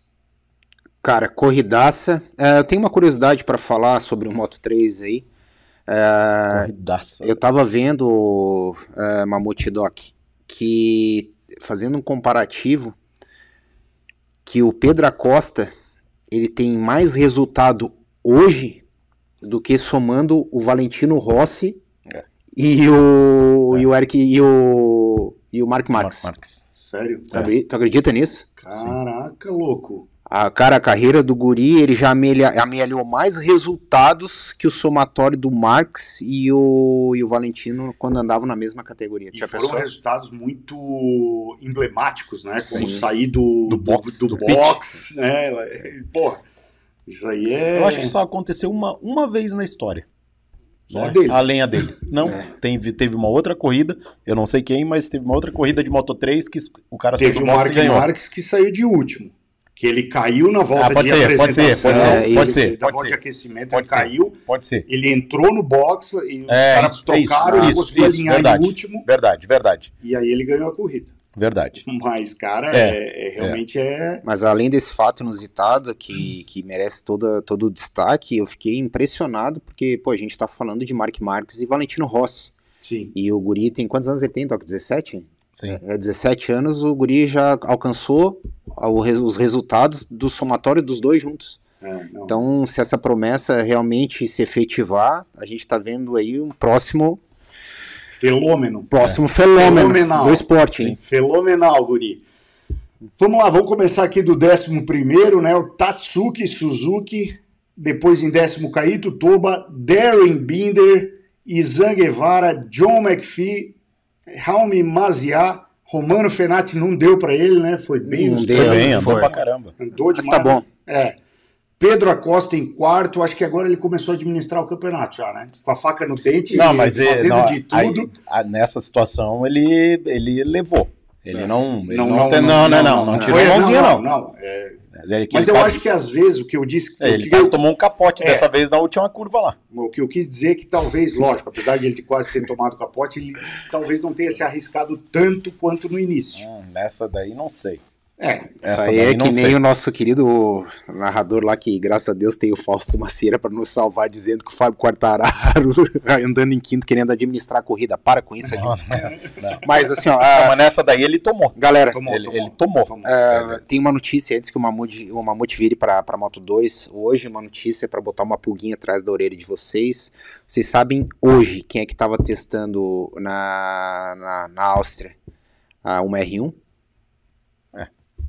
Cara, corridaça. É, eu tenho uma curiosidade para falar sobre o Moto 3 aí. É, Corridaça. eu tava vendo, é, Mamute Doc, que fazendo um comparativo, que o Pedro Acosta ele tem mais resultado hoje do que somando o Valentino Rossi É. e o e o Eric e o e o Mark Marques. Mark Marques. Sério? Tu Tu acredita nisso? Caraca, louco. A cara, a carreira do Guri, ele já amelha- amealhou mais resultados que o somatório do Marx e o, e o Valentino quando andavam na mesma categoria. E Já foram pensou? resultados muito emblemáticos, né? Como Sim. sair do, Do box, do, do box, né? Porra, isso aí é. Eu acho que só aconteceu uma, uma vez na história. Só né? dele. A lenha dele. Não, teve, teve uma outra corrida, eu não sei quem, mas teve uma outra corrida de Moto 3 que o cara saiu Teve do o box Mark e ganhou. Marques que saiu de último. Que ele caiu na volta Ah, pode de ser, pode ser, apresentação. pode ser, É, pode ser, Da pode volta de ser. aquecimento, Pode ele ser. caiu. Pode ser. Ele entrou no box e os É, caras isso, trocaram, ele isso, conseguiu isso, alinhar verdade. em último Verdade, verdade, e aí ele ganhou a corrida. verdade. Mas, cara, É, é, é- realmente é. Mas além desse fato inusitado que, que merece toda, todo o destaque, eu fiquei impressionado porque, pô, a gente tá falando de Mark Marques e Valentino Rossi. Sim. E o Guri tem quantos anos ele tem, Toque? 17? Sim. É, 17 anos, o Guri já alcançou os resultados do somatório dos dois juntos. É. Então, se essa promessa realmente se efetivar, a gente está vendo aí um próximo Felômeno. Próximo fenômeno Fenomenal. do esporte, hein? Fenomenal, Guri. Vamos lá, vamos começar aqui do 11 primeiro, né? O Tatsuki Suzuki, depois em décimo Kaito Toba, Darren Binder, Izan Guevara, John McPhee, Raul Mazia, Romano Fenati não deu pra ele, né? Foi bem Não nos deu, Foi bem, andou foi. pra caramba. Andou Mas demais. tá bom. É. Pedro Acosta em quarto, acho que agora ele começou a administrar o campeonato já, né? Com a faca no dente, Não, mas ele, fazendo não, de aí, tudo. a- nessa situação ele, ele levou. Ele não, ele não, tem- não, não, não, não, não, tirou Foi- a mãozinha, não. não, é, Mas eu quase- acho que às vezes o que eu disse. é, ele eu- tomou um capote É. dessa vez na última curva lá. O que eu quis dizer é que talvez, lógico, apesar de ele ter quase ter tomado capote, ele talvez não tenha se arriscado tanto quanto no início. Hum, nessa daí não sei. É, Isso Essa aí é não que nem sei. o nosso querido narrador lá, que graças a Deus tem o Fausto Macieira para nos salvar, dizendo que o Fábio Quartararo andando em quinto, querendo administrar a corrida. Para com isso, Adilson. Mas assim, ó, Não, a- mas nessa daí ele tomou. galera, tomou, ele, tomou, ele tomou. tomou. ah, tem uma notícia antes que o Mamute, o Mamute vire para Moto 2. Hoje, uma notícia para botar uma pulguinha atrás da orelha de vocês. Vocês sabem hoje quem é que estava testando na, na, na Áustria a uma R1?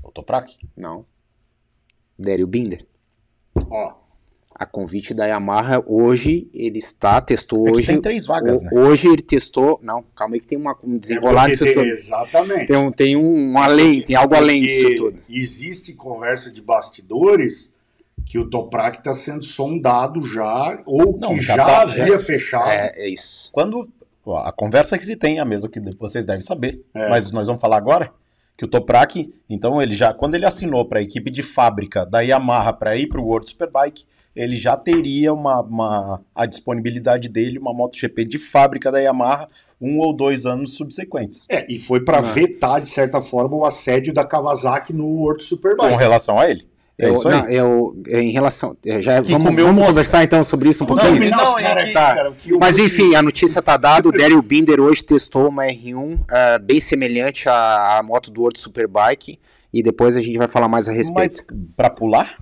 O Toprak? Não. Daryl Binder. Ó, A convite da Yamaha, hoje ele está, testou É que hoje. tem três vagas, o- né? Hoje ele testou. Não, calma aí que tem uma, um desenrolar é disso tem- tudo. Exatamente. Tem um, tem um além, tem algo além disso tudo. Existe conversa de bastidores que o Toprak está sendo sondado já, ou que Não, já já, tá- havia já- fechado. É, é isso. Quando ó, a conversa que se tem, a mesma que vocês devem saber, É. mas nós vamos falar agora que o Toprak, então ele já quando ele assinou para a equipe de fábrica da Yamaha para ir para o World Superbike, ele já teria uma, uma- a disponibilidade dele uma MotoGP de fábrica da Yamaha um ou dois anos subsequentes. É, e foi para Ah. vetar, de certa forma, o assédio da Kawasaki no World Com Superbike. relação a ele. É Eu, isso aí. não, eu, é, em relação. é, Já, Que vamos vamos conversar então sobre isso um pouquinho. Não, os é caras que- aqui, cara, Mas enfim, a notícia tá dada. O Daryl Binder hoje testou uma R1 ah, bem semelhante à, à moto do World Superbike. E depois a gente vai falar mais a respeito. Mas para pular?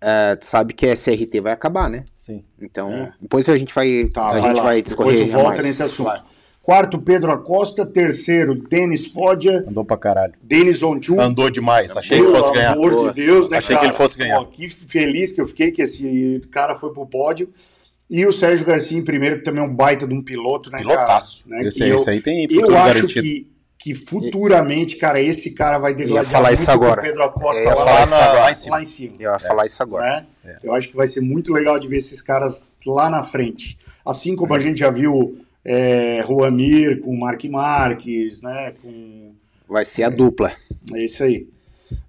Ah, tu sabe que a SRT vai acabar, né? Sim. Então, É. depois a gente vai, Tá, a vai gente lá. vai Depois discorrer tu volta mais. nesse assunto. Quarto, Pedro Acosta. Terceiro, Denis Fodia. Andou pra caralho. Denis Onju. Andou demais. Achei que Pelo fosse ganhar. amor Boa. de Deus, né, Achei que cara? ele fosse ganhar. Pô, que feliz que eu fiquei que esse cara foi pro pódio. E o Sérgio Garcia em primeiro, que também é um baita de um piloto, né, Pilotaço. cara? Né, Esse, que eu, esse aí tem futuro eu acho garantido. que, que futuramente, cara, esse cara vai degladiar falar isso muito com agora. o Pedro Acosta Eu ia lá, falar isso na- agora. lá em cima. Lá em cima Eu ia falar isso agora. né? Eu acho que vai ser muito legal de ver esses caras lá na frente. Assim como a gente já viu é, Juanir com o Mark Marques, né? Com... Vai ser a dupla. É isso aí.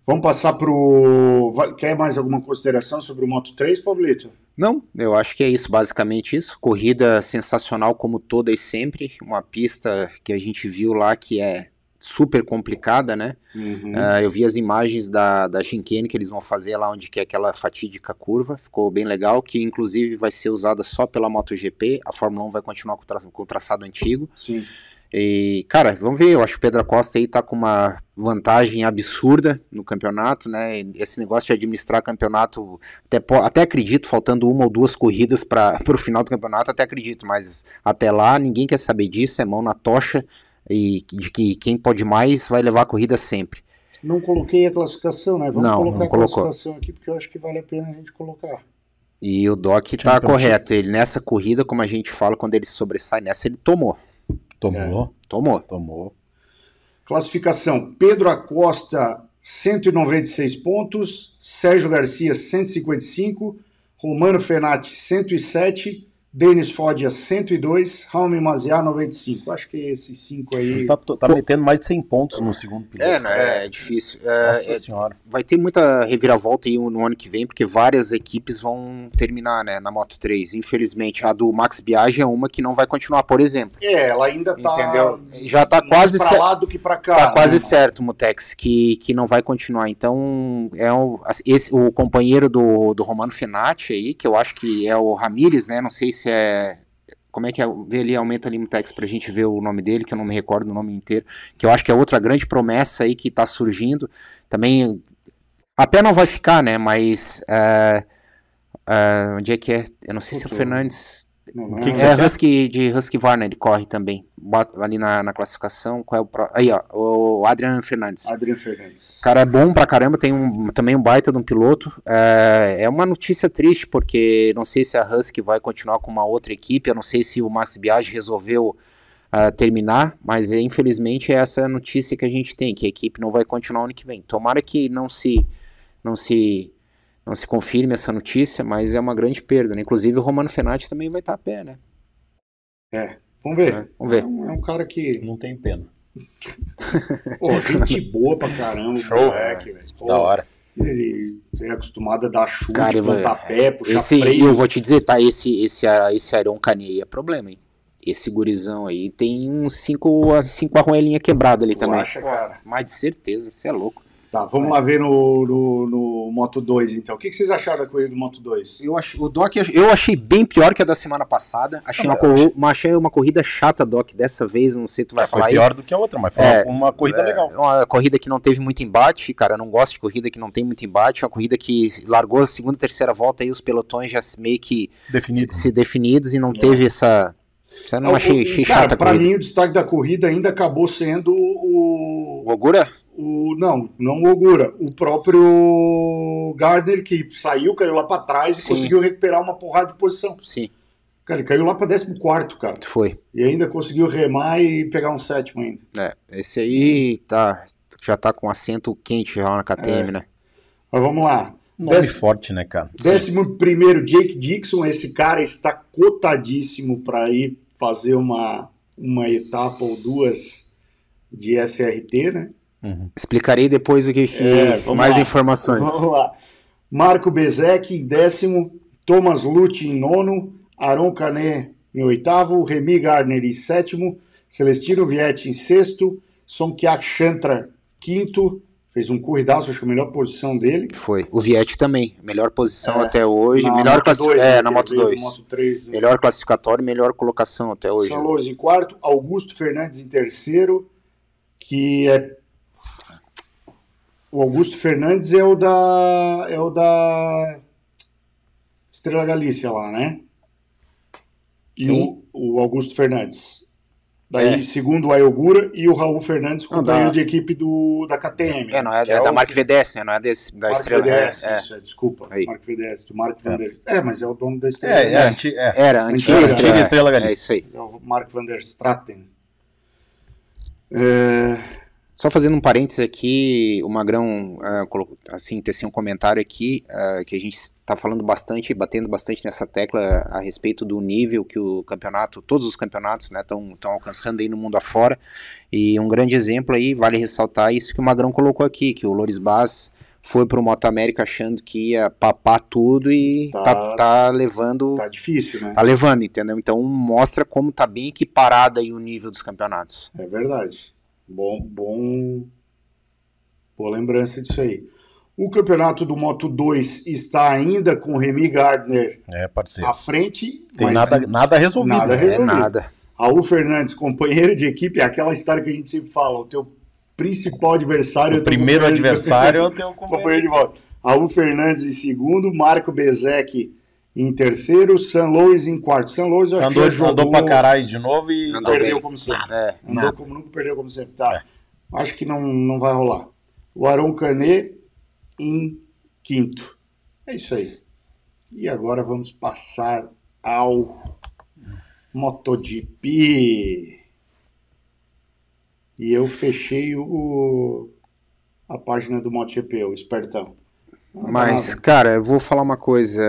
Vamos passar pro. vai- Quer mais alguma consideração sobre o Moto 3, Pablito? Não, eu acho que é isso, basicamente isso. Corrida sensacional como toda e sempre. Uma pista que a gente viu lá que é super complicada, né? Uhum. Ah, eu vi as imagens da, da Shinkane que eles vão fazer lá onde que é aquela fatídica curva. Ficou bem legal, que inclusive vai ser usada só pela MotoGP. A Fórmula 1 vai continuar com, o tra- com o traçado antigo. Sim. E, cara, vamos ver. Eu acho que o Pedro Acosta aí tá com uma vantagem absurda no campeonato, né? Esse negócio de administrar campeonato, até, até acredito, faltando uma ou duas corridas para o final do campeonato, até acredito, mas até lá ninguém quer saber disso, é mão na tocha e de que quem pode mais vai levar a corrida sempre. Não coloquei a classificação, né? Vamos Não, colocar não a colocou. classificação aqui, porque eu acho que vale a pena a gente colocar. E o Doc tá Championship. correto. Ele nessa corrida, como a gente fala, quando ele sobressai, nessa ele tomou. Tomou, Tomou. tomou. Classificação: Pedro Acosta, 196 pontos. Sérgio Garcia, 155. Romano Fenati, 107. Denis Fodia, 102. Raul Maziar, 95. Acho que esses cinco aí. Ele tá, tá metendo mais de 100 pontos no segundo piloto. É, né? É, difícil. É, Nossa é- senhora. vai ter muita reviravolta aí no ano que vem, porque várias equipes vão terminar, né, na Moto 3. Infelizmente, a do Max Biaggi é uma que não vai continuar, por exemplo. É, ela ainda tá. Entendeu? Já tá quase pra cer- lá do que pra cá. Tá né? quase certo, Mutex, que, que não vai continuar. Então, é o, esse, o companheiro do, do Romano Fenati aí, que eu acho que é o Ramires, né? Não sei se é. Como é que é? Vê ali, aumenta ali Mutex pra gente ver o nome dele, que eu não me recordo o nome inteiro. Que eu acho que é outra grande promessa aí que tá surgindo. Também. A pé não vai ficar, né? Mas. é, é, onde é que é? Eu não sei se é o. Fernandes. Não, que que é. É? Husky de Husky Varna, ele corre também. Bota ali na, na classificação. Qual é o pro... Aí, ó, o Adrian Fernandes. Adriano Fernandes. O cara é bom pra caramba, tem um, também um baita de um piloto. É, é uma notícia triste, porque não sei se a Husky vai continuar com uma outra equipe, eu não sei se o Max Biaggi resolveu ah, terminar, mas é, infelizmente é essa notícia que a gente tem, que a equipe não vai continuar ano que vem. Tomara que não se, não se, não se confirme essa notícia, mas é uma grande perda. Né? Inclusive o Romano Fenati também vai estar a pé, né? É, vamos ver. É, vamos ver. É um, é um cara que. Não tem pena. Pô, gente boa pra caramba, Show. moleque, velho. Pô, Da hora. Ele é acostumado a dar chute, Cara, vou- pontapé, puxar Esse, freio. eu vou te dizer, tá? Esse, esse, esse Aron Canet aí é problema, hein? Esse gurizão aí tem uns cinco, cinco arruelinhas quebradas ali Tu também. acha, cara? Mas de certeza, você é louco. Tá, vamos lá ver no, no, no Moto 2, então. O que, que vocês acharam da corrida do Moto 2? Eu achei, o Doc, eu achei bem pior que a da semana passada. Achei, uma, corri- uma, achei uma corrida chata, Doc. Dessa vez, não sei, tu vai É, foi falar aí. pior do que a outra, mas foi É, uma, corrida É, legal. Uma corrida que não teve muito embate, cara. Eu não gosto de corrida que não tem muito embate. Uma corrida que largou a segunda e terceira volta e os pelotões já meio que Definido. se definidos e não teve essa. Eu não achei, o- achei cara, chata pra corrida. mim, o destaque da corrida ainda acabou sendo o. O Ogura? O não, não o Ogura. O próprio Gardner, que saiu, caiu lá pra trás e Sim. conseguiu recuperar uma porrada de posição. Sim, Cara, ele caiu lá pra 14, cara. foi. E ainda conseguiu remar e pegar um sétimo ainda. É, esse aí tá, já tá com assento quente já lá na KTM, É. né? Mas vamos lá. Nome Décimo- forte, né, cara? Décimo primeiro, Jake Dixon. Esse cara está cotadíssimo para ir fazer uma, uma etapa ou duas de SRT, né? Uhum. Explicarei depois o que, que É, mais lá. informações. Vamos lá. Marco Bezek em décimo, Thomas Lute em nono, Aaron Canet em oitavo, Remy Gardner em sétimo, Celestino Vietti em sexto, Songkyak Chantra quinto, fez um corridaço, acho que a melhor posição dele. Foi. O Vietti também. Melhor posição É, até hoje. Na melhor Moto classi- 2, É, né, na Moto veio do 2. Moto 3, né? Melhor classificatório e melhor colocação até hoje. São Louis em quarto, Augusto Fernandes em terceiro, que é o Augusto Fernandes é o da é o da Estrela Galícia lá, né? E o, o Augusto Fernandes. Daí, É. segundo o Ayogura e o Raul Fernandes, companheiro da- de equipe do, da KTM. É, não é, Que é da o Mark que- VDS, né? Não é desse, da Mark Estrela. VDS, é, é. isso, é, desculpa. Aí. Mark VDS, do Mark Van der... É, mas é o dono da Estrela É, é, Galícia. anti- é. Era, antiga Antiga Estrela, Estrela É Galícia. isso aí. É o Mark Van der Straten. É, Só fazendo um parênteses aqui, o Magrão colocou, assim, teceu um comentário aqui ah, que a gente está falando bastante, batendo bastante nessa tecla a respeito do nível que o campeonato, todos os campeonatos, né, estão alcançando aí no mundo afora. E um grande exemplo aí, vale ressaltar isso que o Magrão colocou aqui, que o Loris Baz foi pro Moto América achando que ia papar tudo e Tá- tá, tá levando, tá difícil, né? tá levando, entendeu? Então mostra como tá bem equiparado aí o nível dos campeonatos. É verdade. Bom, bom, boa lembrança disso aí. O campeonato do Moto 2 está ainda com o Remy Gardner É, parceiro. à frente. Tem nada, nada resolvido. nada né? É resolvido. nada. Raul Fernandes, companheiro de equipe, é aquela história que a gente sempre fala: o teu principal adversário é O primeiro adversário é o teu companheiro companheiro. de volta. Raul Fernandes em segundo, Marco Bezek em terceiro, San Lois em quarto. San Lois eu acho Andou, que jogou, andou pra caralho de novo e. Andou perdeu bem. como sempre. É, Andou Nada. como nunca, perdeu como sempre. Tá. Acho que não, não vai rolar. O Aron Canet em quinto. É isso aí. E agora vamos passar ao MotoGP. E eu fechei o, a página do MotoGP, o espertão. Mas, cara, eu vou falar uma coisa.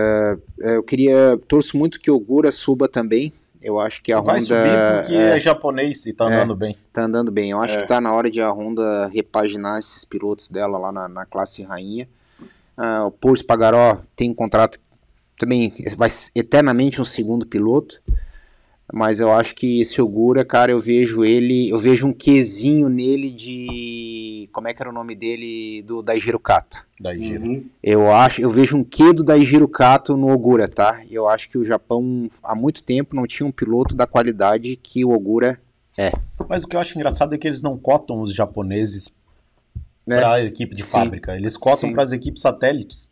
é, Eu queria. Torço muito que o Ogura suba também. Eu acho que a Vai Honda subir porque é, é, japonês e tá É. andando bem. tá andando bem. Eu acho É. que tá na hora de a Honda repaginar esses pilotos dela lá na, na classe rainha. Ah, o Purs Pagaró tem um contrato também, vai eternamente um segundo piloto. Mas eu acho que esse Ogura, cara, eu vejo ele, eu vejo um quesinho nele de. Como é que era o nome dele? Do Daijiro Kato. Daí gira. Uhum. Eu acho, eu vejo um quê do Daijiro Kato no Ogura, tá? Eu acho que o Japão há muito tempo não tinha um piloto da qualidade que o Ogura Mas o que eu acho engraçado é que eles não cotam os japoneses É. pra equipe de Sim. fábrica. Eles cotam para as equipes satélites.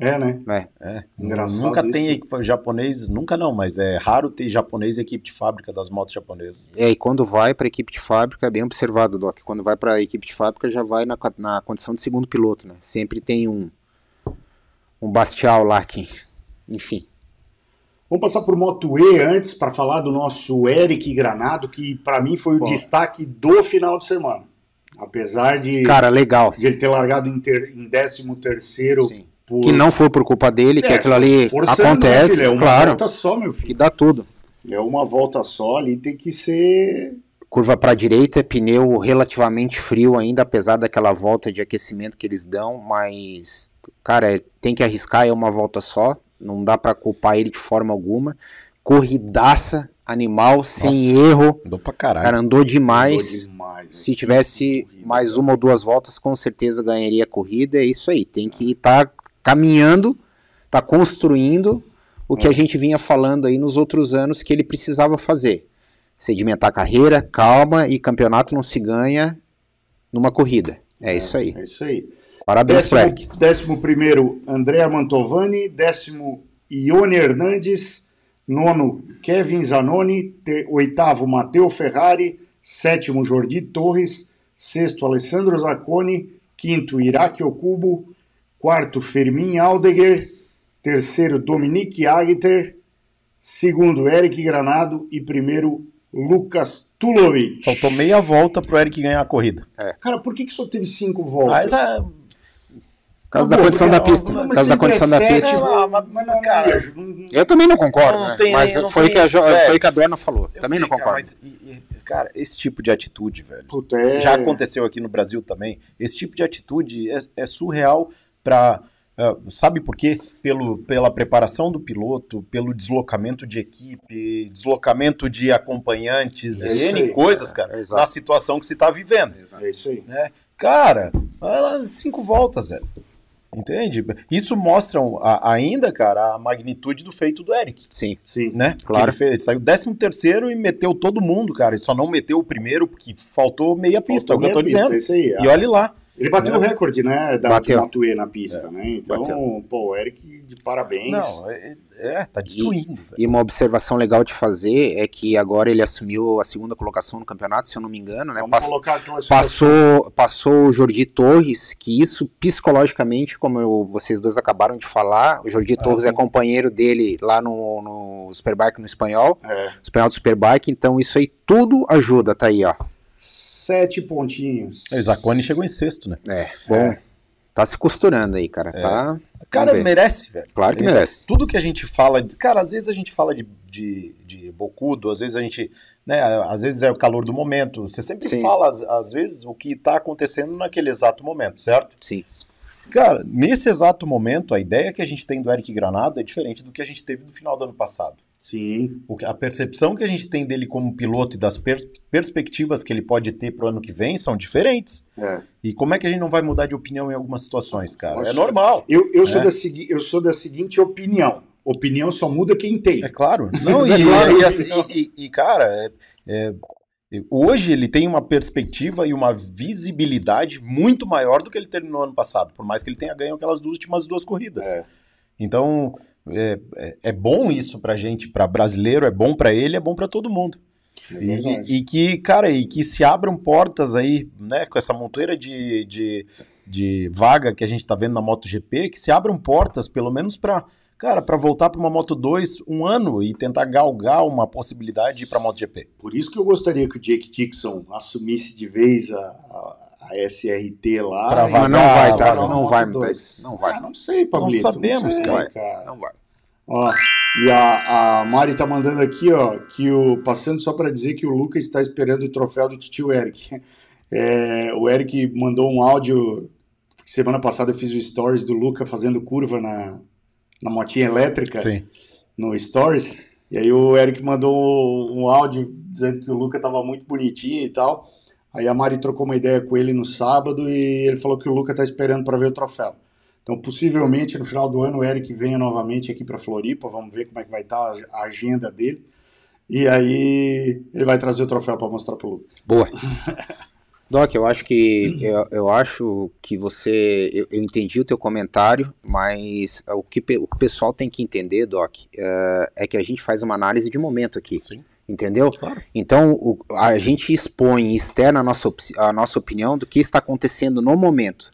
É, né? É. É. Engraçado nunca isso. tem equipe- japonês, nunca não, mas é raro ter japonês em equipe de fábrica das motos japonesas. É, e quando vai para equipe de fábrica, é bem observado, Doc. Quando vai para equipe de fábrica, já vai na, na condição de segundo piloto, né? Sempre tem um um bastial lá que, enfim. Vamos passar por Moto E antes para falar do nosso Eric Granado, que para mim foi o Bom. destaque do final de semana. Apesar de, Cara, legal. de ele ter largado em, ter, em 13 terceiro Sim. Por... Que não foi por culpa dele, que É, aquilo ali né, acontece, filho? É uma claro, volta só, meu filho. que dá tudo. É uma volta só ali, tem que ser... Curva para a direita, pneu relativamente frio ainda, apesar daquela volta de aquecimento que eles dão, mas, cara, tem que arriscar, é uma volta só, não dá para culpar ele de forma alguma. Corridaça, animal, sem Nossa. erro, Andou pra caralho. cara, andou demais. Andou demais? Se tivesse Corrida. mais uma ou duas voltas, com certeza ganharia a corrida. É isso aí. Tem que estar caminhando, tá construindo o que a gente vinha falando aí nos outros anos que ele precisava fazer. Sedimentar a carreira, calma e campeonato não se ganha numa corrida. É, isso aí. É isso aí. Parabéns. Décimo, décimo primeiro, André Mantovani. Décimo, Ione Hernandes. Nono, Kevin Zanoni. Ter- oitavo, Matteo Ferrari. Sétimo, Jordi Torres. Sexto, Alessandro Zacconi. Quinto, Iraque Okubo. Quarto, Fermin Aldeguer. Terceiro, Dominique Agiter. Segundo, Eric Granado. E primeiro, Lucas Tulovic. Faltou meia volta pro Eric ganhar a corrida. Cara, por que, que só teve cinco voltas? Mas é, Por causa da condição da pista. mas Por causa da sempre condição é da pista. mas- mas- mas não, Cara, não, não- Eu também não concordo, Não né? tem mas não foi, tem- que a, Jo- é. foi que a Dorna falou. eu também sei, não cara, concordo. mas, e- e, cara, esse tipo de atitude, velho. Puta, é... Já aconteceu aqui no Brasil também. Esse tipo de atitude é, é surreal para. sabe por quê? Pelo, pela preparação do piloto, pelo deslocamento de equipe, deslocamento de acompanhantes, É N aí, coisas, cara, Exato. na situação que se tá vivendo. É isso aí. Né? Cara, cinco voltas, velho. Entende? Isso mostra a- ainda, cara, a magnitude do feito do Eric Sim. Sim. né? Claro. Ele, fez, ele saiu 13 terceiro e meteu todo mundo, cara. Ele só não meteu o primeiro porque faltou meia pista, Faltou é o que eu tô pista, dizendo. é isso aí. E olhe lá. Ele bateu É. o recorde, né, da Bateu. Matuê na pista, né? Então, Bateu. pô, o Eric, de parabéns. Não, é, é, tá destruindo, velho. E uma observação legal de fazer é que agora ele assumiu a segunda colocação no campeonato, se eu não me engano, né? Vamos Pass- passou, passou o Jordi Torres, que isso psicologicamente, como eu- vocês dois acabaram de falar, o Jordi Torres sim. é companheiro dele lá no, no Superbike no espanhol, É, espanhol do Superbike, então isso aí tudo ajuda, tá aí, ó. Sete pontinhos. O Zacone chegou em sexto, né? É, bom, tá se costurando aí, cara, tá... Cara, merece, velho. Claro que Ele- merece. Tudo que a gente fala. de- Cara, às vezes a gente fala de, de, de bocudo, às vezes a gente. Né, às vezes é o calor do momento. Você sempre Sim. fala, às, às vezes, o que tá acontecendo naquele exato momento, certo? Sim, Cara, nesse exato momento, a ideia que a gente tem do Eric Granado é diferente do que a gente teve no final do ano passado. Sim. O a percepção que a gente tem dele como piloto e das pers- perspectivas que ele pode ter pro ano que vem são diferentes. É. E como é que a gente não vai mudar de opinião em algumas situações, cara? Nossa. É normal. Eu, eu, sou É. da eu sou da seguinte opinião. Opinião só muda quem tem. É claro. Não, e, é claro e assim, não. e- e, cara, é- é- hoje ele tem uma perspectiva e uma visibilidade muito maior do que ele teve no ano passado, por mais que ele tenha ganho aquelas duas últimas duas corridas. É. Então, é, é- é bom isso pra gente, pra brasileiro, é bom pra ele, é bom pra todo mundo. É E, e que, cara, e que se abram portas aí, né, com essa montoeira de, de, de vaga que a gente tá vendo na MotoGP, que se abram portas, pelo menos pra, cara, pra voltar pra uma Moto 2 um ano e tentar galgar uma possibilidade de ir pra MotoGP. Por isso que eu gostaria que o Jake Dixon assumisse de vez a, a, a SRT lá. Pra vagar, mas não vai, tá? Não Moto vai. Mutex, não vai. Ah, não sei, Pablito. sabemos, sei, cara. Não vai. Ó, e a, a Mari tá mandando aqui, ó, que o. Passando só para dizer que o Lucas está esperando o troféu do tio Eric. É, o Eric mandou um áudio. Semana passada eu fiz o stories do Luca fazendo curva na, na motinha elétrica Sim. no Stories. E aí o Eric mandou um áudio dizendo que o Luca tava muito bonitinho e tal. Aí a Mari trocou uma ideia com ele no sábado e ele falou que o Luca tá esperando para ver o troféu. Então, possivelmente no final do ano o Eric venha novamente aqui para Floripa. Vamos ver como é que vai estar a agenda dele. E aí ele vai trazer o troféu para mostrar pro Luca. Boa. Doc, eu acho que eu, eu acho que você eu, eu entendi o teu comentário, mas o que pe- o pessoal tem que entender, Doc, é, é que a gente faz uma análise de momento aqui. Sim. Entendeu? Claro. Então, o- a gente expõe externa a nossa, a nossa opinião do que está acontecendo no momento.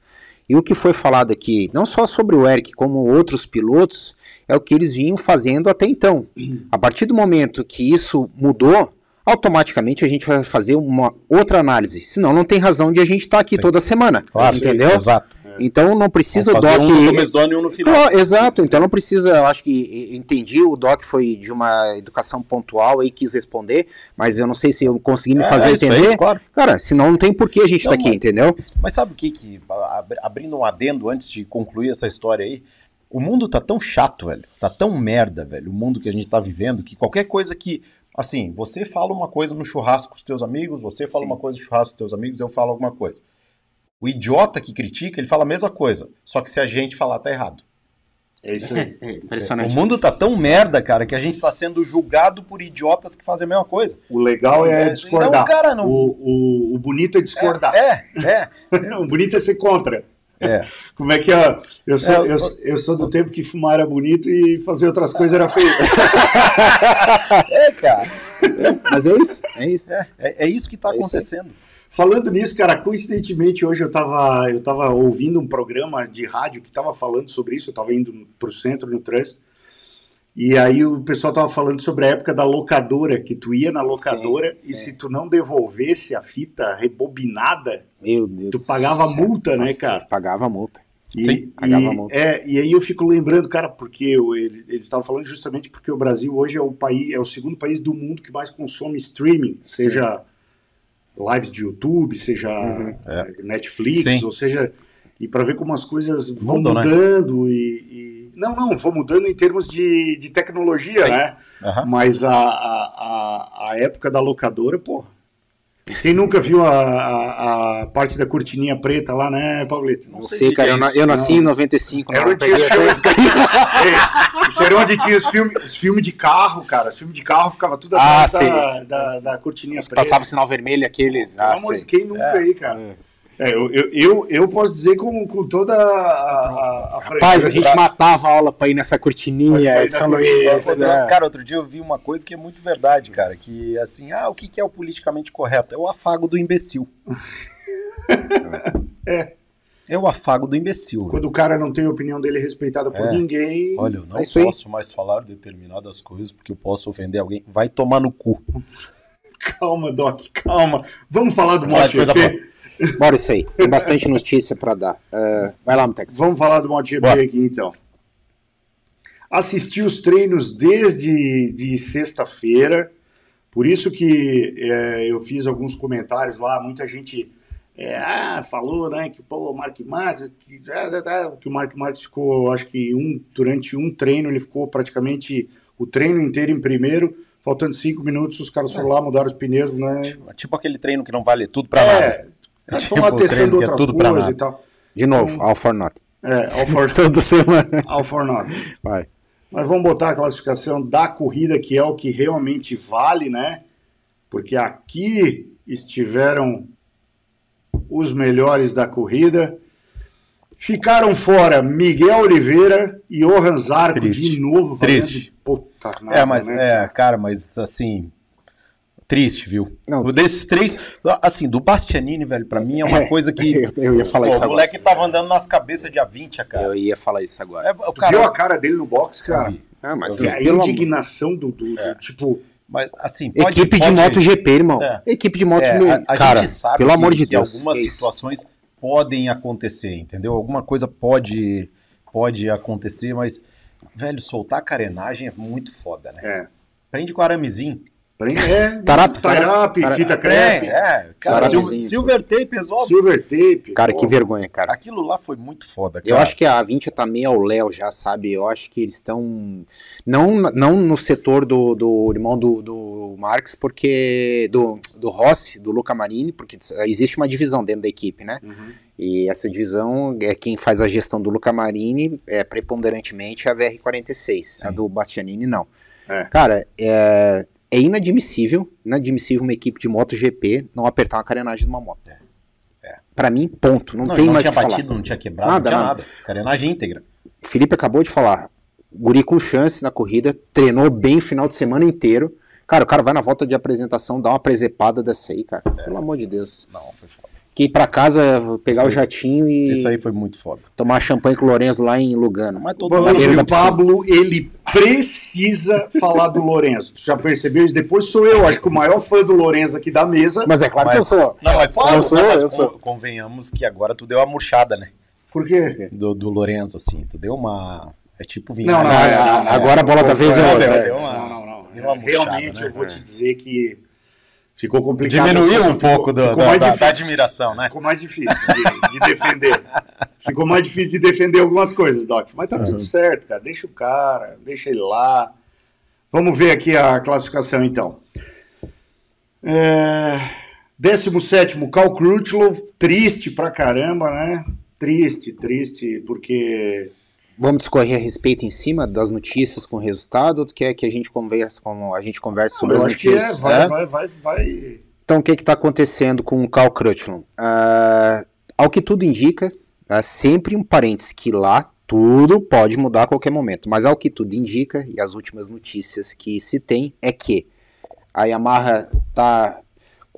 E o que foi falado aqui, não só sobre o Eric, como outros pilotos, é o que eles vinham fazendo até então. A partir do momento que isso mudou, automaticamente a gente vai fazer uma outra análise. Senão não tem razão de a gente estar aqui Sim. toda semana. Claro, entendeu? Exato. Então não precisa o Vamos fazer Doc. um no começo do ano e um no final. Claro, exato, então não precisa, eu acho que entendi, o Doc foi de uma educação pontual e quis responder, mas eu não sei se eu consegui me É, fazer isso é entender. isso, claro. Cara, senão não tem por que a gente Não, tá aqui, mas- entendeu? Mas sabe o que que, ab- abrindo um adendo antes de concluir essa história aí, o mundo tá tão chato, velho, tá tão merda, velho, o mundo que a gente tá vivendo, que qualquer coisa que, assim, você fala uma coisa no churrasco com os teus amigos, você fala uma coisa no churrasco com os teus amigos, eu falo alguma coisa. O idiota que critica, ele fala a mesma coisa, só que se a gente falar, tá errado. É isso aí. É impressionante. O mundo tá tão merda, cara, que a gente tá sendo julgado por idiotas que fazem a mesma coisa. O legal é, É, discordar. então, cara, não- o, o, o bonito é discordar. É, é, o bonito é ser contra. é. Como é que é? Eu sou, É, eu, eu sou do tempo que fumar era bonito e fazer outras coisas era feio. É, cara. Mas é isso, é isso. É, é, é isso que tá É acontecendo. Falando nisso, cara, coincidentemente hoje eu tava, eu tava ouvindo um programa de rádio que tava falando sobre isso, eu tava indo pro centro, no trânsito, e aí o pessoal tava falando sobre a época da locadora, que tu ia na locadora Sim, e sim. se tu não devolvesse a fita rebobinada, Meu Deus. Tu pagava céu. multa, né, Nossa, cara? Pagava multa. E, Sim, pagava e- multa. é, e aí eu fico lembrando, cara, porque eu- ele- eles estavam falando justamente porque o Brasil hoje é o país, é o segundo país do mundo que mais consome streaming, Sim. seja lives de YouTube, seja Uhum. eh, Netflix, Sim. ou seja, e para ver como as coisas vão Mudam, né? mudando e, e- não, não, vão mudando em termos de, de tecnologia, Sim. né? Aham. Mas a, a, a, a época da locadora, pô. Quem nunca viu a, a, a parte da cortininha preta lá, né, Paulito? Não sei sei, que cara, é isso. eu nasci em 95. Era não onde tinha os filmes. É, Isso era onde tinha os filmes os filmes de carro, cara. Os filmes de carro ficava tudo Ah, atrás da, sei. da, da cortininha preta. Passava o sinal vermelho, aqueles. Ah, sei. quem nunca aí, cara? É, eu, eu, eu, eu posso dizer com, com toda a, a, a Rapaz, a gente matava a aula pra ir nessa cortininha de São Luís. né? Cara, outro dia eu vi uma coisa que é muito verdade, cara. Que assim, ah, o que que é o politicamente correto? É o afago do imbecil. É. É o afago do imbecil. Quando o cara não tem a opinião dele respeitada por É. ninguém. Olha, eu não É posso mais falar determinadas coisas porque eu posso ofender alguém. Vai tomar no cu. Calma, Doc, calma. Vamos falar do MotoGP? Bora isso aí. Tem bastante notícia pra dar. É, vai lá, Mutex. Vamos falar do MotoGP Bora. aqui então. Assisti os treinos desde de sexta-feira, por isso que é, eu fiz alguns comentários lá, muita gente é, ah, falou né, que pô, o Mark Marques, que, ah, ah, que o Mark Marques ficou, acho que um, durante um treino ele ficou praticamente o treino inteiro em primeiro, faltando cinco minutos, os caras foram lá, mudaram os pneus, né? Tipo aquele treino que não vale tudo pra nada. É, eles Tipo foram lá testando é outras tudo pra coisas nada. e tal. De novo, all for not. É, all for, Toda semana. all for nothing. Vai. Mas vamos botar a classificação da corrida, que é o que realmente vale, né? Porque aqui estiveram os melhores da corrida. Ficaram fora Miguel Oliveira e Johan Zarco Triste. de novo. Triste. Puta nada, É, mas, né? é, cara, mas assim. Triste, viu? Não. O Desses três. Assim, do Bastianini, velho, pra mim é uma coisa que. Eu, eu ia falar Pô, isso o agora. moleque tava andando nas cabeças de A20, cara. Eu ia falar isso agora. É, o Tu viu a cara, cara dele no box, cara? vi. Ah, mas a indignação do, do- do- tipo. mas assim, pode, Equipe de pode- MotoGP, irmão. É. Equipe de Moto, É, a, a cara, gente sabe pelo que, amor de que Deus. algumas é isso. situações podem acontecer, entendeu? Alguma coisa pode, pode acontecer, mas, velho, soltar a carenagem é muito foda, né? É. Prende com aramezinho. É, Tarap, tarap, tarap. fita É, crepe, é, cara, silver, silver tape, exóbio. silver tape. Cara, pô. que vergonha, cara. Aquilo lá foi muito foda, cara. Eu acho que a 20 tá meio ao Léo já, sabe? Eu acho que eles estão. Não, não no setor do, do irmão do, do Marx, porque. Do, do Rossi, do Luca Marini, porque existe uma divisão dentro da equipe, né? Uhum. E essa divisão é quem faz a gestão do Luca Marini, é preponderantemente a VR46. A Sim. do Bastianini, não. É. Cara, é, é inadmissível, inadmissível uma equipe de MotoGP não apertar uma carenagem de uma moto. Pra mim, ponto. Não, Não, tem não mais tinha que falar. batido, não tinha quebrado, Nada, não tinha nada. nada. Carenagem íntegra. Felipe acabou de falar. Guri com chance na corrida, treinou bem o final de semana inteiro. Cara, o cara vai na volta de apresentação, dá uma presepada dessa aí, cara. Pelo amor de Deus. Não, foi foda. Que ir pra casa, pegar Isso o aí- jatinho e Isso aí foi muito foda. tomar champanhe com o Lorenzo lá em Lugano. Mas todo da o. Pablo, ele precisa falar do Lorenzo. Tu já percebeu isso? Depois sou eu, acho que o maior fã do Lorenzo aqui da mesa. Mas é claro que eu Mas- sou. Não, mas, Fala, con- sou, não, mas eu con- sou. convenhamos que agora tu deu uma murchada, né? Por quê? Do, do Lorenzo, assim. Tu deu uma. É tipo Não, vinhar. não, não, não, agora a bola da vez é é. deu uma- Não, não, não. deu uma murchada, Realmente, né? eu vou te dizer que ficou complicado. Diminuiu um Ficou- pouco do- ficou da, mais da- difícil. da admiração, né? Ficou mais difícil de, de defender. Ficou mais difícil de defender algumas coisas, Doc. Mas tá tudo certo, cara. Deixa o cara, deixa ele lá. Vamos ver aqui a classificação, então. É... 17, Cal Crutchlow. Triste pra caramba, né? Triste, triste, porque. Vamos discorrer a respeito em cima das notícias com o resultado ou tu quer que a gente converse com a gente converse sobre as é, notícias? vai, É? vai, vai, vai. Então, o que está acontecendo com o Cal Crutchlow? Ah, ao que tudo indica, é sempre um parênteses que lá tudo pode mudar a qualquer momento, mas ao que tudo indica, e as últimas notícias que se tem, é que a Yamaha está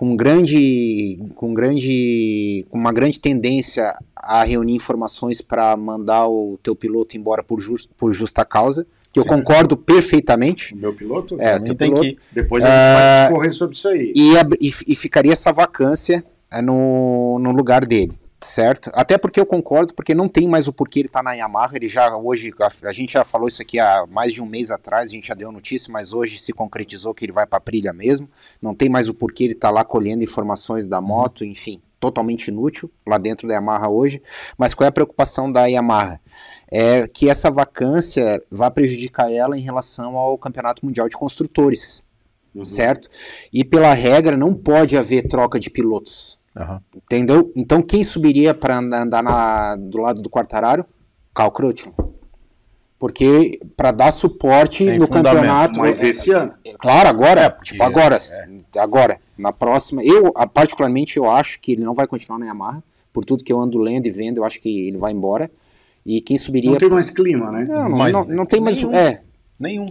com grande, com grande, com uma grande tendência a reunir informações para mandar o teu piloto embora por, jus- por justa causa, que eu Sim. concordo perfeitamente. O meu piloto? É, teu tem piloto. que. Depois a gente Ah, vai discorrer sobre isso aí. E, e, e ficaria essa vacância é, no, no lugar dele, certo? Até porque eu concordo, porque não tem mais o porquê ele tá na Yamaha, ele já hoje, a, a gente já falou isso aqui há mais de um mês atrás, a gente já deu notícia, mas hoje se concretizou que ele vai pra Prilha mesmo, não tem mais o porquê ele tá lá colhendo informações da moto, enfim, totalmente inútil lá dentro da Yamaha hoje, mas qual é a preocupação da Yamaha? É que essa vacância vai prejudicar ela em relação ao Campeonato Mundial de Construtores, certo? E pela regra não pode haver troca de pilotos, Aham. entendeu? Então quem subiria para andar na- do lado do Quartararo? Cal Crutchlow. Porque para dar suporte Tem no campeonato, Mas esse ano. é claro, agora, tipo é, agora, agora, na próxima, eu particularmente eu acho que ele não vai continuar na Yamaha, por tudo que eu ando lendo e vendo, eu acho que ele vai embora. E quem subiria Não tem mais clima, né? Não, não, Mas não, não tem mais, nenhum. é. Nenhum.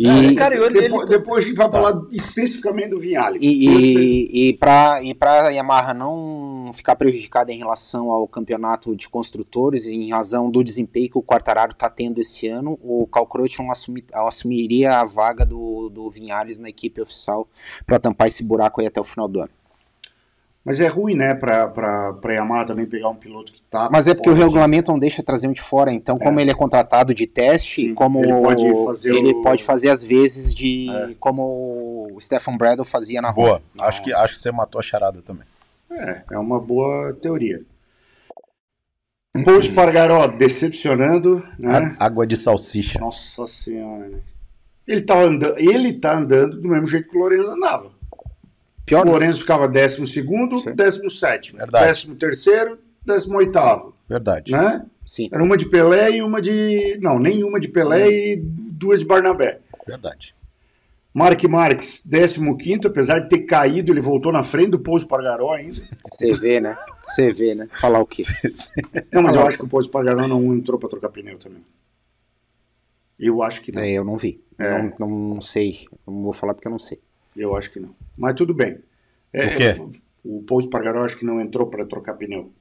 E, É, cara, eu, ele, Depois, depois a gente vai falar especificamente do Vinhales. E, e, e para e a Yamaha não ficar prejudicada em relação ao campeonato de construtores, em razão do desempenho que o Quartararo está tendo esse ano, o Cal Crutchlow assumi, assumiria a vaga do, do Vinhales na equipe oficial para tampar esse buraco aí até o final do ano. Mas é ruim, né, pra, pra, pra Yamaha também pegar um piloto que tá. Mas é porque o regulamento não deixa trazer um de fora, então como ele é contratado de teste, Sim, como ele pode fazer ele o- pode fazer às vezes de como o Stefan Bradle fazia na Boa. Honda. Acho que, acho que você matou a charada também. É, é uma boa teoria. Paul Espargaró decepcionando, né? A- Água de salsicha. Nossa senhora, né? Ele tá, andando, ele tá andando do mesmo jeito que o Lourenço andava. Pior, O Lourenço ficava 12 segundo, Sim. 17 Verdade. 13 terceiro, 18 Verdade. né? sim. Era uma de Pelé e uma de... Não, nenhuma de Pelé e duas de Barnabé. Verdade. Mark Marques, 15 apesar de ter caído, ele voltou na frente do Pouso Pargaró ainda. Você vê, né? Você vê, né? Falar o quê? Não, mas eu acho que o Pouso Pargaró não entrou para trocar pneu também. Eu acho que não. É, eu não vi. É. Não, não sei. Não vou falar porque eu não sei. Eu acho que não. Mas tudo bem. É, O quê? o Pouso Pargaró acho que não entrou para trocar pneu.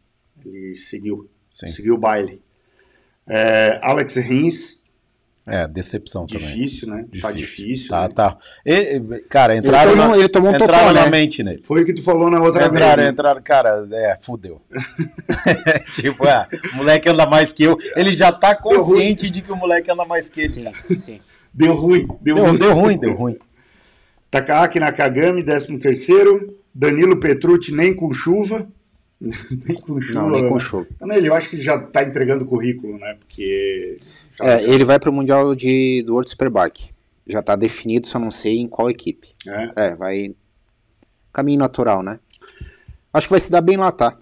Ele seguiu. Sim. Seguiu o baile. É, Alex Rins, É, decepção também. difícil, né? Tá difícil. Tá, né? tá. E, cara, entraram, tomou- na, ele tomou um entraram na né? mente nele. Foi o que tu falou na outra Entraram, vez. né? entraram, cara, é, fudeu. tipo, é, o moleque anda mais que eu. Ele já tá consciente de que o moleque anda mais que ele. Sim, sim. Deu ruim. Deu, Deu, ruim. deu ruim, deu ruim. Takahaki Nakagami, 13º. Danilo Petrucci, nem com chuva. nem com chuva. Não, nem com né? chuva. Também, eu acho que ele já tá entregando currículo, né? Porque... já- É, ele vai pro Mundial de, do World Superbike. Já tá definido, só não sei em qual equipe. É. É, vai. Caminho natural, né? Acho que vai se dar bem lá, tá?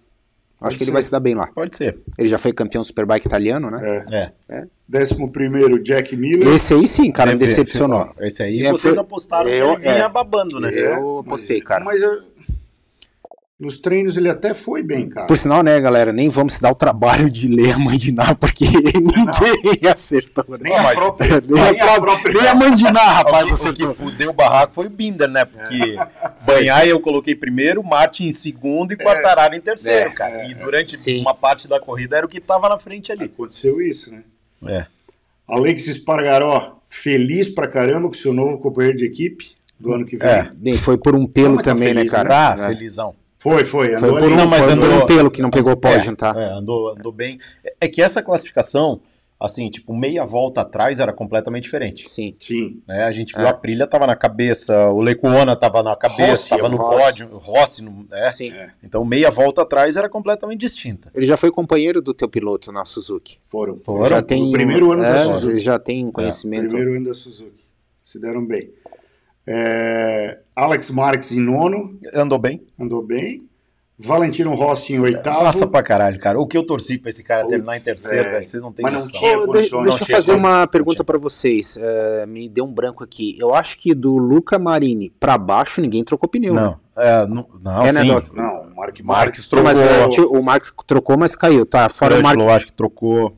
Acho que ele ser. vai se dar bem lá. Pode ser. Ele já foi campeão Superbike italiano, né? É. É. 11º, Jack Miller. Esse aí sim, cara, me Deve- decepcionou. Esse aí É, vocês foi- apostaram eu- que ele vinha é. babando, né? Eu apostei, cara. Mas eu... Nos treinos ele até foi bem, cara. Por sinal, né, galera, nem vamos se dar o trabalho de ler a mãe de Ná, porque ninguém acertou. né? Nem a mas- própria. Nem a, própria. nem a mãe de Ná, rapaz, o, que, o acertou. que fudeu o barraco foi o Binder, né? Porque Banhar eu coloquei primeiro, Martin em segundo e Quartararo em terceiro, É, cara. E durante Sim. uma parte da corrida era o que tava na frente ali. Aconteceu isso, né? É. Alex Espargaró, feliz pra caramba com seu novo companheiro de equipe do ano que vem. É. Bem, foi por um pelo tá também, feliz, né, cara? Tá, É. felizão. Foi, foi. Foi Andou por ali. um, Não, mas foi por andou- um pelo que não pegou o pódio, é, tá? é, andou, andou bem. É- É que essa classificação, assim, tipo, meia volta atrás era completamente diferente. Sim. Sim. né? A gente viu É. a Prilha tava na cabeça, o Lecuona tava na cabeça, Rossi, tava é no Rossi. pódio, o Rossi, no, né? Sim. Então meia volta atrás era completamente distinta. Ele já foi companheiro do teu piloto na Suzuki. Foram. Foram. já tem O primeiro ano é, da Suzuki. Ele já tem conhecimento. Primeiro ano da Suzuki. Se deram bem. É, Alex Marques em nono, Andou bem? andou bem. Valentino Rossi em oitavo. Passa pra caralho, cara. O que eu torci pra esse cara Putz, terminar em terceiro, velho. velho, vocês não têm Mas não noção. tinha condições. Deixa eu fazer uma pergunta pra vocês. É, me deu um branco aqui. Eu acho que do Luca Marini pra baixo ninguém trocou pneu. né? Não, é, não, não É, né. Doc? Não, o Mark Marques Marques Não, mas trocou. é, o Marcos trocou, mas caiu. Tá fora o Marcos. acho que trocou.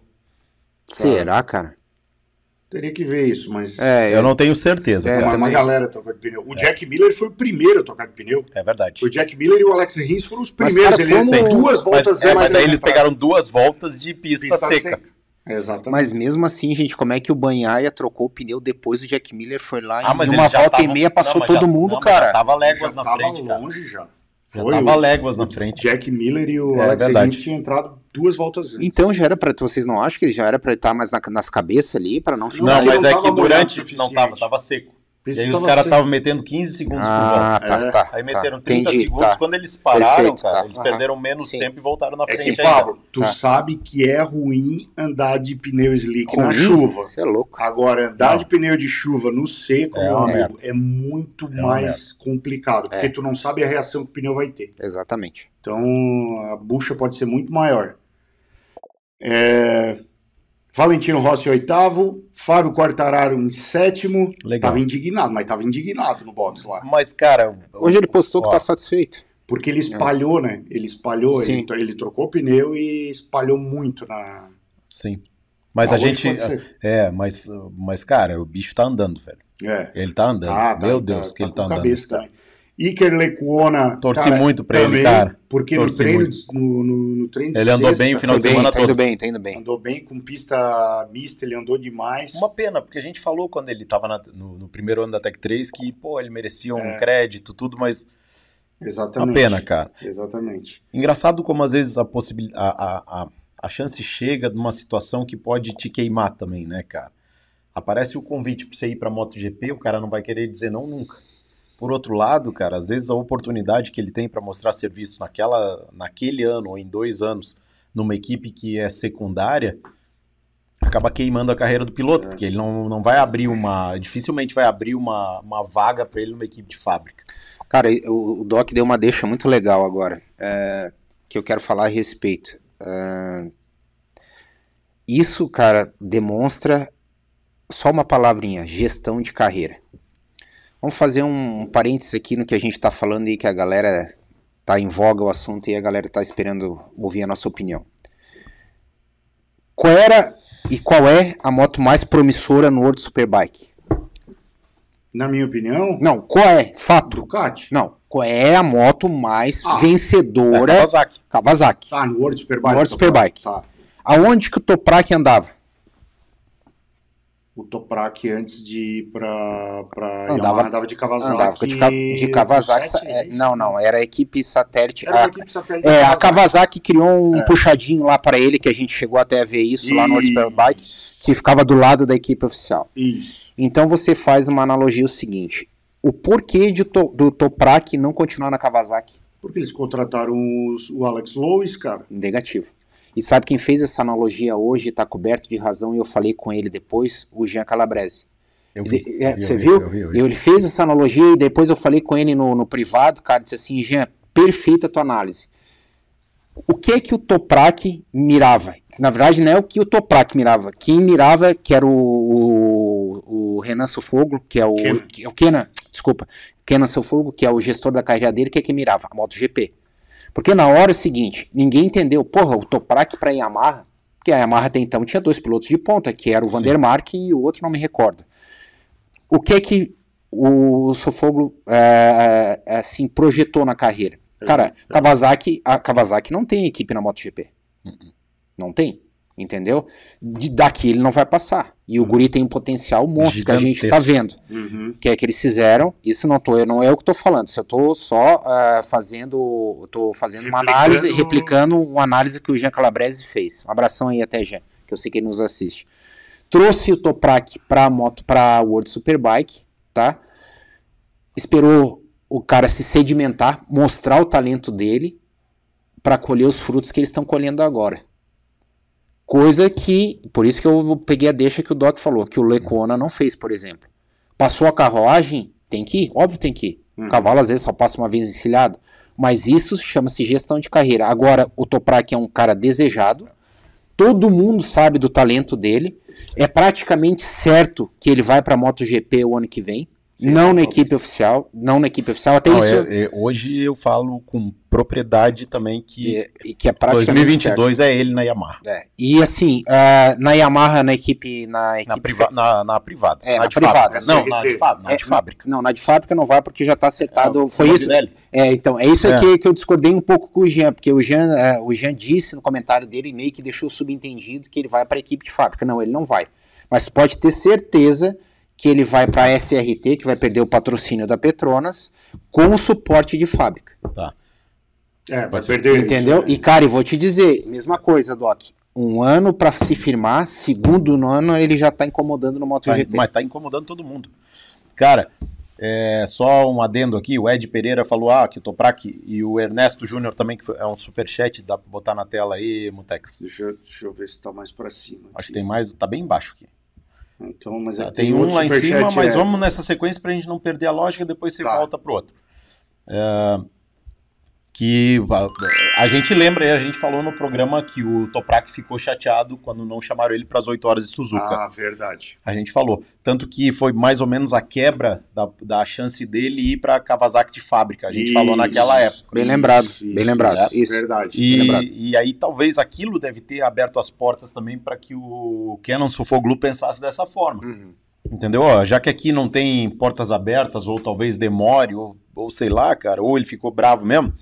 Será, cara? Teria que ver isso, mas. É, Eu não tenho certeza, É, cara. uma, uma galera trocou de pneu. O Jack Miller foi o primeiro a trocar de pneu. É verdade. O Jack Miller e o Alex Rins foram os Mas, primeiros. cara, eles como- duas Mas, voltas é, mas antes aí de eles pegaram duas voltas de pista, Pista seca. Exatamente. Mas mesmo assim, gente, como é que o Banhaia trocou o pneu depois do Jack Miller foi lá Ah, e mas em uma já volta e meia passou não, mas todo já- mundo, não, mas já cara? Tava Já léguas na tava frente, cara. longe já. Já Foi tava o- léguas na frente. Jack Miller e o É, Alex. Rins tinham entrado duas voltas antes. Então já era pra. Vocês não acham que já era pra estar mais na- nas cabeças ali, pra não ficar. Não, Não, mas não é que durante. Não tava, tava seco. Por isso E aí que os caras seco. estavam metendo 15 segundos por Ah, volta. tá, É. tá. Aí tá. meteram 30 Entendi, segundos. tá. Quando eles pararam, Perfeito, cara, tá. eles perderam menos Sim. tempo e voltaram na É frente que, ainda. Pablo, tu Tá. sabe que é ruim andar de pneu slick na Ruim? chuva. Você é louco. Agora, andar Não. de pneu de chuva no seco, É meu amigo, é muito É mais complicado. Porque É. tu não sabe a reação que o pneu vai ter. Exatamente. Então, a bucha pode ser muito maior. É, Valentino Rossi em oitavo, Fábio Quartararo em sétimo. Legal. Tava indignado, mas tava indignado no box lá. Mas, cara. Hoje ele postou que ó, tá satisfeito. Porque ele espalhou, né? Ele espalhou, ele, ele trocou o pneu e espalhou muito na. Sim. Mas Ah, a gente. É, mas, mas, cara, o bicho tá andando, velho. É. Ele tá andando. Ah, tá, Meu tá, Deus, que ele com tá andando. cabeça cara. Iker Lecuona. Torci muito pra ele, também, cara. Porque Torci no treino, de- no, no, no treino de Ele andou sexta, bem o final de bem, semana tá indo todo. bem, tá indo bem. Andou bem com pista mista, ele andou demais. Uma pena, porque a gente falou quando ele tava na- no, no primeiro ano da Tech 3 que, pô, ele merecia um É. crédito, tudo, mas Exatamente. uma pena, cara. Exatamente. Engraçado como às vezes a possibilidade, a, a, a, a chance chega numa situação que pode te queimar também, né, cara? Aparece o convite pra você ir pra MotoGP, o cara não vai querer dizer não nunca. Por outro lado, cara, às vezes a oportunidade que ele tem pra mostrar serviço naquela, naquele ano ou em dois anos numa equipe que é secundária acaba queimando a carreira do piloto, É. porque ele não, não vai abrir uma. dificilmente vai abrir uma, uma vaga pra ele numa equipe de fábrica. Cara, o, o Doc deu uma deixa muito legal agora, é, que eu quero falar a respeito. É, isso, cara, demonstra só uma palavrinha, gestão de carreira. Vamos fazer um, um parênteses aqui no que a gente está falando aí, que a galera tá em voga o assunto e a galera tá esperando ouvir a nossa opinião. Qual era e qual é a moto mais promissora no World Superbike? Na minha opinião, Não, qual é? Fato. Ducati. Não, qual é a moto mais Ah. vencedora? É, Kawasaki. Kawasaki. Tá, no World Superbike. No World tô falando. Superbike. Tá. Aonde que o Toprak andava? O Toprak antes de ir pra, pra Andava- Yamaha andava de Kawasaki. Andava de, de Kawasaki. é, é não, não, era a equipe satélite. Era a- equipe satélite é, da a Kawasaki criou um puxadinho lá para ele, que a gente chegou até a ver isso lá no Isso. Superbike, que ficava do lado da equipe oficial. Isso. Então você faz uma analogia o seguinte: o porquê de do Toprak não continuar na Kawasaki? Porque eles contrataram os- o Alex Lois, cara. Negativo. E sabe quem fez essa analogia hoje, está coberto de razão, e eu falei com ele depois? O Jean Calabrese. Eu Ele- vi, é, eu vi, você vi, viu? eu vi, eu vi. Ele fez essa analogia e depois eu falei com ele no, no privado, cara, disse assim, Jean, perfeita a tua análise. O que é que o Toprak mirava? Na verdade, não é o que o Toprak mirava. Quem mirava, que era o, o, o Renan Sofoglu, que é o, Kenan. que é o Kenan, desculpa, Kenan Sofoglu, que é o gestor da carreira dele, que é quem mirava? A MotoGP. Porque na hora é o seguinte, ninguém entendeu, porra, o Toprak pra Yamaha, porque a Yamaha até então tinha dois pilotos de ponta, que era o Vandermark e o outro não me recordo. O que é que o Sofoglu é, é, assim, projetou na carreira? Cara, Kawasaki, a Kawasaki não tem equipe na MotoGP. Não tem. Entendeu? De, daqui ele não vai passar. E o Guri tem um potencial monstro que a gente tá vendo. Uhum. Que é que eles fizeram. Isso não, tô, não é o que eu tô falando. Isso eu tô só ah, fazendo. Eu tô fazendo uma Replicando- análise, replicando uma análise que o Jean Calabrese fez. Um abração aí até, Jean, que eu sei que ele nos assiste. Trouxe o Toprak pra moto, pra World Superbike, tá? Esperou o cara se sedimentar, mostrar o talento dele para colher os frutos que eles estão colhendo agora. Coisa que, por isso que eu peguei a deixa que o Doc falou, que o Lecona não fez, por exemplo. Passou a carruagem, tem que ir, óbvio tem que ir. O cavalo às vezes só passa uma vez encilhado, mas isso chama-se gestão de carreira. Agora, o Toprak é um cara desejado, todo mundo sabe do talento dele, é praticamente certo que ele vai para a MotoGP o ano que vem, não na equipe oficial, não na equipe oficial, até Não, isso... é- é- hoje eu falo com propriedade também que, e que é praticamente 2022 é ele na Yamaha. É. E assim, ah, na Yamaha, na equipe. Na, equipe priva- na, na privada. É, na na, de privada. Não, na de fábrica. Na É, de fábrica. Não, na de fábrica não vai porque já está acertado. É, foi isso. Morbidelli. É, então, é isso É. aqui que eu discordei um pouco com o Jean, porque o Jean, é, o Jean disse no comentário dele, meio que deixou subentendido que ele vai para a equipe de fábrica. Não, ele não vai. Mas pode ter certeza que ele vai para a SRT, que vai perder o patrocínio da Petronas, com o suporte de fábrica. Tá. É, vai perder isso, Entendeu? né? E, cara, e vou te dizer, mesma coisa, Doc. Um ano para se firmar, segundo ano ele já tá incomodando no Tá, MotoGP. mas tá incomodando todo mundo. Cara, é, só um adendo aqui, o Ed Pereira falou ah, que o Toprak e o Ernesto Júnior também, que foi- é um superchat, dá pra botar na tela aí, Mutex. Deixa, deixa eu ver se tá mais pra cima. Acho que tem mais, tá bem embaixo aqui. Então, mas é Tá, que tem um outro lá em cima, mas é. vamos nessa sequência pra gente não perder a lógica, depois você Tá. volta pro outro. É, que a, a gente lembra, e a gente falou no programa que o Toprak ficou chateado quando não chamaram ele para as 8 horas de Suzuka. Ah, verdade. A gente falou. Tanto que foi mais ou menos a quebra da, da chance dele ir para Kawasaki de fábrica. A gente Isso, falou naquela época. Bem lembrado, Isso, bem lembrado. isso, Isso. verdade. Bem lembrado. E, e aí talvez aquilo deve ter aberto as portas também para que o Canon Sofoglu pensasse dessa forma. Uhum. Entendeu? Ó, já que aqui não tem portas abertas, ou talvez demore, ou, ou sei lá, cara, ou ele ficou bravo mesmo,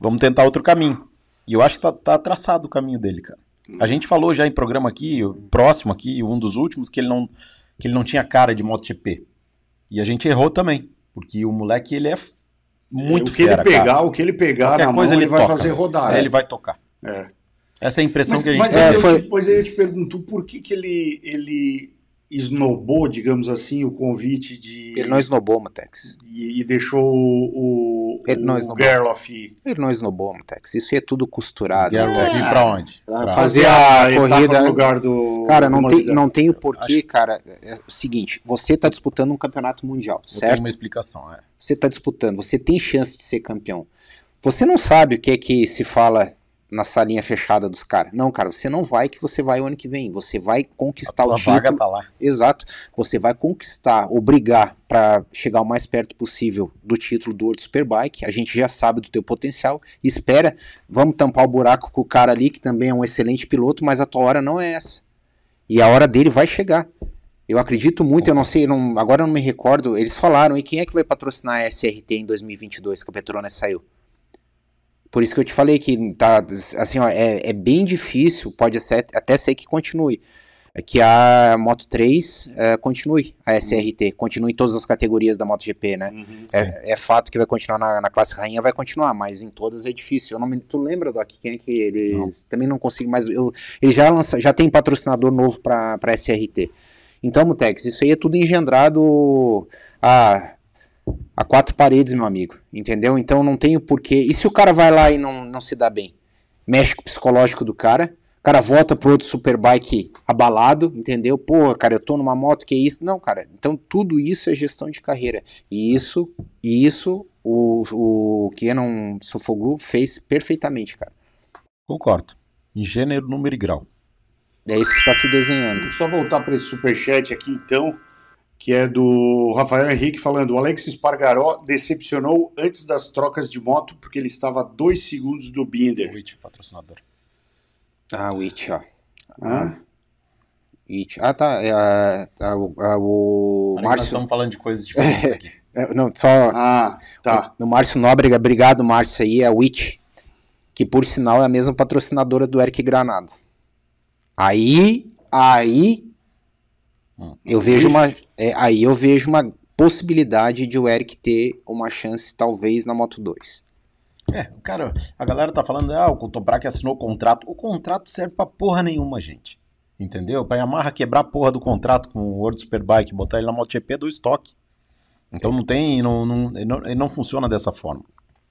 vamos tentar outro caminho. E eu acho que tá, tá traçado o caminho dele, cara. A gente falou já em programa aqui, o próximo aqui, um dos últimos, que ele não, que ele não tinha cara de MotoGP. E a gente errou também, porque o moleque, ele é muito o que fera, ele pegar, cara. o que ele pegar Qualquer na coisa mão, ele ele vai toca. fazer rodar. É, ele vai tocar. É. Essa é a impressão Mas, que a gente mas tem. aí É, eu foi- te, pois aí eu te pergunto, por que, que ele, ele esnobou, digamos assim, o convite de. Ele não esnobou, Mutex. e, e deixou o, o, Ele não o esnobou. Gerloff ir. Ele não esnovou, Mutex. Isso aí é tudo costurado. Gerloff ir pra onde? Pra Pra- fazer Fazer a a corrida. no lugar do. Cara, não do tem, não tem o porquê, cara. É o seguinte, você tá disputando um campeonato mundial, Eu certo? uma explicação, é. Você tá disputando, você tem chance de ser campeão. Você não sabe o que é que se fala na salinha fechada dos caras. Não, cara, você não vai que você vai o ano que vem. Você vai conquistar A o título. vaga tá lá. Exato. Você vai conquistar, ou brigar para chegar o mais perto possível do título do World Superbike. A gente já sabe do teu potencial. Espera, vamos tampar o buraco com o cara ali, que também é um excelente piloto, mas a tua hora não é essa. E a hora dele vai chegar. Eu acredito muito, eu não sei, não- agora eu não me recordo. Eles falaram, e quem é que vai patrocinar a SRT em 2022 que a Petronas saiu? Por isso que eu te falei que tá, assim, ó, é, é bem difícil, pode ser, até ser que continue. É que a Moto 3 eh, continue, a SRT, continue em todas as categorias da MotoGP, né? é, é fato que vai continuar na, na classe rainha, vai continuar, mas em todas é difícil. Eu não me, tu lembra, Doc, quem é que eles também não conseguem mais. Eu, eles já, lança, já tem patrocinador novo para a SRT. Então, Mutex, isso aí é tudo engendrado a, a quatro paredes, meu amigo. Entendeu? Então não tem o porquê. E se o cara vai lá e não, não se dá bem? Mexe com o psicológico do cara. O cara volta pro outro superbike abalado, entendeu? Pô, cara, eu tô numa moto, que isso? Não, cara. Então tudo isso é gestão de carreira. E isso, e isso o, o Kenan Sofoglu fez perfeitamente, cara. Concordo. Em gênero, número e grau. É isso que tá se desenhando. Vamos só voltar para esse superchat aqui, então. Que é do Rafael Henrique falando: o Alex Espargaró decepcionou antes das trocas de moto porque ele estava a dois segundos do Binder. Witch, patrocinador. Ah, It, ó. Hã? It. Ah, tá. É, o- Márcio. estamos falando de coisas diferentes aqui. É, não, só. Ah, tá. O, o Márcio Nóbrega, obrigado, Márcio, aí, é a Witch, que por sinal é a mesma patrocinadora do Eric Granado. Aí, aí, eu vejo uma, é, aí eu vejo uma possibilidade de o Eric ter uma chance, talvez, na Moto 2. É, cara, a galera tá falando, ah, o Toprak assinou o contrato. O contrato serve pra porra nenhuma, gente. Entendeu? Pra Yamaha quebrar a porra do contrato com o World Superbike, botar ele na MotoGP do estoque. Então não tem, não, não, ele não, ele não funciona dessa forma.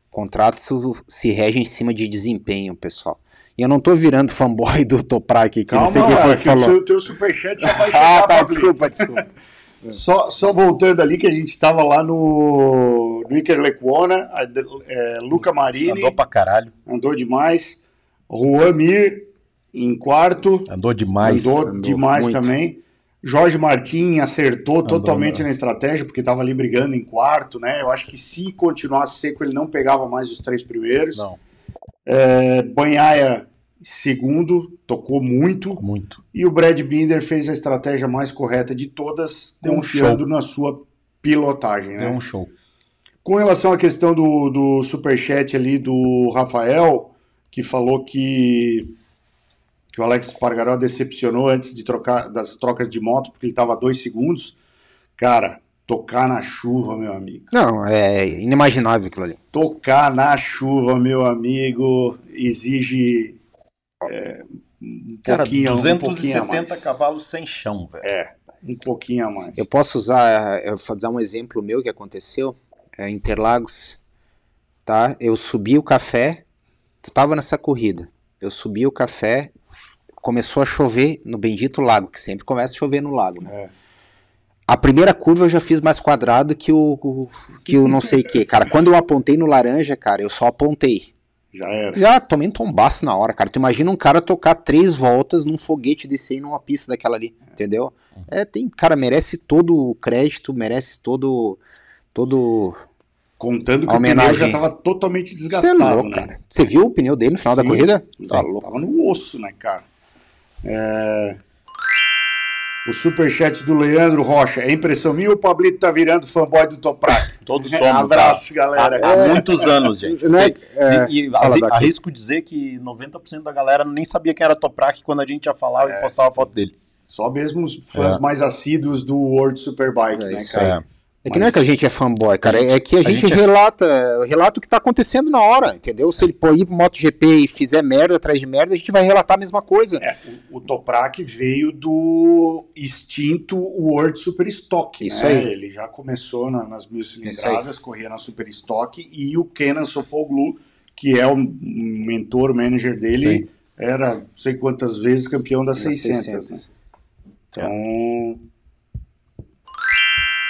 Contratos se rege em cima de desempenho, pessoal. E eu não tô virando fanboy do Toprak aqui, não sei quem foi lá, que que o falou. seu, teu superchat já vai chegar, Ah, tá, desculpa, desculpa. Só, só voltando ali que a gente estava lá no, no Iker Lecuona, a é, Luca Marini Andou pra caralho. andou demais, Juan Mir em quarto, Andou demais. andou, andou demais muito. também. Jorge Martin acertou Andou, totalmente andou. na estratégia, porque estava ali brigando em quarto, né? Eu acho que se continuasse seco, ele não pegava mais os três primeiros. Não, É, Banhaia, segundo, tocou muito. muito. E o Brad Binder fez a estratégia mais correta de todas, Deu um confiando na sua pilotagem. Deu Né? um show. Com relação à questão do, do superchat ali do Rafael, que falou que, que o Alex Pargaró decepcionou antes de trocar das trocas de moto, porque ele estava a dois segundos. Cara, tocar na chuva, meu amigo. Não, é inimaginável aquilo ali. Tocar na chuva, meu amigo, exige é, um Cara, pouquinho, um pouquinho a 270 mais. cavalos sem chão, velho. É, um pouquinho a mais. Eu posso usar, eu vou dar um exemplo meu que aconteceu, é, em Interlagos, tá? Eu subi o café, tu tava nessa corrida, eu subi o café, começou a chover no bendito lago, que sempre começa a chover no lago, né? É. A primeira curva eu já fiz mais quadrado que o, o- que o não sei o que, cara. Quando eu apontei no laranja, cara, eu só apontei. Já era. Já tomei um tombaço na hora, cara. Tu imagina um cara tocar três voltas num foguete descer numa pista daquela ali, entendeu? É, tem, cara, merece todo o crédito, merece todo todo Contando que A o pneu homenagem. já estava totalmente é desgastado, louco, né? cara. Você viu o pneu dele no final da Sim, corrida? sim, Tá. Tava no osso, né, cara? É... O superchat do Leandro Rocha. É impressão minha ou o Pablito tá virando fanboy do Toprak? Todos É, somos. abraço, há- galera. Há, há muitos anos, gente. Não é- é, e e Daqui. arrisco dizer que 90% da galera nem sabia quem era Toprak quando a gente já falava É. e postava foto dele. Só mesmo os fãs É. mais assíduos do World Superbike, É né, isso cara? É que não é que a gente é fanboy, cara. É que a, a gente, gente é- relata, relata o que tá acontecendo na hora, entendeu? Se ele pôr ir pro MotoGP e fizer merda atrás de merda, a gente vai relatar a mesma coisa. É, o, o Toprak veio do extinto World Super Stock, Isso né? aí. Ele já começou na- nas mil cilindradas, corria na Super Stock e o Kenan Sofoglu, que é o mentor, manager dele, Sim. era não sei quantas vezes campeão das Das 600. 600. né? Então...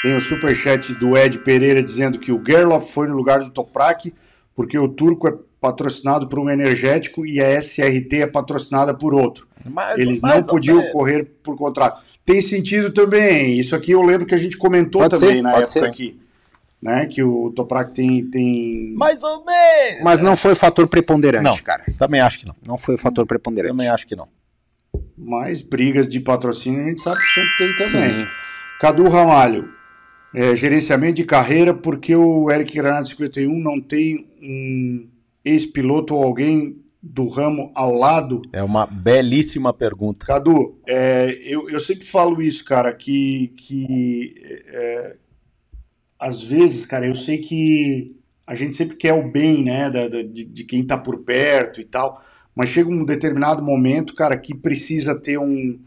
Tem o superchat do Ed Pereira dizendo que o Gerloff foi no lugar do Toprak porque o turco é patrocinado por um energético e a SRT é patrocinada por outro. Mas, Eles não mais podiam menos. correr por contrato. Tem sentido também. Isso aqui eu lembro que a gente comentou Pode também ser, na época ser. aqui. Né? Que o Toprak tem. tem... Mais ou menos. Mas não foi o fator preponderante, Não. cara. Também acho que não. Não foi o fator preponderante. Também acho que não. Mas brigas de patrocínio a gente sabe que sempre tem também. Sim. Cadu Ramalho. É, gerenciamento de carreira, porque o Eric Granado 51 não tem um ex-piloto ou alguém do ramo ao lado É uma belíssima pergunta. Cadu, é, eu, eu sempre falo isso, cara, que, que é, às vezes, cara, eu sei que a gente sempre quer o bem, né, da, da- de, de quem tá por perto e tal, mas chega um determinado momento, cara, que precisa ter um,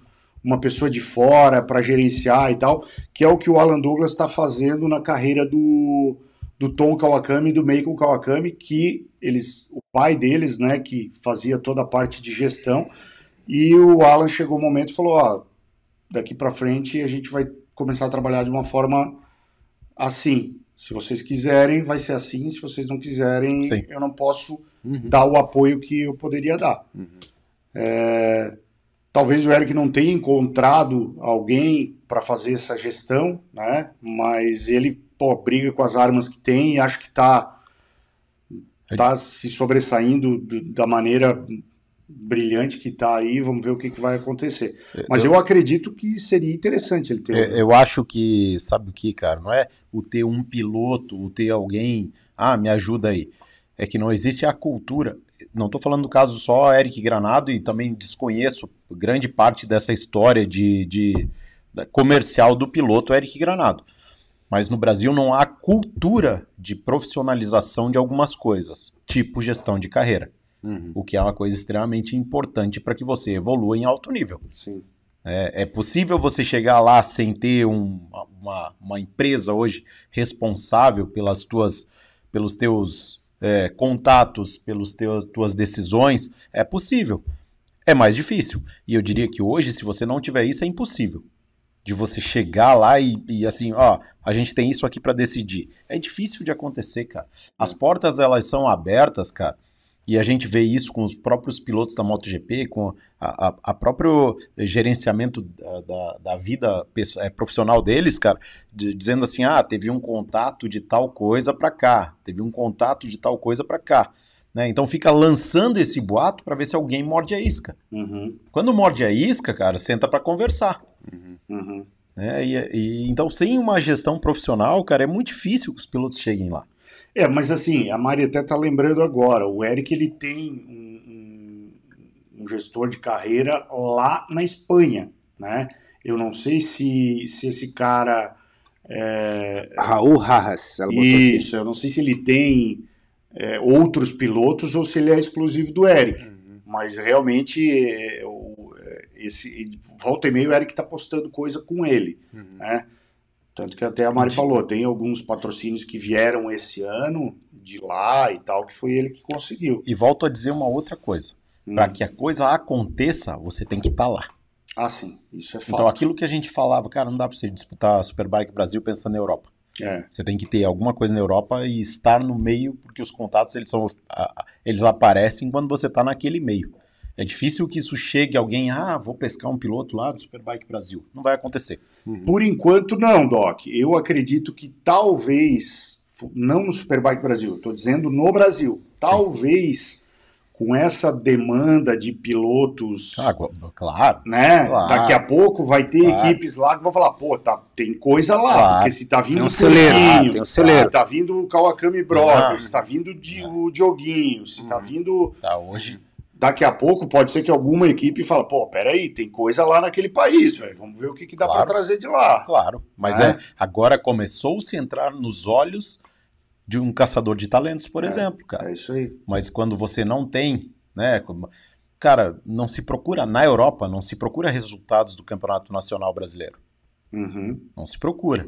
uma pessoa de fora para gerenciar e tal, que é o que o Alan Douglas está fazendo na carreira do, do Tom Kawakami e do Meiko Kawakami, que eles, o pai deles, né, que fazia toda a parte de gestão, e o Alan chegou o momento e falou: ó, daqui para frente a gente vai começar a trabalhar de uma forma assim. Se vocês quiserem, vai ser assim. Se vocês não quiserem, Sim. eu não posso Uhum. dar o apoio que eu poderia dar. É, Talvez o Eric não tenha encontrado alguém para fazer essa gestão, né? Mas ele pô, briga com as armas que tem e acho que está tá se sobressaindo do- da maneira brilhante que está aí. Vamos ver o que, que vai acontecer. Mas eu, acredito que seria interessante ele ter. É, Eu acho que, sabe o que, cara? Não é o ter um piloto, o ter alguém, ah, me ajuda aí. É que não existe a cultura. Não estou falando do caso só Eric Granado e também desconheço grande parte dessa história de, de- comercial do piloto Eric Granado. Mas no Brasil não há cultura de profissionalização de algumas coisas, tipo gestão de carreira, Uhum. o que é uma coisa extremamente importante para que você evolua em alto nível. Sim. É, é possível você chegar lá sem ter um- uma, uma empresa hoje responsável pelas tuas, pelos teus é, contatos, teus tuas decisões? É possível. É mais difícil. E eu diria que hoje, se você não tiver isso, é impossível. De você chegar lá e, e assim, ó, a gente tem isso aqui para decidir. É difícil de acontecer, cara. As portas elas são abertas, cara. E a gente vê isso com os próprios pilotos da MotoGP, com a, a, a próprio gerenciamento da, da, da vida pesso- é, profissional deles, cara, de- dizendo assim, ah, teve um contato de tal coisa para cá, teve um contato de tal coisa para cá. Né? Então fica lançando esse boato para ver se alguém morde a isca. Uhum, Quando morde a isca, cara, senta para conversar. uhum. Né? E, e- então, sem uma gestão profissional, cara, é muito difícil que os pilotos cheguem lá. É, mas assim, a Mari até tá lembrando agora, o Eric ele tem um, um- um gestor de carreira lá na Espanha, né? Eu não sei se, se esse cara. é, Raul Harras, ela botou aqui. isso, eu não sei se ele tem é, outros pilotos ou se ele é exclusivo do Eric. Mas realmente, é, o- é, esse, volta e meio, o Eric tá postando coisa com ele, né? Tanto que até a Mari falou, tem alguns patrocínios que vieram esse ano de lá e tal, que foi ele que conseguiu. E volto a dizer uma outra coisa. Para que a coisa aconteça, você tem que estar lá. Ah, sim, isso é fato. Então, aquilo que a gente falava, cara, não dá para você disputar a Superbike Brasil pensando na Europa. É. Você tem que ter alguma coisa na Europa e estar no meio, porque os contatos eles são eles aparecem quando você está naquele meio. É difícil que isso chegue alguém, ah, vou pescar um piloto lá do Superbike Brasil. Não vai acontecer. Por enquanto, não, Doc. Eu acredito que talvez, não no Superbike Brasil, estou dizendo no Brasil, talvez com essa demanda de pilotos, Ah, claro. né? claro. Daqui a pouco vai ter Claro. equipes lá que vão falar, pô, tá, tem coisa lá, Claro. porque se tá vindo Tem um o celeiro, Furquinho, tem um celeiro. se tá vindo o Kawakami Brothers, se tá vindo Di- o Dioguinho, se tá vindo Tá, hoje. daqui a pouco pode ser que alguma equipe fala, pô, peraí, tem coisa lá naquele país, velho. Vamos ver o que, que dá pra trazer de lá. Claro. Mas É. é, agora começou-se a entrar nos olhos de um caçador de talentos, por exemplo, cara. É isso aí. Mas quando você não tem, né? Cara, não se procura, na Europa, não se procura resultados do Campeonato Nacional Brasileiro. Uhum. Não se procura.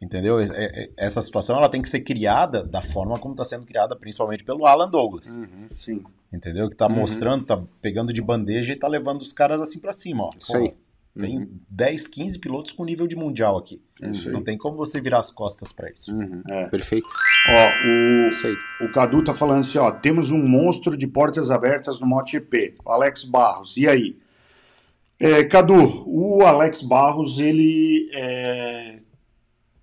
Entendeu? É- é- Essa situação ela tem que ser criada da forma como está sendo criada, principalmente pelo Alan Douglas. Sim. Entendeu? Que tá Uhum. mostrando, tá pegando de bandeja e tá levando os caras assim para cima, ó. Isso aí. Tem 10, 15 pilotos com nível de mundial aqui. É. Não tem como você virar as costas para isso. Uhum. É. Perfeito. Ó, o, Isso aí. o Cadu tá falando assim, ó, temos um monstro de portas abertas no MotoGP, o Alex Barros. E aí? É, Cadu, o Alex Barros, ele é,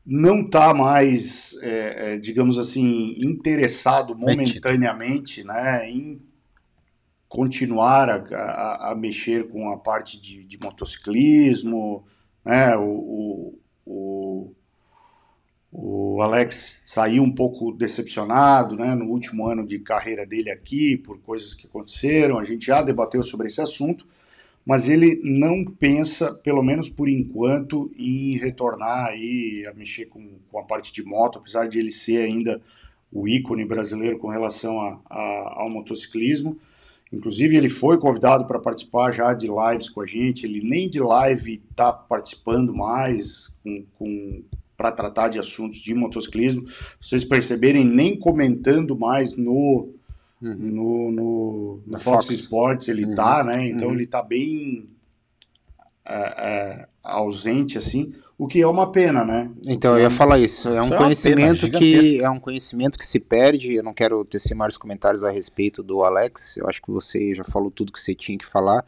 não tá mais, é, é, digamos assim, interessado Metido. momentaneamente, né, em continuar a, a- a mexer com a parte de, de motociclismo, né, o, o, o o Alex saiu um pouco decepcionado né, no último ano de carreira dele aqui, por coisas que aconteceram. A gente já debateu sobre esse assunto, mas ele não pensa, pelo menos por enquanto, em retornar aí a mexer com, com a parte de moto, apesar de ele ser ainda o ícone brasileiro com relação a, ao motociclismo. Inclusive, ele foi convidado para participar já de lives com a gente. Ele nem de live está participando mais com, com para tratar de assuntos de motociclismo. Vocês perceberem, nem comentando mais no, no, no, no Fox, Fox. Sports ele tá, né? Então Uhum. ele tá bem é, é, ausente, assim, o que é uma pena, né? Então, eu ia falar isso. É um é conhecimento pena que é um conhecimento que se perde. Eu não quero tecer mais comentários a respeito do Alex. Eu acho que você já falou tudo que você tinha que falar.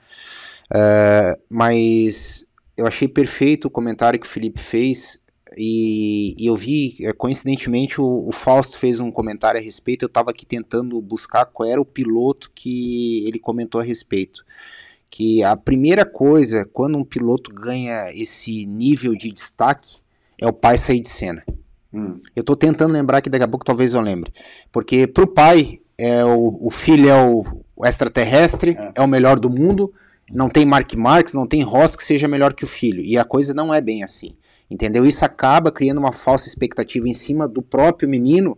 Uh, mas eu achei perfeito o comentário que o Felipe fez. E, e eu vi, é, coincidentemente, o, o, Fausto fez um comentário a respeito. Eu estava aqui tentando buscar qual era o piloto que ele comentou a respeito. Que a primeira coisa, quando um piloto ganha esse nível de destaque, é o pai sair de cena. Hum. Eu estou tentando lembrar que daqui a pouco talvez eu lembre. Porque para o pai, é o, o filho é o, o extraterrestre, é. é. o melhor do mundo. Não tem Mark Marx, não tem Ross que seja melhor que o filho. E a coisa não é bem assim. Entendeu? Isso acaba criando uma falsa expectativa em cima do próprio menino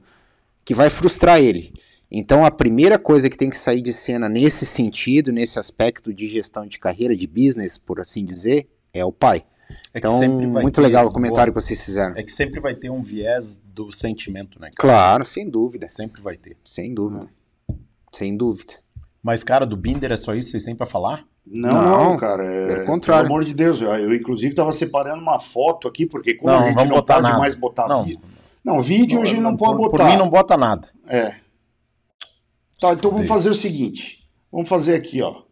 que vai frustrar ele. Então a primeira coisa que tem que sair de cena nesse sentido, nesse aspecto de gestão de carreira, de business, por assim dizer, é o pai. É então, muito ter, legal o comentário que vocês fizeram. É que sempre vai ter um viés do sentimento, né? Cara? Claro, sem dúvida. Sempre vai ter. Sem dúvida. Sem dúvida. Mas, cara, do Binder é só isso? Vocês têm pra falar? Não, não, não cara. É, pelo contrário. Pelo amor de Deus, eu, eu inclusive estava separando uma foto aqui, porque como não, a gente não pode nada. mais botar não. vídeo. Não, vídeo não, a gente não, pode botar. Por mim não bota nada. É. Tá, então vamos fazer o seguinte. Vamos fazer aqui, ó.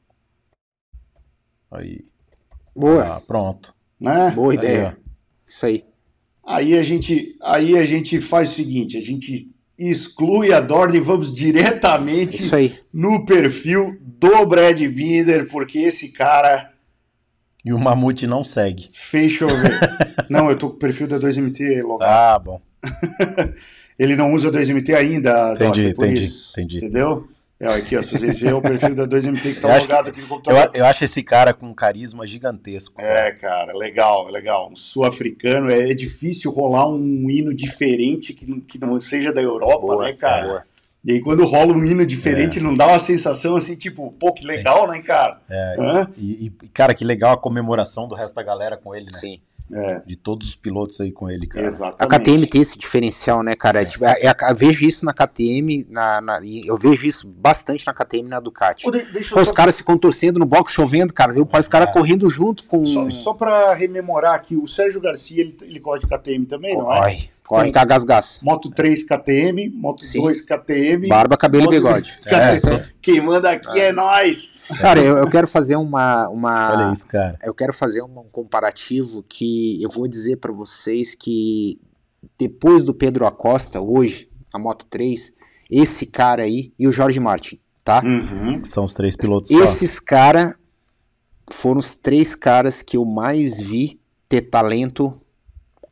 Aí. Boa. Ah, pronto. Né? Boa ideia. Aí, Isso aí. Aí a gente, aí a gente faz o seguinte, a gente exclui a Dorn e vamos diretamente no perfil do Brad Binder, porque esse cara. E o Mamute não segue. Fez chover. não, eu tô com o perfil da 2MT logado. Ah, bom. Ele não usa 2MT ainda, entendi, Doc, entendi, isso, entendi. Entendeu? É, aqui, ó, se vocês verem o perfil da 2MT que tá logado aqui no computador. Eu, eu, acho esse cara com um carisma gigantesco. Cara. É, cara, legal, legal. Um sul-africano, é, é, difícil rolar um hino diferente que, que não seja da Europa, boa, né, cara? Boa. E aí quando rola um hino diferente, é. não dá uma sensação assim, tipo, pô, que legal, Sim. né, cara? É, e, e, cara, que legal a comemoração do resto da galera com ele, né? Sim. É. De todos os pilotos aí com ele, cara. Exatamente. A KTM tem esse diferencial, né, cara? É. Tipo, é, é, eu vejo isso na KTM, na, na, eu vejo isso bastante na KTM e na Ducati. Pô, Pô, os caras se contorcendo no box chovendo, cara, viu? Parece os caras é. correndo junto com. Só, só pra rememorar aqui, o Sérgio Garcia, ele, ele gosta de KTM também, não é? Corre com a gás-gás. Moto 3 KTM, Moto Sim. 2 KTM. Barba, cabelo e bigode. É, Quem manda aqui é, é nós. Cara, eu, eu, quero fazer uma, uma. Olha isso, cara. Eu quero fazer um comparativo que eu vou dizer para vocês que depois do Pedro Acosta, hoje, a Moto 3, esse cara aí e o Jorge Martin, tá? Uhum. São os três pilotos. Esses caras foram os três caras que eu mais vi ter talento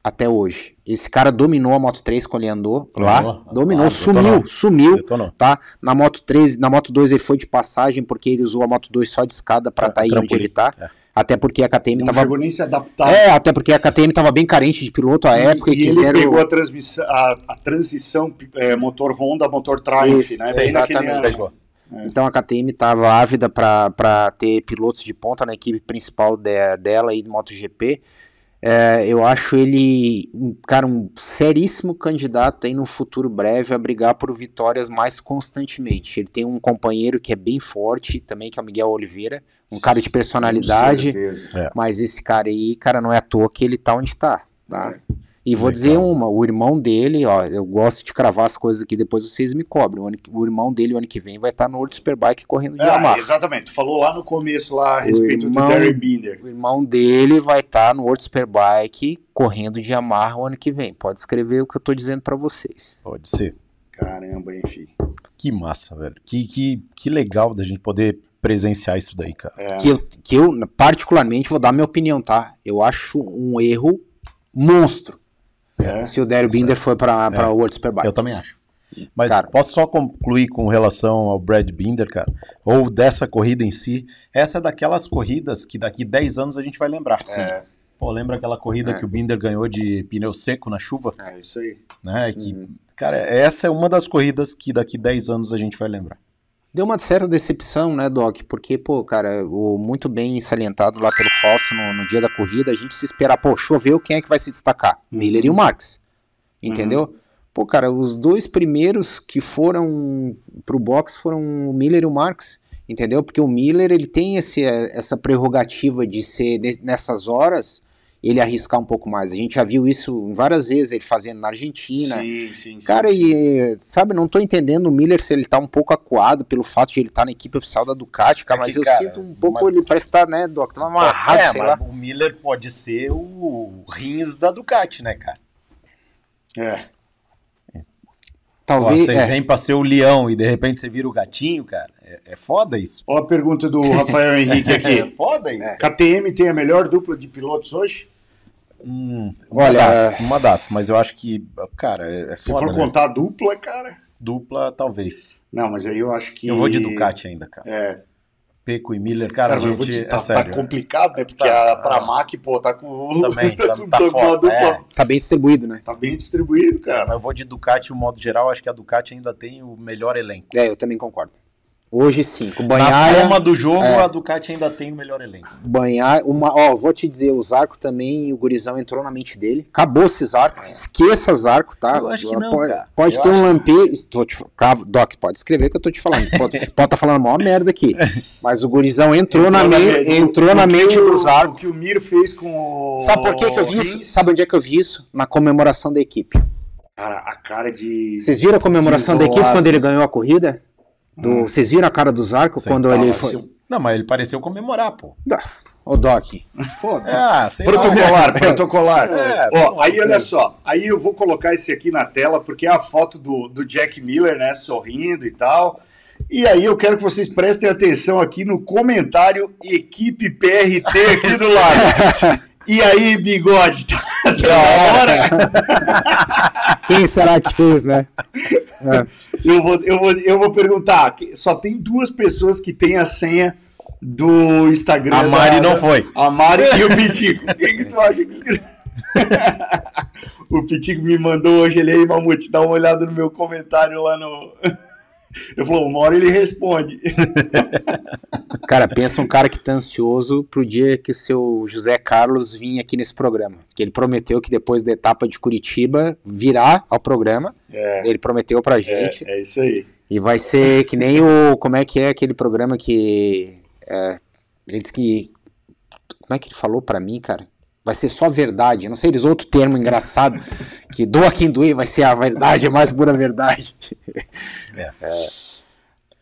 até hoje. Esse cara dominou a Moto 3 quando ele andou lá, dominou, ah, sumiu, sumiu, detonou. tá? Na Moto 3, na Moto 2 ele foi de passagem porque ele usou a Moto 2 só de escada para estar tá aí onde ele tá. É. Até porque a KTM não tava. chegou nem se adaptar. É, até porque a KTM tava bem carente de piloto à e, época e, e quiseram... ele pegou a, transmissão, a, a transição é, motor Honda, motor Triumph, Isso, né? Sim, exatamente. É. Então a KTM estava ávida para ter pilotos de ponta na equipe principal de, dela e de MotoGP. É, eu acho ele, um, cara, um seríssimo candidato aí no futuro breve a brigar por vitórias mais constantemente. Ele tem um companheiro que é bem forte também, que é o Miguel Oliveira, um cara de personalidade, é. mas esse cara aí, cara, não é à toa que ele tá onde tá, tá? É. E vou dizer uma, o irmão dele, ó, eu gosto de cravar as coisas aqui, depois vocês me cobrem. O, ano, o irmão dele, o ano que vem, vai estar no World Superbike correndo de ah, Yamaha. Exatamente, tu falou lá no começo, lá a respeito irmão, do Darren Binder. O irmão dele vai estar no World Superbike correndo de Yamaha o ano que vem. Pode escrever o que eu tô dizendo para vocês. Pode ser. Caramba, enfim. Que massa, velho. Que, que, que legal da gente poder presenciar isso daí, cara. É. Que, eu, que eu, particularmente, vou dar minha opinião, tá? Eu acho um erro monstro é, se o Daryl Binder for para é. o World Superbike. Eu também acho. Mas cara, posso só concluir com relação ao Brad Binder, cara? Ou dessa corrida em si? Essa é daquelas corridas que daqui 10 anos a gente vai lembrar. Sim. É. Pô, lembra aquela corrida é. que o Binder ganhou de pneu seco na chuva? É, isso aí. Né? Que, uhum. Cara, essa é uma das corridas que daqui 10 anos a gente vai lembrar. Deu uma certa decepção, né, Doc? Porque, pô, cara, o muito bem salientado lá pelo Falso no, no, dia da corrida, a gente se espera, pô, choveu, quem é que vai se destacar? Miller e o Marx. Entendeu? Uhum. Pô, cara, os dois primeiros que foram pro box foram o Miller e o Marx, entendeu? Porque o Miller, ele tem esse, essa prerrogativa de ser nessas horas ele arriscar um pouco mais. A gente já viu isso várias vezes, ele fazendo na Argentina. Sim, sim, sim. Cara, sim. e sabe, não tô entendendo o Miller se ele tá um pouco acuado pelo fato de ele estar na equipe oficial da Ducati, cara, É mas que, eu cara, sinto um pouco, mas- ele parece estar, né, Doc, tá amarrado, é, sei mas lá. o Miller pode ser o rins da Ducati, né, cara? É. Talvez, Ó, você é. vem pra ser o leão e de repente você vira o gatinho, cara. É, é foda isso. Ó a pergunta do Rafael Henrique É aqui. foda isso. É, KTM tem a melhor dupla de pilotos hoje? Hum, uma Olha, das, uma das, mas eu acho que, cara, é, é Se foda, for né? contar a dupla, cara. Dupla, talvez. Não, mas aí eu acho que. Eu vou de Ducati ainda, cara. É. Peco e Miller, cara, Cara, gente, te, é tá, tá sério. complicado, né? Porque Tá, a Pramac, pô, tá com. Também, tá- tá uma foda, dupla- é. Tá bem distribuído, né? Tá bem distribuído, cara. Mas eu vou de Ducati, o modo geral, acho que a Ducati ainda tem o melhor elenco. É, eu também concordo. Hoje sim, com o Na Banhaia, soma do jogo, é. a Ducati ainda tem o melhor elenco. Banhaia, uma, ó, vou te dizer, o Zarco também, o gurizão entrou na mente dele. Acabou esse Zarco, esqueça Zarco, tá? Eu acho que não, Pode, pode ter um acho- lampejo, estou te, cravo- Doc, pode escrever que eu tô te falando. Pode estar tá falando maior merda aqui. Mas o gurizão entrou, na, me, mente- entrou o na mente o- do Zarco. O que o Mir fez com o. Sabe por que, que eu vi isso? Sabe onde é que eu vi isso? Na comemoração da equipe. Cara, a cara de. Vocês viram a comemoração da equipe quando ele ganhou a corrida? Do- Vocês viram a cara do Zarco Sim, quando ele assim. foi. Não, mas ele pareceu comemorar, pô. Ô, Doc. Foda. Ah, sei lá. Protocolar, protocolar. É, Ó, aí olha só, aí eu vou colocar esse aqui na tela, porque é a foto do, do Jack Miller, né, sorrindo e tal. E aí eu quero que vocês prestem atenção aqui no comentário equipe PRT aqui do lado. E aí, bigode, tá da hora? Quem será que fez, né? Eu vou, eu, vou, eu vou perguntar, que só tem duas pessoas que têm a senha do Instagram. A Mari da- não foi. A Mari e o Pitico. Quem que tu acha que escreveu? o Pitico me mandou hoje, ele aí, Mamute, dá uma olhada no meu comentário lá no... Eu falou, uma hora ele responde. Cara, pensa um cara que tá ansioso pro dia que o seu José Carlos vinha aqui nesse programa. Que ele prometeu que depois da etapa de Curitiba virá ao programa. É, Ele prometeu pra gente. é, é isso aí. E vai ser que nem o. Como é que é aquele programa que. É, ele disse que. Como é que ele falou pra mim, cara? Vai ser só verdade. Não sei, eles outro termo engraçado. Que doa quem doer, vai ser a verdade, a mais pura verdade.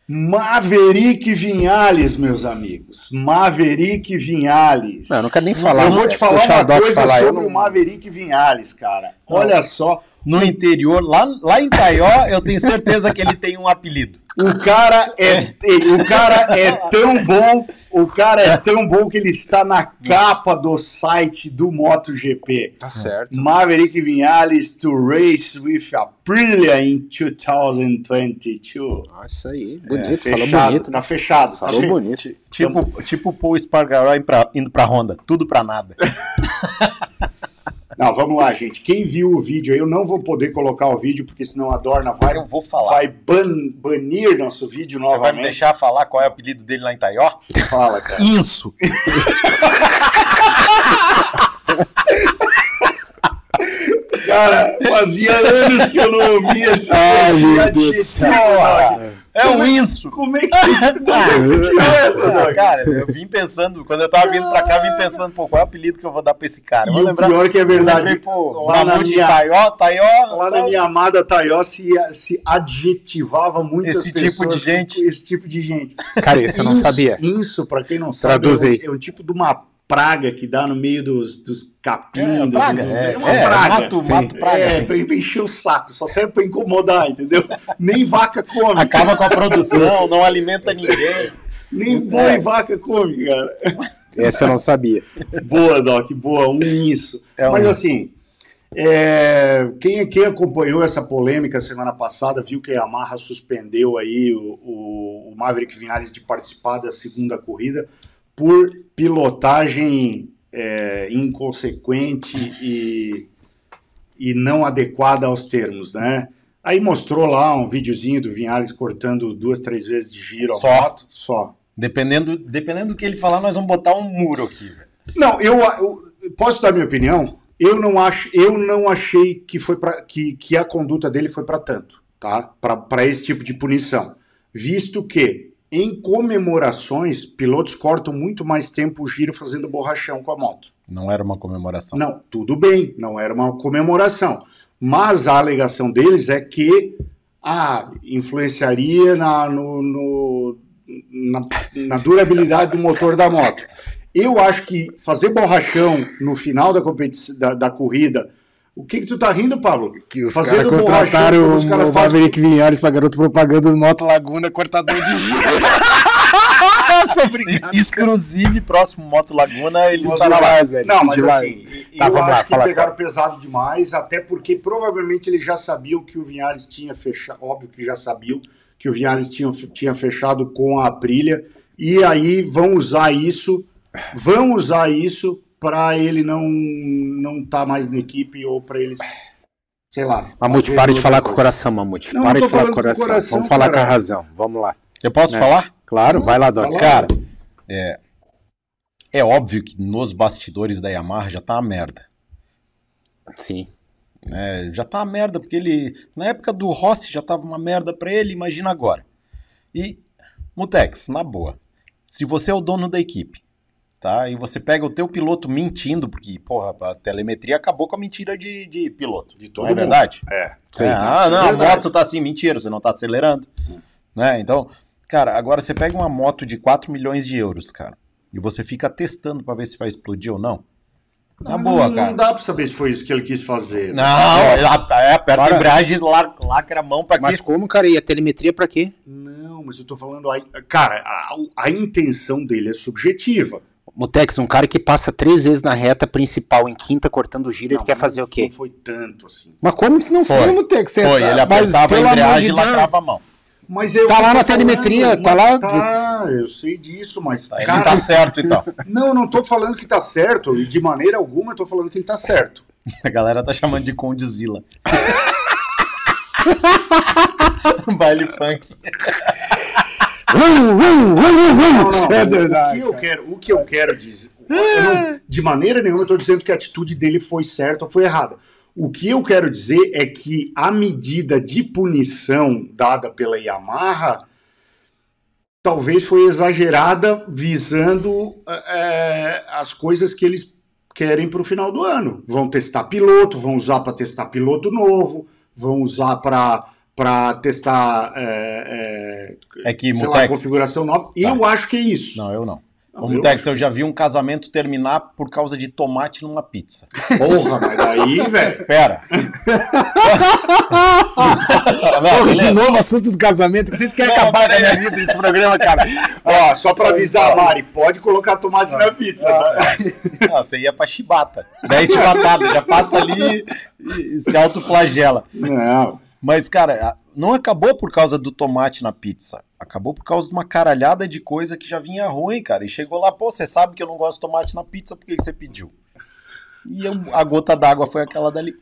Maverick Vinhales, meus amigos. Maverick Vinhales. Não, eu não quero nem falar, Eu né? vou te Se falar uma coisa falar, eu sobre não- o Maverick Vinhales, cara. Olha só, No interior, lá, lá em Taió, eu tenho certeza que ele tem um apelido. o cara é, o cara é tão bom, o cara é tão bom que ele está na capa do site do MotoGP. Tá certo. Maverick Vinales to race with Aprilia in 2022. Ah, isso aí. Bonito, É, falou fechado, bonito. tá fechado. tá Falou fe- bonito. Tipo, tipo o Paul Espargaró indo pra, indo pra Honda. Tudo pra nada. Não, vamos lá, gente. Quem viu o vídeo aí, eu não vou poder colocar o vídeo, porque senão a Dorna vai, Eu vou falar. vai ban- banir nosso vídeo Você vai me novamente. deixar falar qual é o apelido dele lá em Taió? Fala, cara. Inso. Cara, fazia anos que eu não ouvia esse, Ai, meu Deus do céu. É o Inso. Como é que isso tirou essa, Ah, Doc? cara, eu vim pensando, quando eu tava vindo pra cá, eu vim pensando, pô, qual é o apelido que eu vou dar pra esse cara? E o lembrar. pior que é verdade, lembrei, pô, lá na minha- Taió, Taió. Lá na minha amada Taió se, se adjetivava muitas Esse tipo de gente. Esse tipo de gente. Cara, esse eu não Isso- sabia. Isso, pra quem não sabe, é um, é um tipo de uma praga que dá no meio dos, dos capim. É, do- praga, do- é, uma é, praga. mato- Sim. mato praga, É, pra, pra encher o saco, só serve pra incomodar, entendeu? Nem vaca come. Acaba com a produção, não alimenta ninguém. Nem boi e vaca come, cara. Essa eu não sabia. Boa, Doc, boa, um isso. É um Mas isso. assim, é, quem, quem acompanhou essa polêmica semana passada viu que a Yamaha suspendeu aí o, o, o Maverick Vinales de participar da segunda corrida por pilotagem é, inconsequente e, e não adequada aos termos, né? Aí mostrou lá um videozinho do Vinales cortando duas, três vezes de giro Só? a moto. Só. Dependendo, dependendo do que ele falar, nós vamos botar um muro aqui. Não, eu, eu- posso dar minha opinião. Eu não acho, eu não achei que foi para que, que a conduta dele foi para tanto, tá? Para esse tipo de punição, visto que Em comemorações, pilotos cortam muito mais tempo o giro fazendo borrachão com a moto. Não era uma comemoração. Não, tudo bem, não era uma comemoração. Mas a alegação deles é que ah, influenciaria na, no- no- na, na durabilidade do motor da moto. Eu acho que fazer borrachão no final da, da, da corrida. O que, que tu tá rindo, Pablo? Que os Fazendo caras borrachão, contrataram como os o, caras o fazem- Maverick Vinhares pra garoto propaganda do Moto Laguna, cortador de obrigado. Exclusive, próximo Moto Laguna, ele estará não, lá. velho. Não, mas assim, Tá, eu vamos lá, acho que fala pegaram pesado demais, até porque provavelmente eles já sabiam que o Vinhares tinha fechado, óbvio que já sabiam que o Vinhares tinha, tinha fechado com a Aprilia, e aí vão usar isso, vão usar isso para ele não não tá mais na equipe ou para eles, sei lá. Mamute, para de falar com o coisa. coração, Mamute. Não, para não de falar com o coração. coração, Vamos falar com a cara. razão. Vamos lá. Eu posso Né? falar? Claro, vai lá, Doc. Fala. Cara, é, é óbvio que nos bastidores da Yamaha já tá uma merda. Sim. né? já tá uma merda, porque ele. Na época do Rossi já tava uma merda pra ele, imagina agora. E, Mutex, na boa, se você é o dono da equipe, tá? E você pega o teu piloto mentindo, porque, porra, a telemetria acabou com a mentira de, de piloto. De todo não é mundo. verdade? É. Sim. É, ah, não, a verdade. moto tá assim, mentira, você não tá acelerando. Né? Então, cara, agora você pega uma moto de 4 milhões de euros, cara, e você fica testando pra ver se vai explodir ou não. Na Não, boa, não, cara. Não dá para saber se foi isso que ele quis fazer. Não, é, é, aperta Para. a embreagem, lacra a mão pra quê? Mas como, cara? E a telemetria pra quê? Não, mas eu tô falando. aí- Cara, a, a intenção dele é subjetiva. Mutex, um cara que passa três vezes na reta principal em quinta cortando o giro, ele quer fazer o quê? Não foi tanto assim. Mas como que não foi, Foi. Mutex? Você Foi, tá- ele mas, apertava a embreagem de e lacrava a mão. Mas eu Tá eu lá tô na telemetria, tá lá- Tá, eu sei disso, mas. Ele cara, tá certo, então. Não, não tô falando que tá certo, e de maneira alguma eu tô falando que ele tá certo. A galera tá chamando de Condizila. Baile funk. Não, Meu o, que eu quero, o que eu quero dizer. eu não- de maneira nenhuma eu tô dizendo que a atitude dele foi certa ou foi errada. O que eu quero dizer é que a medida de punição dada pela Yamaha talvez foi exagerada visando é, as coisas que eles querem para o final do ano. Vão testar piloto, vão usar para testar piloto novo, vão usar para para testar é, é, É que, lá, configuração nova. Eu acho que é isso. Não, eu não. Não, Ô, eu Mutex, acho- eu já vi um casamento terminar por causa de tomate numa pizza. Porra, mas daí, velho. Pera. Não, Porra, de novo assunto do casamento. que Vocês querem Não, acabar com a minha vida nesse programa, cara. Ó, só pra avisar, Mari, pode colocar tomate na pizza, tá? Ah, você ia pra chibata. 10 chibatadas, já passa ali e, e se autoflagela. Não. Mas, cara, não acabou por causa do tomate na pizza. Acabou por causa de uma caralhada de coisa que já vinha ruim, cara. E chegou lá, pô, você sabe que eu não gosto de tomate na pizza, por que que você pediu? E eu- a gota d'água foi aquela dali.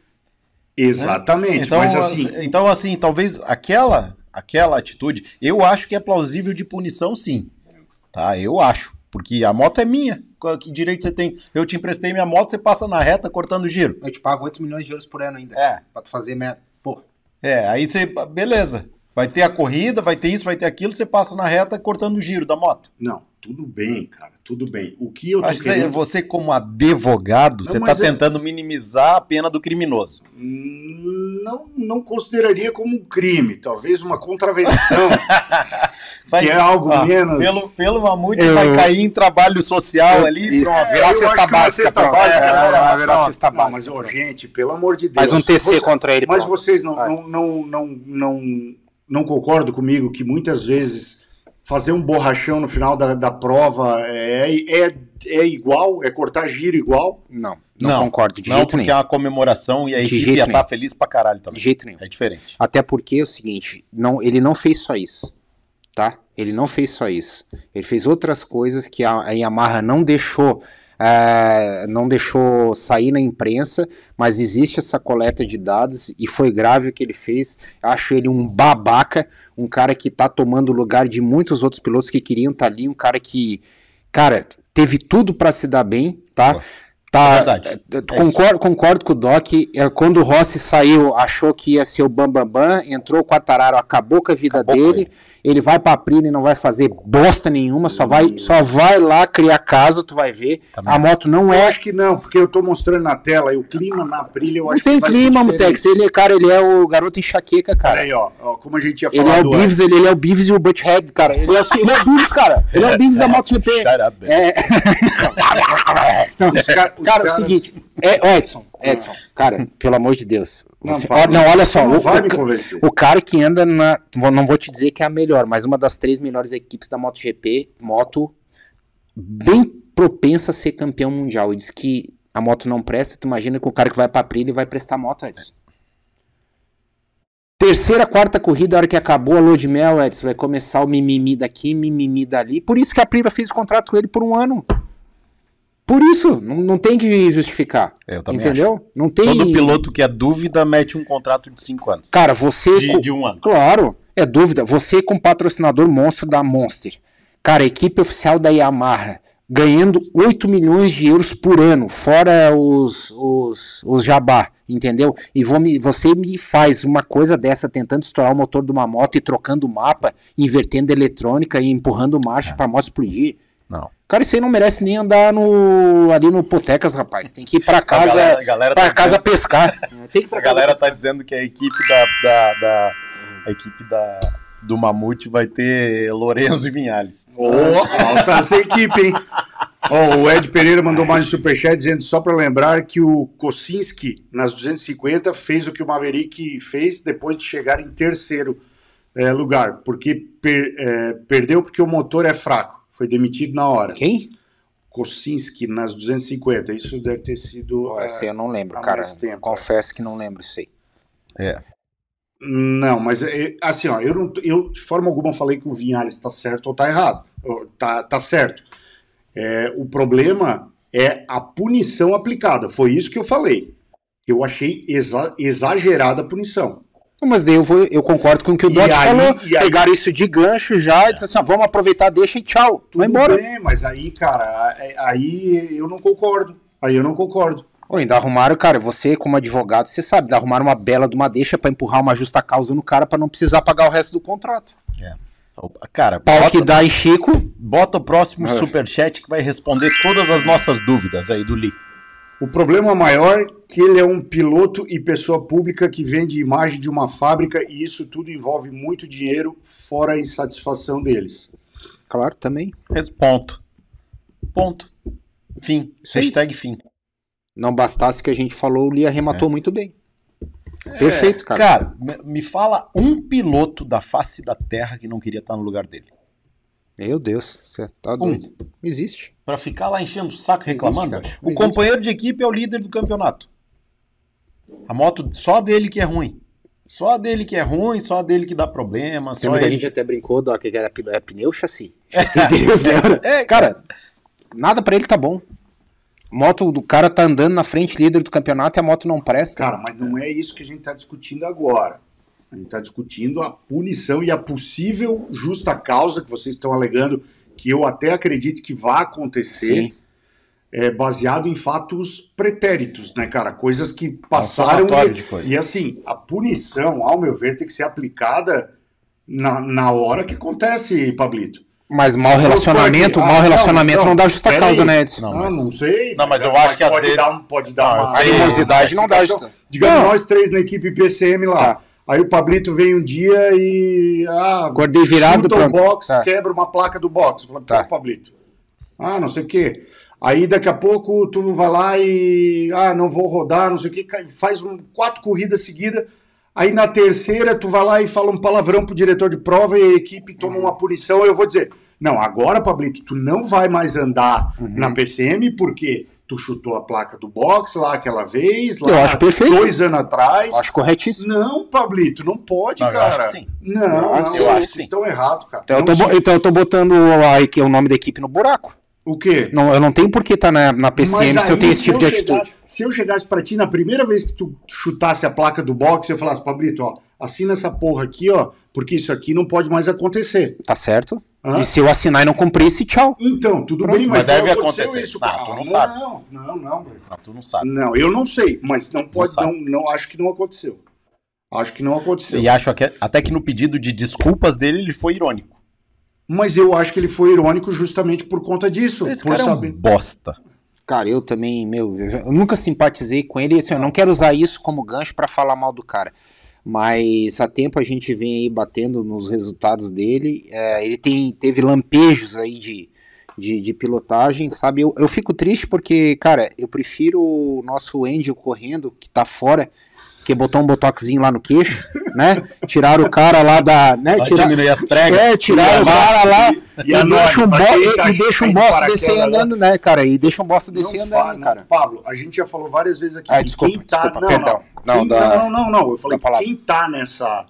Exatamente, Então, mas assim, assim, então, assim, talvez aquela, aquela atitude, eu acho que é plausível de punição, sim. Tá? Eu acho. Porque a moto é minha. Qual- Que direito você tem? Eu te emprestei minha moto, você passa na reta cortando giro. Eu te pago 8 milhões de euros por ano ainda. É. Pra tu fazer merda. É, aí você. Beleza. Vai ter a corrida, vai ter isso, vai ter aquilo, você passa na reta cortando o giro da moto. não, tudo bem, cara, tudo bem. O que eu tô você, querendo... você, como advogado, você tá mas é- tentando minimizar a pena do criminoso. Hum, Não, não consideraria como um crime, talvez uma contravenção, Vai- que é algo Ah, menos... Pelo, pelo Mamute Eu- vai cair em trabalho social ali. Isso. pronto. Virar eu cesta uma básica, cesta pronto. básica, É, né? virar Não, cesta não, básica, mas, ô, pronto. gente, pelo amor de Deus. Faz um TC você- contra ele, Mas pronto. vocês não, não, não, não, não, não concordam comigo que muitas vezes fazer um borrachão no final da, da prova é, é, é igual, é cortar giro igual? Não, não, concordo de não, jeito porque nenhum. é uma comemoração e a De equipe ia estar feliz pra caralho também. De jeito nenhum. É diferente. Até porque é o seguinte, não, ele não fez só isso, tá? Ele não fez só isso. Ele fez outras coisas que a, a Yamaha não deixou, eh, não deixou sair na imprensa, mas existe essa coleta de dados e foi grave o que ele fez. Acho ele um babaca, um cara que tá tomando o lugar de muitos outros pilotos que queriam estar ali, um cara que, cara, teve tudo para se dar bem, tá? Tá, É é, É concordo, concordo com o Doc. É, quando o Rossi saiu, achou que ia ser o Bambambam, Bam, Bam, entrou o Quartararo, acabou com a vida Acabou dele. Ele vai pra Aprilia e não vai fazer bosta nenhuma, só vai, só vai lá criar caso, tu vai ver. Também. A moto não Eu é. acho que não, porque eu tô mostrando na tela e o clima na brilha, eu Não acho tem que vai ser clima. Mutex. Ele, cara, ele é o garoto enxaqueca, cara. Peraí, ó, ó, como a gente ia Ele falar é o Beavis, ele, ele é o Beavis e o Butthead, cara. Ele é o, ele é o Beavis, cara. Ele é o Beavis da MotoGP. Shut up, É. Não, Os car- os cara, é o seguinte, é, Edson, Edson, cara, pelo amor de Deus. Não, olha, não, olha só, não o, o cara que anda na, não vou te dizer que é a melhor, mas uma das três melhores equipes da MotoGP, moto bem propensa a ser campeão mundial. E diz que a moto não presta, tu imagina que o cara que vai pra Aprilia vai prestar moto, Edson. Terceira, quarta corrida, a hora que acabou a lua de mel, Edson, vai começar o mimimi daqui, mimimi dali. Por isso que a Aprilia fez o contrato com ele por um ano. Por isso, não, não tem que justificar. É, eu também entendeu? Não tem. Todo piloto que é dúvida mete um contrato de 5 anos. Cara, você. de, de um ano. Claro, é dúvida. Você com patrocinador monstro da Monster. Cara, equipe oficial da Yamaha, ganhando 8 milhões de euros por ano, fora os, os, os jabá, entendeu? E me- você me faz uma coisa dessa, tentando estourar o motor de uma moto e trocando o mapa, invertendo eletrônica e empurrando marcha pra moto explodir. Não. Cara, isso aí não merece nem andar no, ali no Potecas, rapaz. Tem que ir pra casa, galera- a galera pra tá casa dizendo- pescar. Tem que ir pra A casa galera pescar. tá dizendo que a equipe da, da, da- a equipe da, do Mamute vai ter Lorenzo e Vinhales. Ô, alta essa equipe, hein? Ó, o Ed Pereira mandou mais um superchat dizendo só para lembrar que o Kosinski, nas 250, fez o que o Maverick fez depois de chegar em terceiro eh, lugar, porque per- eh, perdeu porque o motor é fraco. Foi demitido na hora. Quem? Kosinski nas 250. Isso deve ter sido. Pô, essa aí eu não lembro, cara. mais tempo, Confesso que não lembro isso aí. É. Não, mas é, assim, ó, eu, não, eu de forma alguma falei que o Vinhales está certo ou está errado. Ou Tá, tá certo. É, o problema é a punição aplicada. Foi isso que eu falei. Eu achei exa- exagerada a punição. Mas daí eu, vou, eu concordo com o que o E aí- falou. aí- Pegaram isso de gancho já e disse assim: ó, vamos aproveitar, deixa e tchau. Tudo Vai embora. bem, mas aí, cara, é- aí eu não concordo. Aí eu não concordo. Ou ainda arrumaram, cara, você como advogado, você sabe, ainda arrumaram uma bela de uma deixa pra empurrar uma justa causa no cara pra não precisar pagar o resto do contrato. Cara, Pau bota, que dá e Chico. bota o próximo É. superchat que vai responder todas as nossas dúvidas aí do Lee. O problema maior é que ele é um piloto e pessoa pública que vende imagem de uma fábrica e isso tudo envolve muito dinheiro, fora a insatisfação deles. Claro, também. Ponto. Ponto. Fim. Aí. Hashtag fim. Não bastasse que a gente falou, o Lee arrematou É. muito bem. Perfeito, cara. Cara, me- me fala um piloto da face da Terra que não queria estar no lugar dele. Meu Deus, você tá Um. doido. Não existe. Pra ficar lá enchendo o saco reclamando. cara. o Não companheiro de equipe é o líder do campeonato. A moto só a dele que é ruim. Só a dele que é ruim, só a dele que dá problema, só que a ele. gente até brincou, Doc, que era pneu, é pneu ou chassi? Pneus, lembra? É, Cara, nada pra ele tá bom. Moto do cara tá andando na frente, líder do campeonato, e a moto não presta. Cara, mas não é isso que a gente está discutindo agora. A gente está discutindo a punição e a possível justa causa que vocês estão alegando, que eu até acredito que vai acontecer, Sim. é, baseado em fatos pretéritos, né, cara? Coisas que passaram somatório e, e assim, a punição, ao meu ver, tem que ser aplicada na, na hora que acontece, Pablito. Mas mau relacionamento, Ah, mau não, relacionamento não, não, dá justa causa, aí. né, Edson? Não, Não, mas- não sei. Não, mas eu acho que às pode vezes- Dar, pode dar uma. sei. Animosidade não dá justa. Digamos, Não. nós três na equipe PCM lá. Tá. Aí o Pablito vem um dia e. Ah, Acordei virado chuta o box, tá. quebra uma placa do box. Fala, Tá. Pablito. Ah, não sei o quê. Aí daqui a pouco tu vai lá e. Ah, não vou rodar, não sei o quê. Faz um, quatro corridas seguidas. Aí na terceira tu vai lá e fala um palavrão pro diretor de prova e a equipe toma Uhum. uma punição. Eu vou dizer: Não, agora, Pablito, tu não vai mais andar Uhum. na PCM porque tu chutou a placa do box lá aquela vez, lá Eu acho perfeito. dois anos atrás. Acho corretíssimo. Não, Pablito, não pode, Não, eu cara. acho que sim. Não, Eu não, acho que sim. eu acho que sim. vocês estão errados, cara. Então eu, tô, se- então eu tô botando a, equi- o nome da equipe no buraco. O quê? Não, eu não tenho por que estar na, na PCM Mas se eu aí, tenho esse tipo de chegasse- atitude. se eu chegasse pra ti na primeira vez que tu chutasse a placa do box, eu falasse, Pablito, ó, assina essa porra aqui, ó, porque isso aqui não pode mais acontecer. Tá certo? Hã? E se eu assinar e não cumprir, esse tchau. Então, tudo Pronto, bem, mas, mas deve não aconteceu acontecer. isso, Não, cara. tu não sabe. Não, não, não. Não, tu não sabe. Não, eu não sei, mas não pode, sabe. não, não, acho que não aconteceu. Acho que não aconteceu. E acho que, até que no pedido de desculpas dele, ele foi irônico. Mas eu acho que ele foi irônico justamente por conta disso. Esse por cara é um saber. bosta. Cara, eu também, meu, eu, já- eu nunca simpatizei com ele. Assim, eu não quero usar isso como gancho pra falar mal do cara. Mas há tempo a gente vem aí batendo nos resultados dele. É, ele tem, teve lampejos aí de, de, de pilotagem, sabe? Eu, eu fico triste porque, cara, eu prefiro o nosso Angel correndo, que tá fora, que botou um botoxinho lá no queixo, né? Tiraram o cara lá da. Né? Vai Tira- diminuir as pregas. É, tiraram o cara lá E- e, e deixa um bo- quem tá e, e deixa um bosta descer andando, né, cara? E deixa um bosta descer andando, cara. Pablo, a gente já falou várias vezes aqui Ah, desculpa, quem tá. desculpa, não, perdão. Não, Não, da- não, não, não. Eu falei quem tá nessa,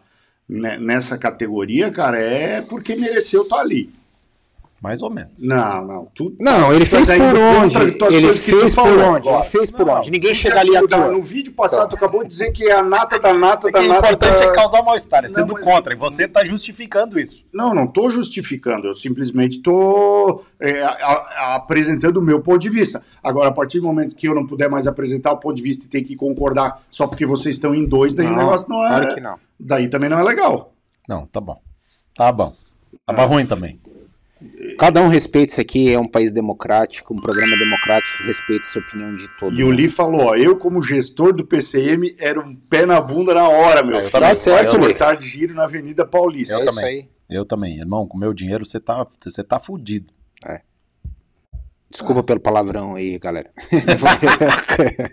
né, nessa categoria, cara, é porque mereceu estar ali. Mais ou menos. Não, não. Tu, Não, ele fez tá por onde? Ele fez por onde? Ele fez por onde? Ninguém chega ali à toa. No vídeo passado, tu acabou de dizer que é a nata da nata da o nata. importante da... é causar mal-estar, é Não, sendo mas- contra. E você tá justificando isso. Não, não estou justificando, eu simplesmente estou apresentando o meu ponto de vista. Agora, a partir do momento que eu não puder mais apresentar o ponto de vista e ter que concordar só porque vocês estão em dois, daí o Não, negócio não é. claro que não. Daí também não é legal. Não, tá bom. Tá bom. Tava ruim também. Cada um respeita isso aqui, é um país democrático, um programa democrático, respeita essa opinião de todo E o Lee falou: ó, eu, como gestor do PCM, era um pé na bunda na hora, meu. Eu filho. também. Tá certo, Lee. de giro na Avenida Paulista. É Eu isso também. aí. Eu também. Irmão, com meu dinheiro você tá, você tá fudido. Desculpa pelo palavrão aí, galera.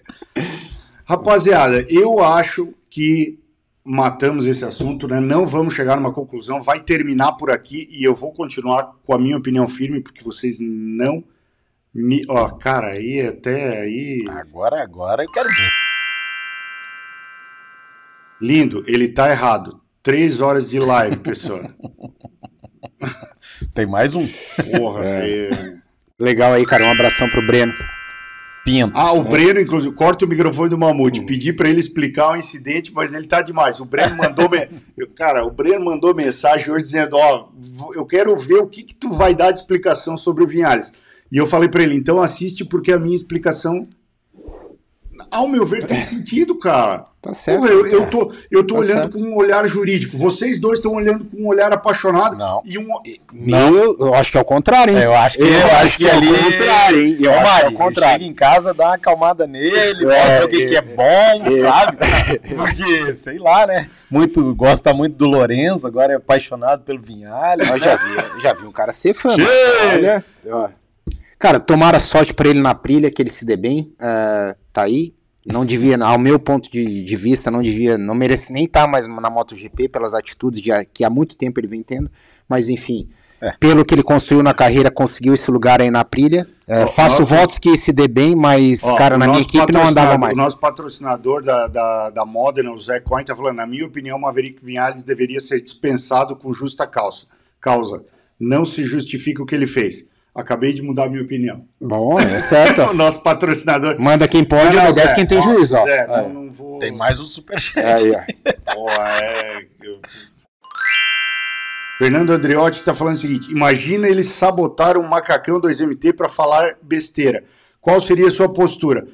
Rapaziada, eu acho que matamos esse assunto, né? Não vamos chegar numa conclusão, vai terminar por aqui e eu vou continuar com a minha opinião firme, porque vocês não me. Ó, cara, aí até aí. Agora, agora eu quero ver. Lindo, ele tá errado. Três horas de live, pessoal. Tem mais um. Porra, é. Legal aí, cara. Um abração pro Breno. Pinto. Ah, o Breno, inclusive, corta o microfone do Mamute. Pedi pra ele explicar o incidente, mas ele tá demais. O Breno mandou. me- Cara, o Breno mandou mensagem hoje dizendo: Ó, eu quero ver o que, que tu vai dar de explicação sobre o Vinhales. E eu falei pra ele: então assiste, porque a minha explicação, ao meu ver, tem sentido, cara. Tá certo. Porra, eu, eu tô, eu tô Tá olhando certo. com um olhar jurídico. Vocês dois estão olhando com um olhar apaixonado. Não. E um. Meu, eu acho que é o contrário, hein? Eu acho que, Eu acho que é o contrário, hein? Eu Ô, acho que é o contrário. Chega em casa, dá uma acalmada nele, É, mostra o que, é, que é bom, sabe? Porque, sei lá, né? Muito, gosta muito do Lorenzo, agora é apaixonado pelo Vinhales. Eu já vi, já vi um cara ser fã. Mas, Olha, ó. Cara, tomara sorte pra ele na trilha, que ele se dê bem. é, tá aí. Não devia, ao meu ponto de, de vista, não devia, não merece nem estar mais na MotoGP pelas atitudes de, que há muito tempo ele vem tendo. Mas enfim, É. pelo que ele construiu na carreira, conseguiu esse lugar aí na trilha. É, faço nosso- votos que se dê bem, mas, cara, na minha equipe não andava mais. O nosso patrocinador da, da, da Modena, o Zé Coin, tá falando, na minha opinião, o Maverick Vinhales deveria ser dispensado com justa causa. causa. Não se justifica o que ele fez. Acabei de mudar a minha opinião. Bom, é certo. o nosso patrocinador. Manda quem pode, Não, não, obedece Zé, quem tem ó, juízo, ó. Zé, não, não vou... Tem mais um superchat. Aí, ó. Pô, é... eu- Fernando Andreotti está falando o seguinte: imagina eles sabotaram o Macacão 2MT para falar besteira. Qual seria a sua postura?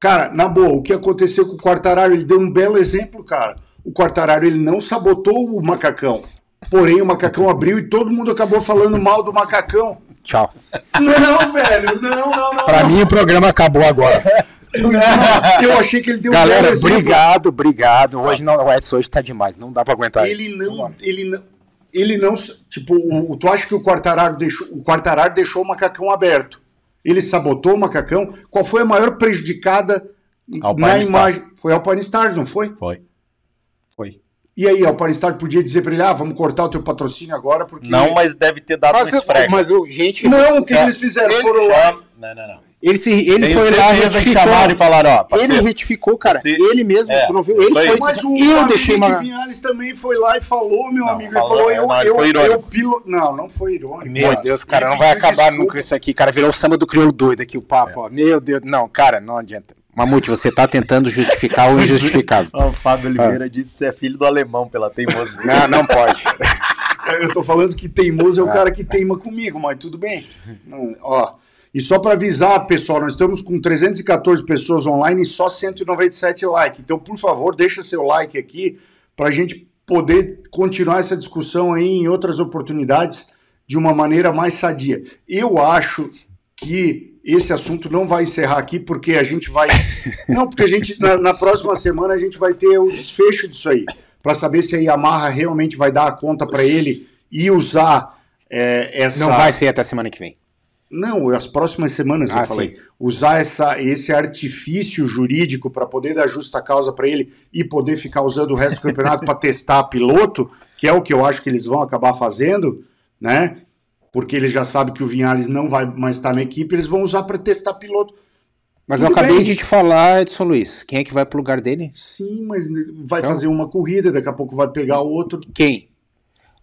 Cara, na boa, o que aconteceu com o Quartararo? Ele deu um belo exemplo, cara. O Quartararo ele não sabotou o Macacão. Porém, o Macacão abriu e todo mundo acabou falando mal do Macacão. Tchau. Não, velho, não, não, não. Pra não. mim o programa acabou agora. Eu achei que ele deu um Galera, exemplo. obrigado, obrigado. Hoje não, o Edson hoje tá demais, não dá pra aguentar. Ele não, ele não, ele não, tipo, o, tu acha que o Quartararo deixou, o Quartararo deixou o macacão aberto? Ele sabotou o macacão? Qual foi a maior prejudicada Alpine na Star. imagem? Foi a Alpine Stars, não foi? Foi. Foi. E aí, Alpine Stars podia dizer pra ele, ah, vamos cortar o teu patrocínio agora porque... Não, mas deve ter dado Mas, um esfrega. mas o gente. Não, o que eles fizeram? Ele Foram lá... Não, não, não. Ele, se, ele foi lá retificou. chamaram e falaram, ó, Ele retificou, cara. Ele mesmo, É, tu não viu? Ele foi. Mas o eu deixei uma. Vinhales também foi lá e falou, meu Não, amigo. falou, ele falou, é, eu, não, eu, foi irônico. eu pilo... Não, não foi irônico. Meu cara. Deus, cara, Ele não vai acabar desculpa. nunca isso aqui, cara. Virou o samba do crioulo doido aqui, o papo, ó. Meu Deus, não, cara, não adianta. Mamute, você tá tentando justificar o injustificável. Ó, o Fábio Oliveira disse que você é filho do alemão pela teimosia. Não, não pode. Eu tô falando que teimoso é o cara que teima comigo, mas tudo bem. Não, Ó, e só para avisar, pessoal, nós estamos com 314 pessoas online e só 197 likes. Então, por favor, deixa seu like aqui para a gente poder continuar essa discussão aí em outras oportunidades de uma maneira mais sadia. Eu acho que esse assunto não vai encerrar aqui porque a gente vai. Não, porque a gente na, na próxima semana a gente vai ter o desfecho disso aí para saber se a Yamaha realmente vai dar a conta para ele e usar é, essa. Não vai ser até semana que vem. Não, as próximas semanas eu Ah, falei. sim. Usar essa, esse artifício jurídico para poder dar justa causa para ele e poder ficar usando o resto do campeonato para testar piloto, que é o que eu acho que eles vão acabar fazendo, né? Porque eles já sabem que o Vinhales não vai mais estar na equipe, eles vão usar para testar piloto. Mas Tudo eu acabei bem. de te falar, Edson Luiz. Quem é que vai pro lugar dele? Sim, mas vai Então? fazer uma corrida, daqui a pouco vai pegar outro. Quem?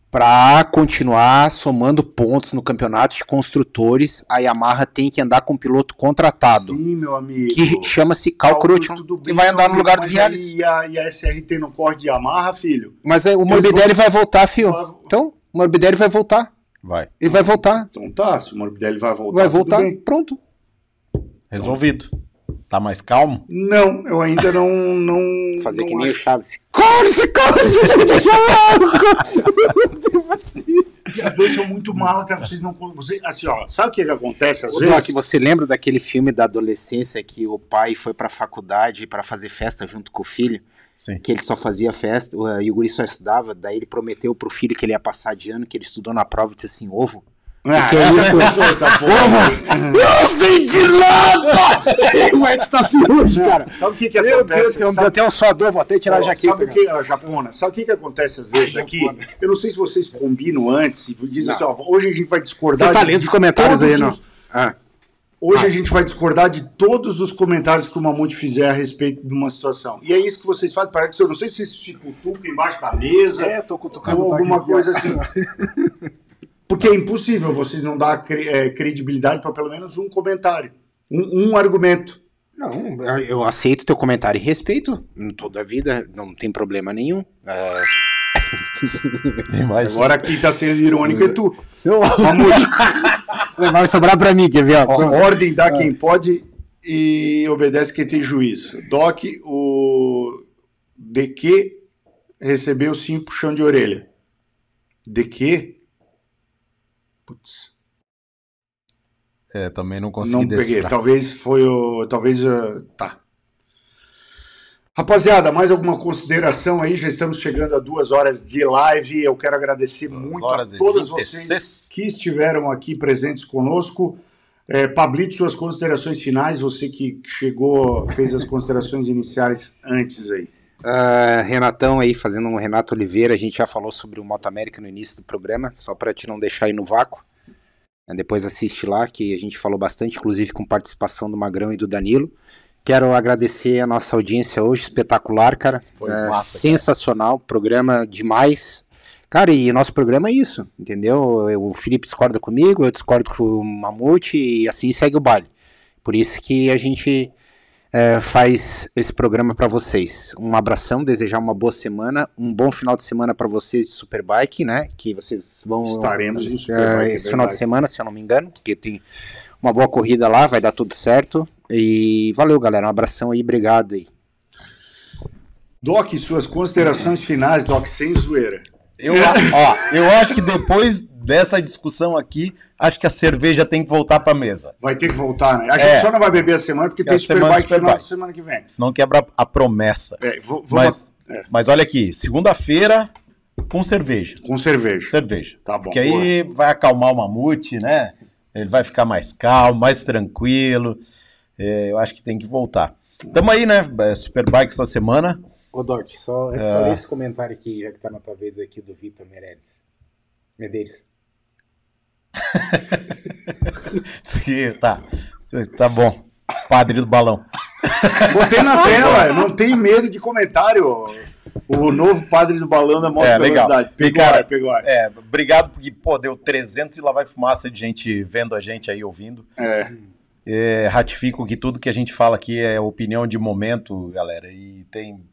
Pra continuar somando pontos no campeonato de construtores, a Yamaha tem que andar com um piloto contratado. Sim, meu amigo. Que chama-se Cal que vai andar no lugar do mas aí a- E a, SRT não corre de Yamaha, filho? Mas é, o Morbidelli vão- vai voltar, fio. Então, o Morbidelli vai voltar. Vai. Ele vai voltar. Então tá, se o Morbidelli vai voltar, Vai tudo voltar. bem. Pronto. Resolvido. Tá mais calmo? Não, eu ainda não. não Fazer não que nem o acho. Chaves. Corse, corse, você me deixa louco. E as duas são muito malas, cara. Vocês não. Você, assim, ó, sabe o que, que acontece às Ô, vezes? Doc, você lembra daquele filme da adolescência que o pai foi pra faculdade pra fazer festa junto com o filho? Sim. Que ele só fazia festa, o- e o guri só estudava, daí ele prometeu pro filho que ele ia passar de ano, que ele estudou na prova e disse assim, ovo. Ah, que é isso? inventou essa porra. Ovo! Eu sei de nada! O Edson tá assim hoje, cara. Sabe o que, que Meu acontece? Deus eu tenho um suador, vou até tirar a jaqueta. Sabe o que, a japona? Sabe o que, que acontece às vezes aqui? Eu não sei se vocês combinam antes e dizem assim, ó, hoje a gente vai discordar. Você tá lendo os comentários aí, não? os- Ah. Hoje a gente vai discordar de todos os comentários que o Mamute fizer a respeito de uma situação. E é isso que vocês fazem. Parece que eu não sei se vocês se cutucam embaixo da mesa. É, tô cutucando Ou alguma aqui, coisa assim. Porque é impossível vocês não dar cre- eh, credibilidade para pelo menos um comentário. Um, um argumento. Não, eu- aceito teu comentário e respeito. Em toda a vida, não tem problema nenhum. É, Mais. Agora quem tá sendo irônico é tu. Eu-. Vai sobrar pra mim, quer ver? ó? Ó, ordem dá quem pode e obedece quem tem juízo. Doc, o DQ recebeu sim puxão de orelha. DQ? Putz, É, também não consegui não peguei. decifrar. Talvez foi o. Talvez. uh, tá. Rapaziada, mais alguma consideração aí? Já estamos chegando a duas horas de live. Eu quero agradecer muito a todas 26. vocês que estiveram aqui presentes conosco. É, Pablito, suas considerações finais, você que chegou, fez as considerações iniciais antes aí. Ah, Renatão aí, fazendo um Renato Oliveira, a gente já falou sobre o Moto América no início do programa, só para te não deixar aí no vácuo. Depois assiste lá, que a gente falou bastante, inclusive com participação do Magrão e do Danilo. Quero agradecer a nossa audiência hoje, espetacular, cara. Foi Eh, massa, sensacional, programa demais. Cara, e nosso programa é isso, entendeu? Eu- O Felipe discorda comigo, eu discordo com o Mamute e assim segue o baile. Por isso que a gente é, faz esse programa para vocês. Um abração, desejar uma boa semana, um bom final de semana para vocês de Superbike, né? Que vocês vão Estaremos é, é esse final de semana, se eu não me engano, porque tem uma boa corrida lá, vai dar tudo certo. E valeu, galera. Um abração aí, obrigado aí. Doc, suas considerações finais, Doc, sem zoeira. Eu, ó, eu acho que depois dessa discussão aqui, acho que a cerveja tem que voltar pra mesa. Vai ter que voltar, né? A É. gente só não vai beber a semana porque É tem Superbike final Superbike. de semana que vem. Senão quebra a promessa. É, vou- Mas, é. mas olha aqui, segunda-feira com cerveja. Com cerveja. Cerveja. Tá bom. Porque aí vai acalmar o mamute, né? Ele vai ficar mais calmo, mais tranquilo. É, eu acho que tem que voltar. Tamo aí, né? É, Superbike essa semana. Ô, Doc, só, É. esse comentário aqui, já que tá na tua vez aqui do Vitor Meirelles. Medeiros. Sim, tá. Tá bom. Padre do balão. Botei na tela, não tem medo de comentário. O novo padre do balão da moto É, legal. velocidade. E, Pegou cara, ar, pegou ar. É, obrigado, porque, pô, deu 300 e lá vai fumaça de gente vendo a gente aí, ouvindo. É. É, ratifico que tudo que a gente fala aqui é opinião de momento, galera, e tem,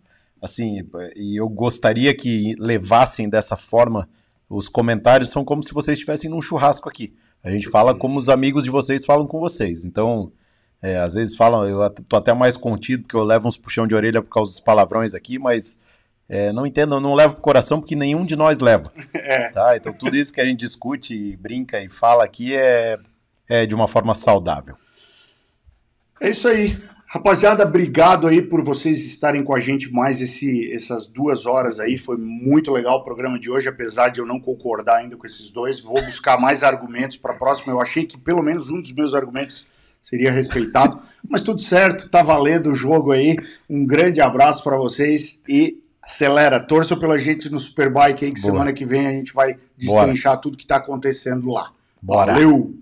assim, e eu gostaria que levassem dessa forma os comentários são como se vocês estivessem num churrasco aqui. A gente fala como os amigos de vocês falam com vocês. Então, é, às vezes falam, eu tô até mais contido, porque eu levo uns puxão de orelha por causa dos palavrões aqui, mas é, não entendo, eu não levo pro coração porque nenhum de nós leva. É. Tá? Então tudo isso que a gente discute, e brinca e fala aqui é, é de uma forma saudável. É isso aí. Rapaziada, obrigado aí por vocês estarem com a gente mais esse, essas duas horas aí. Foi muito legal o programa de hoje, apesar de eu não concordar ainda com esses dois. Vou buscar mais argumentos para a próxima. Eu achei que pelo menos um dos meus argumentos seria respeitado. Mas tudo certo, tá valendo o jogo aí. Um grande abraço para vocês e acelera. Torçam pela gente no Superbike aí, que semana que vem a gente vai destrinchar tudo que tá acontecendo lá. Bora. Valeu!